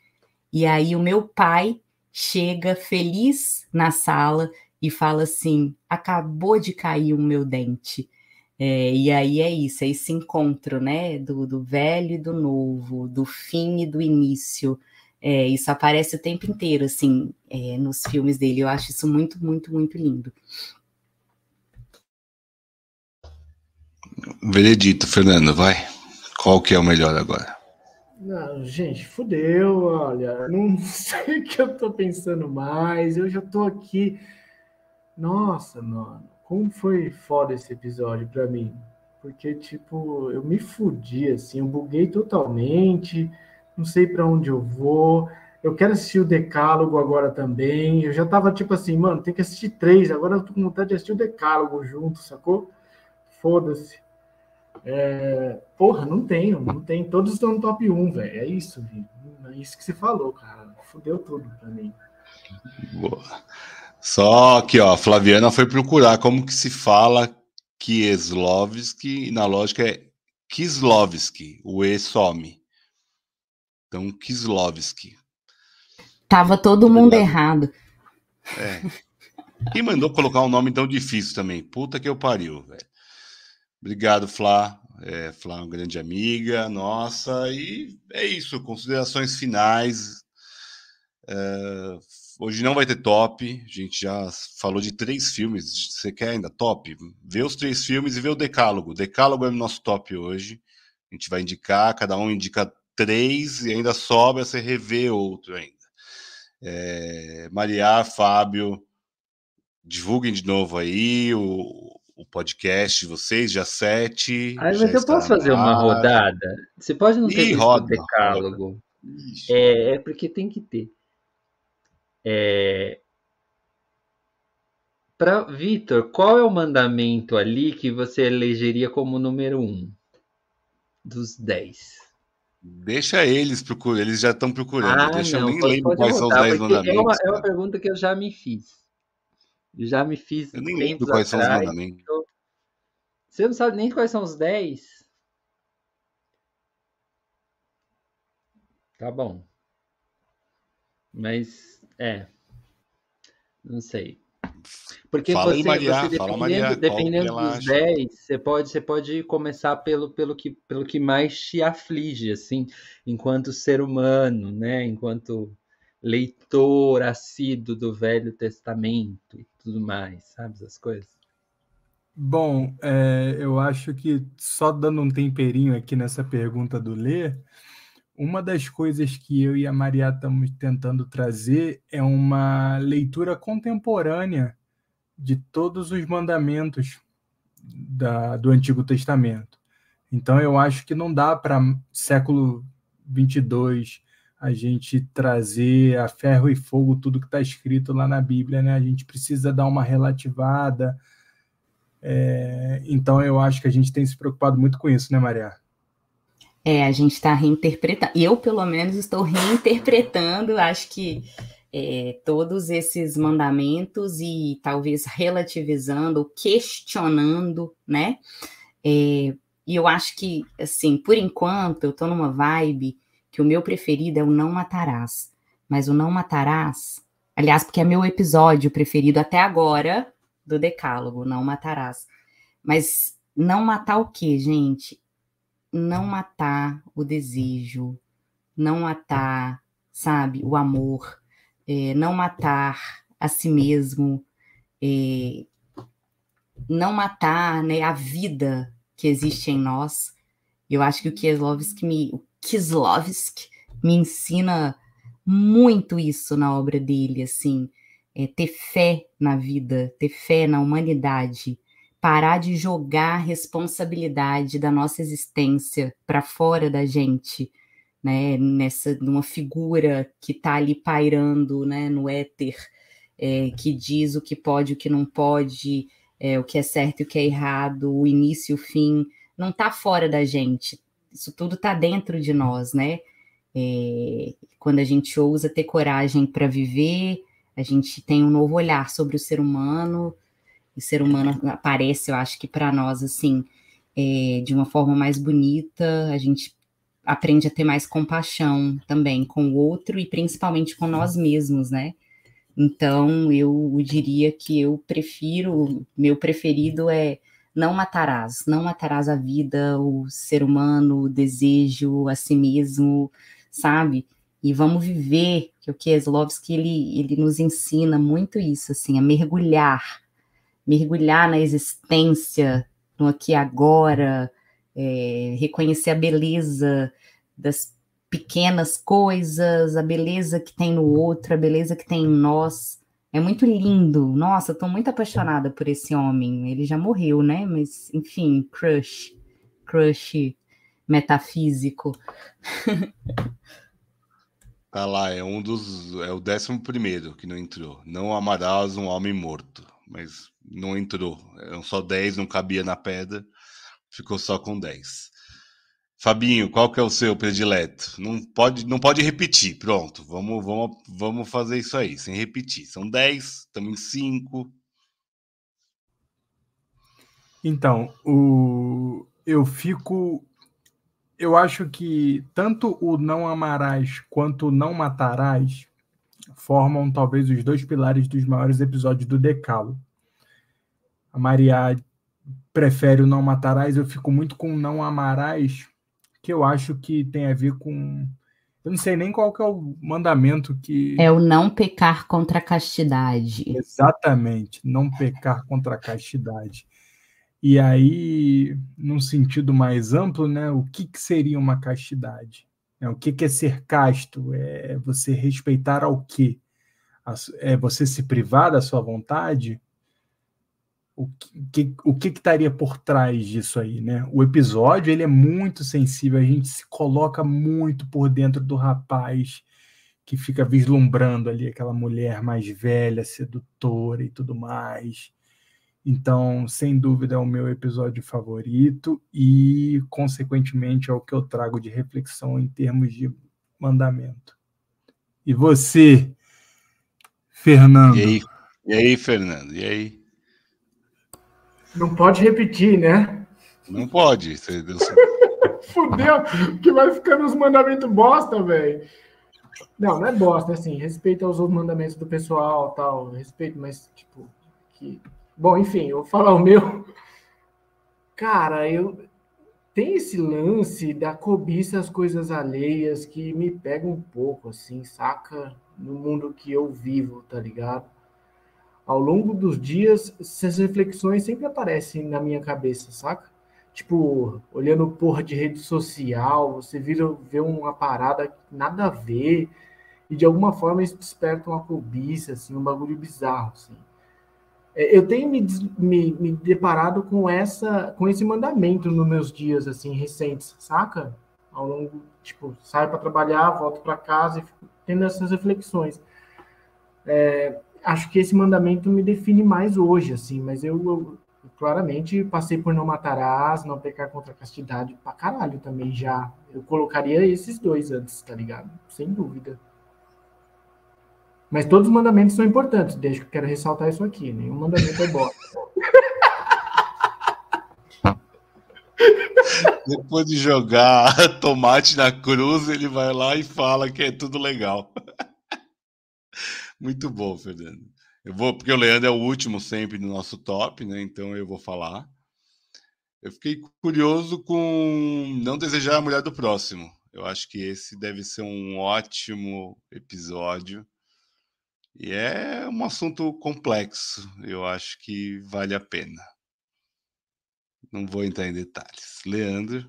E aí o meu pai chega feliz na sala e fala assim: acabou de cair o meu dente. É, e aí é isso, é esse encontro, né, do, do velho e do novo, do fim e do início. É, isso aparece o tempo inteiro, assim, é, nos filmes dele. Eu acho isso muito, muito, muito lindo. Veredito, Fernando, vai. Qual que é o melhor agora? Não, gente, fudeu, olha, não sei o que eu tô pensando mais, eu já tô aqui. Nossa, mano, como foi foda esse episódio para mim? Porque, tipo, eu me fudi, assim, eu buguei totalmente, não sei para onde eu vou. Eu quero assistir o Decálogo agora também. Eu já tava tipo assim, mano, tem que assistir três, agora eu tô com vontade de assistir o Decálogo junto, sacou? Foda-se. É, porra, não tenho, não tem. Todos estão no top 1, velho. É isso, Vitor. É isso que você falou, cara. Fudeu tudo pra mim. Boa. Só que, ó, a Flaviana foi procurar como que se fala Kieslowski, e na lógica é Kislovski, o E some. Então, Kislovski. Tava todo mundo errado. É. Quem mandou colocar um nome tão difícil também? Puta que eu pariu, velho. Obrigado, Flá. É, Flá é uma grande amiga nossa. E é isso, considerações finais. É, hoje não vai ter top. A gente já falou de três filmes. Você quer ainda top? Vê os três filmes e vê o Decálogo. O Decálogo é o nosso top hoje. A gente vai indicar, cada um indica três e ainda sobra você rever outro ainda. É, Maria, Fábio, divulguem de novo aí o, o podcast de vocês, dia 7. Aí, mas eu posso fazer uma rodada? Você pode não ter Ih, roda, decálogo. É, é, porque tem que ter. É... Para Vitor, qual é o mandamento ali que você elegeria como número um dos dez? Deixa eles procurar, eles já estão procurando. Ah, Deixa não, eu nem lembro quais são os dez mandamentos. É uma, é uma, pergunta que eu já me fiz. Já me fiz. Eu nem lembro quais atrás, são os mandamentos. Você não sabe nem quais são os dez? Tá bom. Mas, é. Não sei. Porque fala você, Maria, você dependendo, Maria, dependendo dos 10, você pode, você pode começar pelo, pelo, que, pelo que mais te aflige, assim, enquanto ser humano, né? Enquanto leitor assíduo do Velho Testamento e tudo mais, sabe? Essas coisas. Bom, é, eu acho que só dando um temperinho aqui nessa pergunta do Lê, uma das coisas que eu e a Maria estamos tentando trazer é uma leitura contemporânea de todos os mandamentos da, do Antigo Testamento. Então, eu acho que não dá para século 22 a gente trazer a ferro e fogo tudo que está escrito lá na Bíblia, né? A gente precisa dar uma relativada. É, então, eu acho que a gente tem se preocupado muito com isso, né, Maria? É, a gente está reinterpretando. Eu, pelo menos, estou reinterpretando, acho que é, todos esses mandamentos e talvez relativizando, questionando, né? É, e eu acho que, assim, por enquanto, eu estou numa vibe que o meu preferido é o não matarás. Mas o não matarás, aliás, porque é meu episódio preferido até agora do Decálogo, não matarás. Mas não matar o quê, gente? Não matar o desejo, não matar, sabe, o amor, é, não matar a si mesmo, é, não matar né, a vida que existe em nós. Eu acho que o Kieslowski me, o Kieslowski me ensina muito isso na obra dele, assim, é, ter fé na vida, ter fé na humanidade, parar de jogar a responsabilidade da nossa existência para fora da gente, né, nessa numa figura que está ali pairando, né, no éter, é, que diz o que pode, o que não pode, é, o que é certo e o que é errado, o início e o fim, não está fora da gente. Isso tudo está dentro de nós, né? É, quando a gente ousa ter coragem para viver, a gente tem um novo olhar sobre o ser humano, o ser humano aparece, eu acho que para nós, assim, é, de uma forma mais bonita, a gente aprende a ter mais compaixão também com o outro e principalmente com nós mesmos, né? Então, eu diria que eu prefiro, meu preferido é não matarás, não matarás a vida, o ser humano, o desejo, a si mesmo, sabe? E vamos viver, que o Kieslowski, ele, ele nos ensina muito isso, assim, a mergulhar mergulhar na existência, no aqui e agora, é, reconhecer a beleza das pequenas coisas, a beleza que tem no outro, a beleza que tem em nós. É muito lindo. Nossa, estou muito apaixonada por esse homem. Ele já morreu, né? Mas, enfim, crush. Crush metafísico. Tá lá, é um dos. É o décimo primeiro que não entrou. Não amarás um homem morto. Mas não entrou. Eram só 10, não cabia na pedra, ficou só com 10. Fabinho, qual que é o seu predileto? Não pode, não pode repetir. Pronto, vamos, vamos, vamos fazer isso aí, sem repetir. São 10, estamos em 5. Então, o... eu fico. Eu acho que tanto o não amarás quanto o não matarás formam talvez os dois pilares dos maiores episódios do Decalo a Maria prefere o não matarás, eu fico muito com o não amarás, que eu acho que tem a ver com. Eu não sei nem qual que é o mandamento que. É o não pecar contra a castidade. Exatamente, não pecar contra a castidade. E aí, num sentido mais amplo, né, o que, que seria uma castidade? É, o que, que é ser casto? É você respeitar ao quê? É você se privar da sua vontade? O que, o que estaria por trás disso aí, né? O episódio ele é muito sensível, a gente se coloca muito por dentro do rapaz que fica vislumbrando ali aquela mulher mais velha, sedutora e tudo mais. Então, sem dúvida, é o meu episódio favorito e, consequentemente, é o que eu trago de reflexão em termos de mandamento. E você, Fernando? E aí, e aí Fernando? E aí? Não pode repetir, né? Não pode. Fudeu, que vai ficando os mandamentos bosta, velho. Não, não é bosta, assim, respeito aos outros mandamentos do pessoal, tal, respeito, mas, tipo, que Bom, enfim, eu vou falar o meu. Cara, eu tem esse lance da cobiça às coisas alheias que me pega um pouco, assim, saca? No mundo que eu vivo, tá ligado? Ao longo dos dias, essas reflexões sempre aparecem na minha cabeça, saca? Tipo, olhando porra de rede social, você vira ver uma parada nada a ver, e de alguma forma isso desperta uma cobiça, assim, um bagulho bizarro, assim. É, eu tenho me, me, me, deparado com essa com esse mandamento nos meus dias assim recentes, saca? Ao longo, tipo, saio para trabalhar, volto para casa e fico tendo essas reflexões. É, acho que esse mandamento me define mais hoje, assim, mas eu, eu, claramente passei por não matarás, não pecar contra a castidade pra caralho também já. Eu colocaria esses dois antes, tá ligado? Sem dúvida. Mas todos os mandamentos são importantes, desde que eu quero ressaltar isso aqui. Nenhum mandamento é bosta. Depois de jogar tomate na cruz, ele vai lá e fala que é tudo legal. Muito bom, Fernando. Eu vou, porque o Leandro é o último sempre no nosso top, né? Então eu vou falar. Eu fiquei curioso com não desejar a mulher do próximo. Eu acho que esse deve ser um ótimo episódio e é um assunto complexo, eu acho que vale a pena. Não vou entrar em detalhes. Leandro.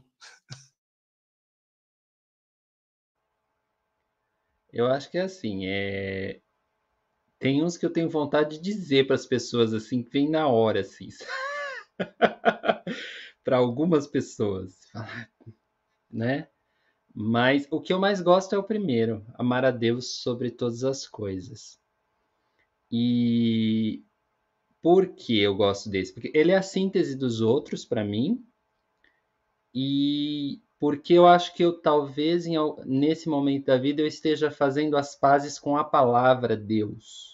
Eu acho que é assim, é... tem uns que eu tenho vontade de dizer para as pessoas assim, que vem na hora assim. para algumas pessoas, né? Mas o que eu mais gosto é o primeiro, amar a Deus sobre todas as coisas. E por que eu gosto desse? Porque ele é a síntese dos outros para mim. E porque eu acho que eu talvez em, nesse momento da vida eu esteja fazendo as pazes com a palavra Deus.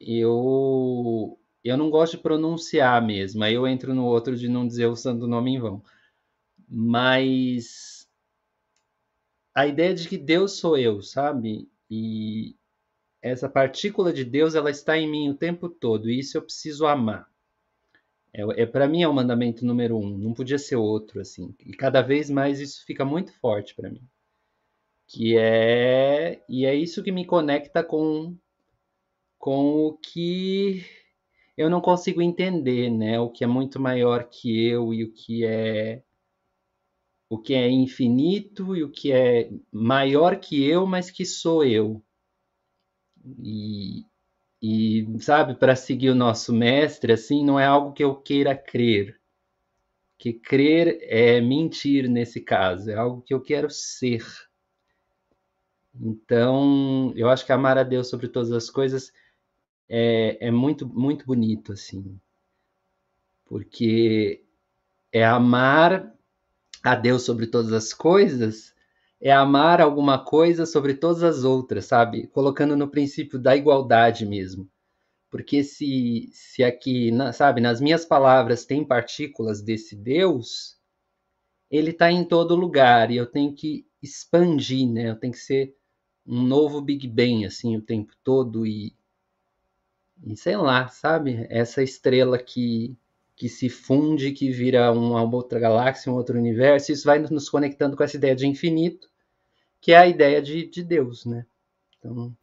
Eu eu não gosto de pronunciar mesmo, aí eu entro no outro de não dizer o santo nome em vão. Mas a ideia de que Deus sou eu, sabe? E essa partícula de Deus ela está em mim o tempo todo e isso eu preciso amar. É, é para mim é o mandamento número um. Não podia ser outro assim. E cada vez mais isso fica muito forte para mim. Que é e é isso que me conecta com com o que eu não consigo entender, né? O que é muito maior que eu e o que é o que é infinito e o que é maior que eu, mas que sou eu. E, e sabe, para seguir o nosso mestre, assim, não é algo que eu queira crer. Que crer é mentir nesse caso, é algo que eu quero ser. Então, eu acho que amar a Deus sobre todas as coisas é, é muito, muito bonito, assim. Porque é amar a Deus sobre todas as coisas é amar alguma coisa sobre todas as outras, sabe? Colocando no princípio da igualdade mesmo. Porque se, se aqui, na, sabe, nas minhas palavras tem partículas desse Deus, ele está em todo lugar e eu tenho que expandir, né? Eu tenho que ser um novo Big Bang, assim, o tempo todo e, e sei lá, sabe? Essa estrela que, que se funde, que vira uma outra galáxia, um outro universo, isso vai nos conectando com essa ideia de infinito, que é a ideia de, de Deus, né? Então,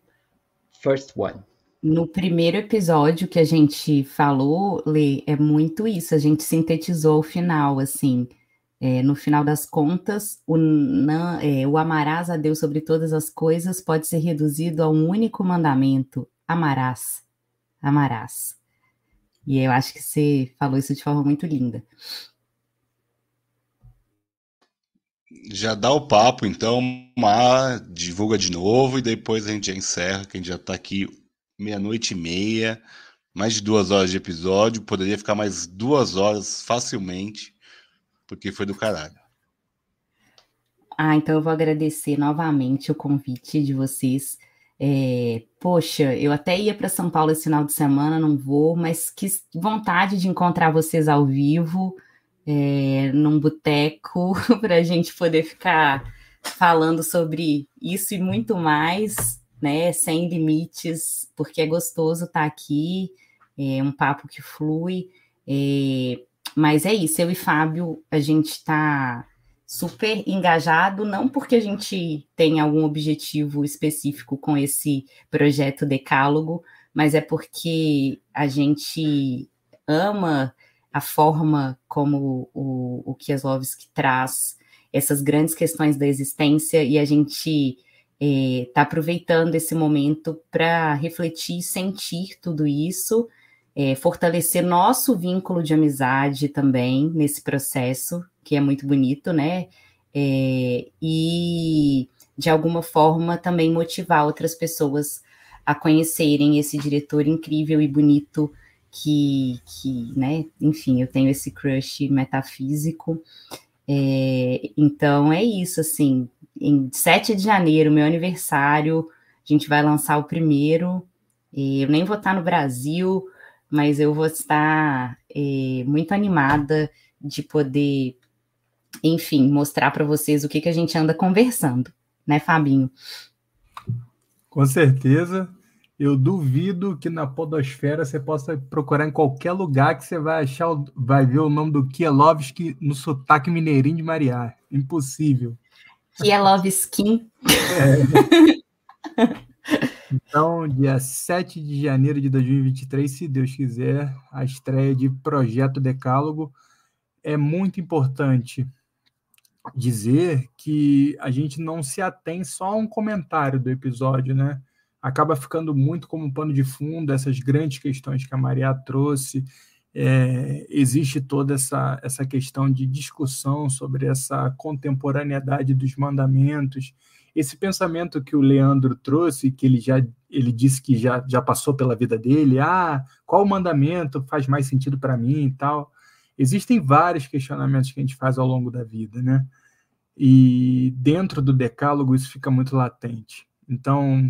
first one. No primeiro episódio que a gente falou, Lê, é muito isso, a gente sintetizou o final, assim, é, no final das contas, o, não, é, o amarás a Deus sobre todas as coisas pode ser reduzido a um único mandamento: amarás, amarás. E eu acho que você falou isso de forma muito linda. Já dá o papo, então, uma, divulga de novo e depois a gente já encerra, que a gente já está aqui meia-noite e meia, mais de duas horas de episódio, poderia ficar mais duas horas facilmente, porque foi do caralho. Ah, então eu vou agradecer novamente o convite de vocês. É, poxa, eu até ia para São Paulo esse final de semana, não vou, mas que vontade de encontrar vocês ao vivo, é, num boteco, para a gente poder ficar falando sobre isso e muito mais, né? Sem limites, porque é gostoso estar tá aqui, é um papo que flui. É, mas é isso, eu e Fábio, a gente está super engajado, não porque a gente tem algum objetivo específico com esse projeto Decálogo, mas é porque a gente ama a forma como o, o Kieslowski traz essas grandes questões da existência e a gente está é, aproveitando esse momento para refletir e sentir tudo isso, é, fortalecer nosso vínculo de amizade também nesse processo, que é muito bonito, né? É, e de alguma forma também motivar outras pessoas a conhecerem esse diretor incrível e bonito que, que né, enfim, eu tenho esse crush metafísico. É, então é isso, assim, em 7 de janeiro, meu aniversário, a gente vai lançar o primeiro. Eu nem vou estar no Brasil, mas eu vou estar é, muito animada de poder, enfim, mostrar para vocês o que, que a gente anda conversando, né, Fabinho? Com certeza. Eu duvido que na podosfera você possa procurar em qualquer lugar que você vai achar, vai ver o nome do Kielovski no sotaque mineirinho de Mariá. Impossível. Kielovski. É. Então, dia 7 de janeiro de 2023, se Deus quiser, a estreia de Projeto Decálogo. É muito importante dizer que a gente não se atém só a um comentário do episódio, né? acaba ficando muito como pano de fundo essas grandes questões que a Maria trouxe. É, existe toda essa, essa questão de discussão sobre essa contemporaneidade dos mandamentos. Esse pensamento que o Leandro trouxe, que ele já ele disse que já, já passou pela vida dele, ah, qual mandamento faz mais sentido para mim e tal. Existem vários questionamentos que a gente faz ao longo da vida, né? E dentro do decálogo isso fica muito latente. Então,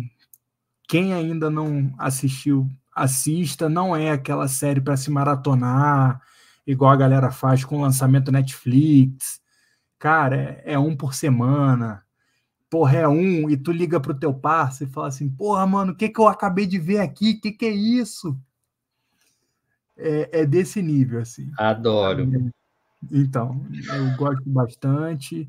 quem ainda não assistiu, assista. Não é aquela série para se maratonar, igual a galera faz com o lançamento Netflix. Cara, é, é um por semana. Porra, é um, e tu liga pro teu parceiro e fala assim: Porra, mano, o que, que eu acabei de ver aqui? O que, que é isso? É, é desse nível, assim. Adoro. Então, eu gosto bastante.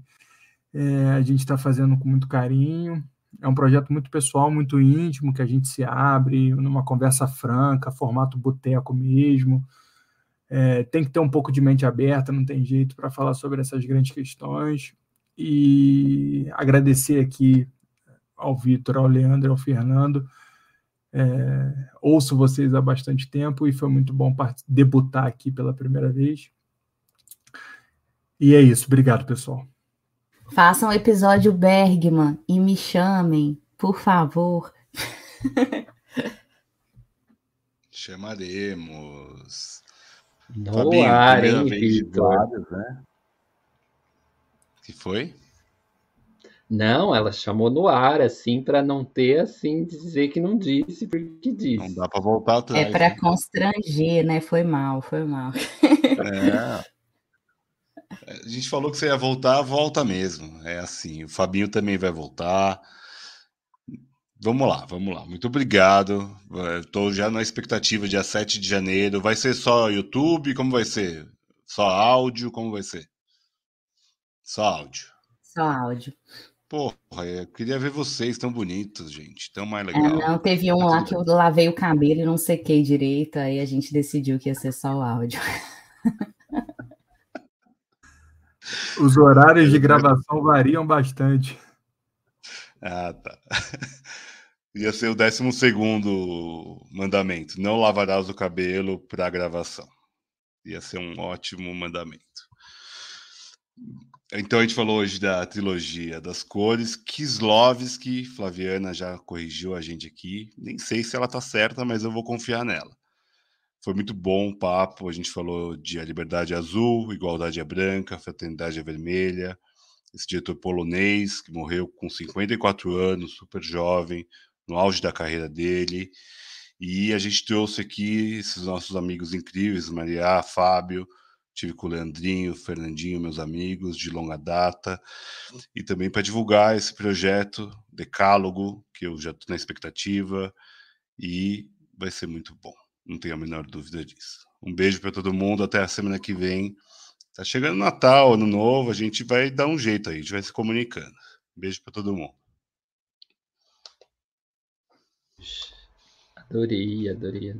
É, a gente está fazendo com muito carinho. É um projeto muito pessoal, muito íntimo, que a gente se abre numa conversa franca, formato boteco mesmo. É, tem que ter um pouco de mente aberta, não tem jeito para falar sobre essas grandes questões. E agradecer aqui ao Vitor, ao Leandro, ao Fernando. É, ouço vocês há bastante tempo e foi muito bom debutar aqui pela primeira vez. E é isso. Obrigado, pessoal. Façam um episódio Bergman e me chamem, por favor. Chamaremos. No Fabinho, ar, hein, Vitor? Né? que foi? Não, ela chamou no ar, assim, para não ter, assim, dizer que não disse, porque disse. Não dá para voltar atrás. É para né? constranger, né? Foi mal, foi mal. É. A gente falou que você ia voltar, volta mesmo. É assim. O Fabinho também vai voltar. Vamos lá, vamos lá. Muito obrigado. Estou já na expectativa dia 7 de janeiro. Vai ser só YouTube? Como vai ser? Só áudio? Como vai ser? Só áudio. Só áudio. Porra, eu queria ver vocês tão bonitos, gente. Tão mais legal. É, não, teve um lá que eu lavei o cabelo e não sequei direito, aí a gente decidiu que ia ser só o áudio. Os horários de gravação variam bastante. Ah, tá. Ia ser o décimo segundo mandamento. Não lavarás o cabelo para gravação. Ia ser um ótimo mandamento. Então a gente falou hoje da trilogia das cores. Kislovski, Flaviana já corrigiu a gente aqui. Nem sei se ela tá certa, mas eu vou confiar nela. Foi muito bom o papo. A gente falou de A Liberdade Azul, Igualdade é Branca, Fraternidade é Vermelha. Esse diretor polonês que morreu com 54 anos, super jovem, no auge da carreira dele. E a gente trouxe aqui esses nossos amigos incríveis, Maria, Fábio, tive com o Leandrinho, Fernandinho, meus amigos de longa data, e também para divulgar esse projeto Decálogo, que eu já estou na expectativa, e vai ser muito bom, não tenho a menor dúvida disso. Um beijo para todo mundo, até a semana que vem. Tá chegando Natal, Ano Novo, a gente vai dar um jeito aí, a gente vai se comunicando. Beijo para todo mundo. Adorei, adorei.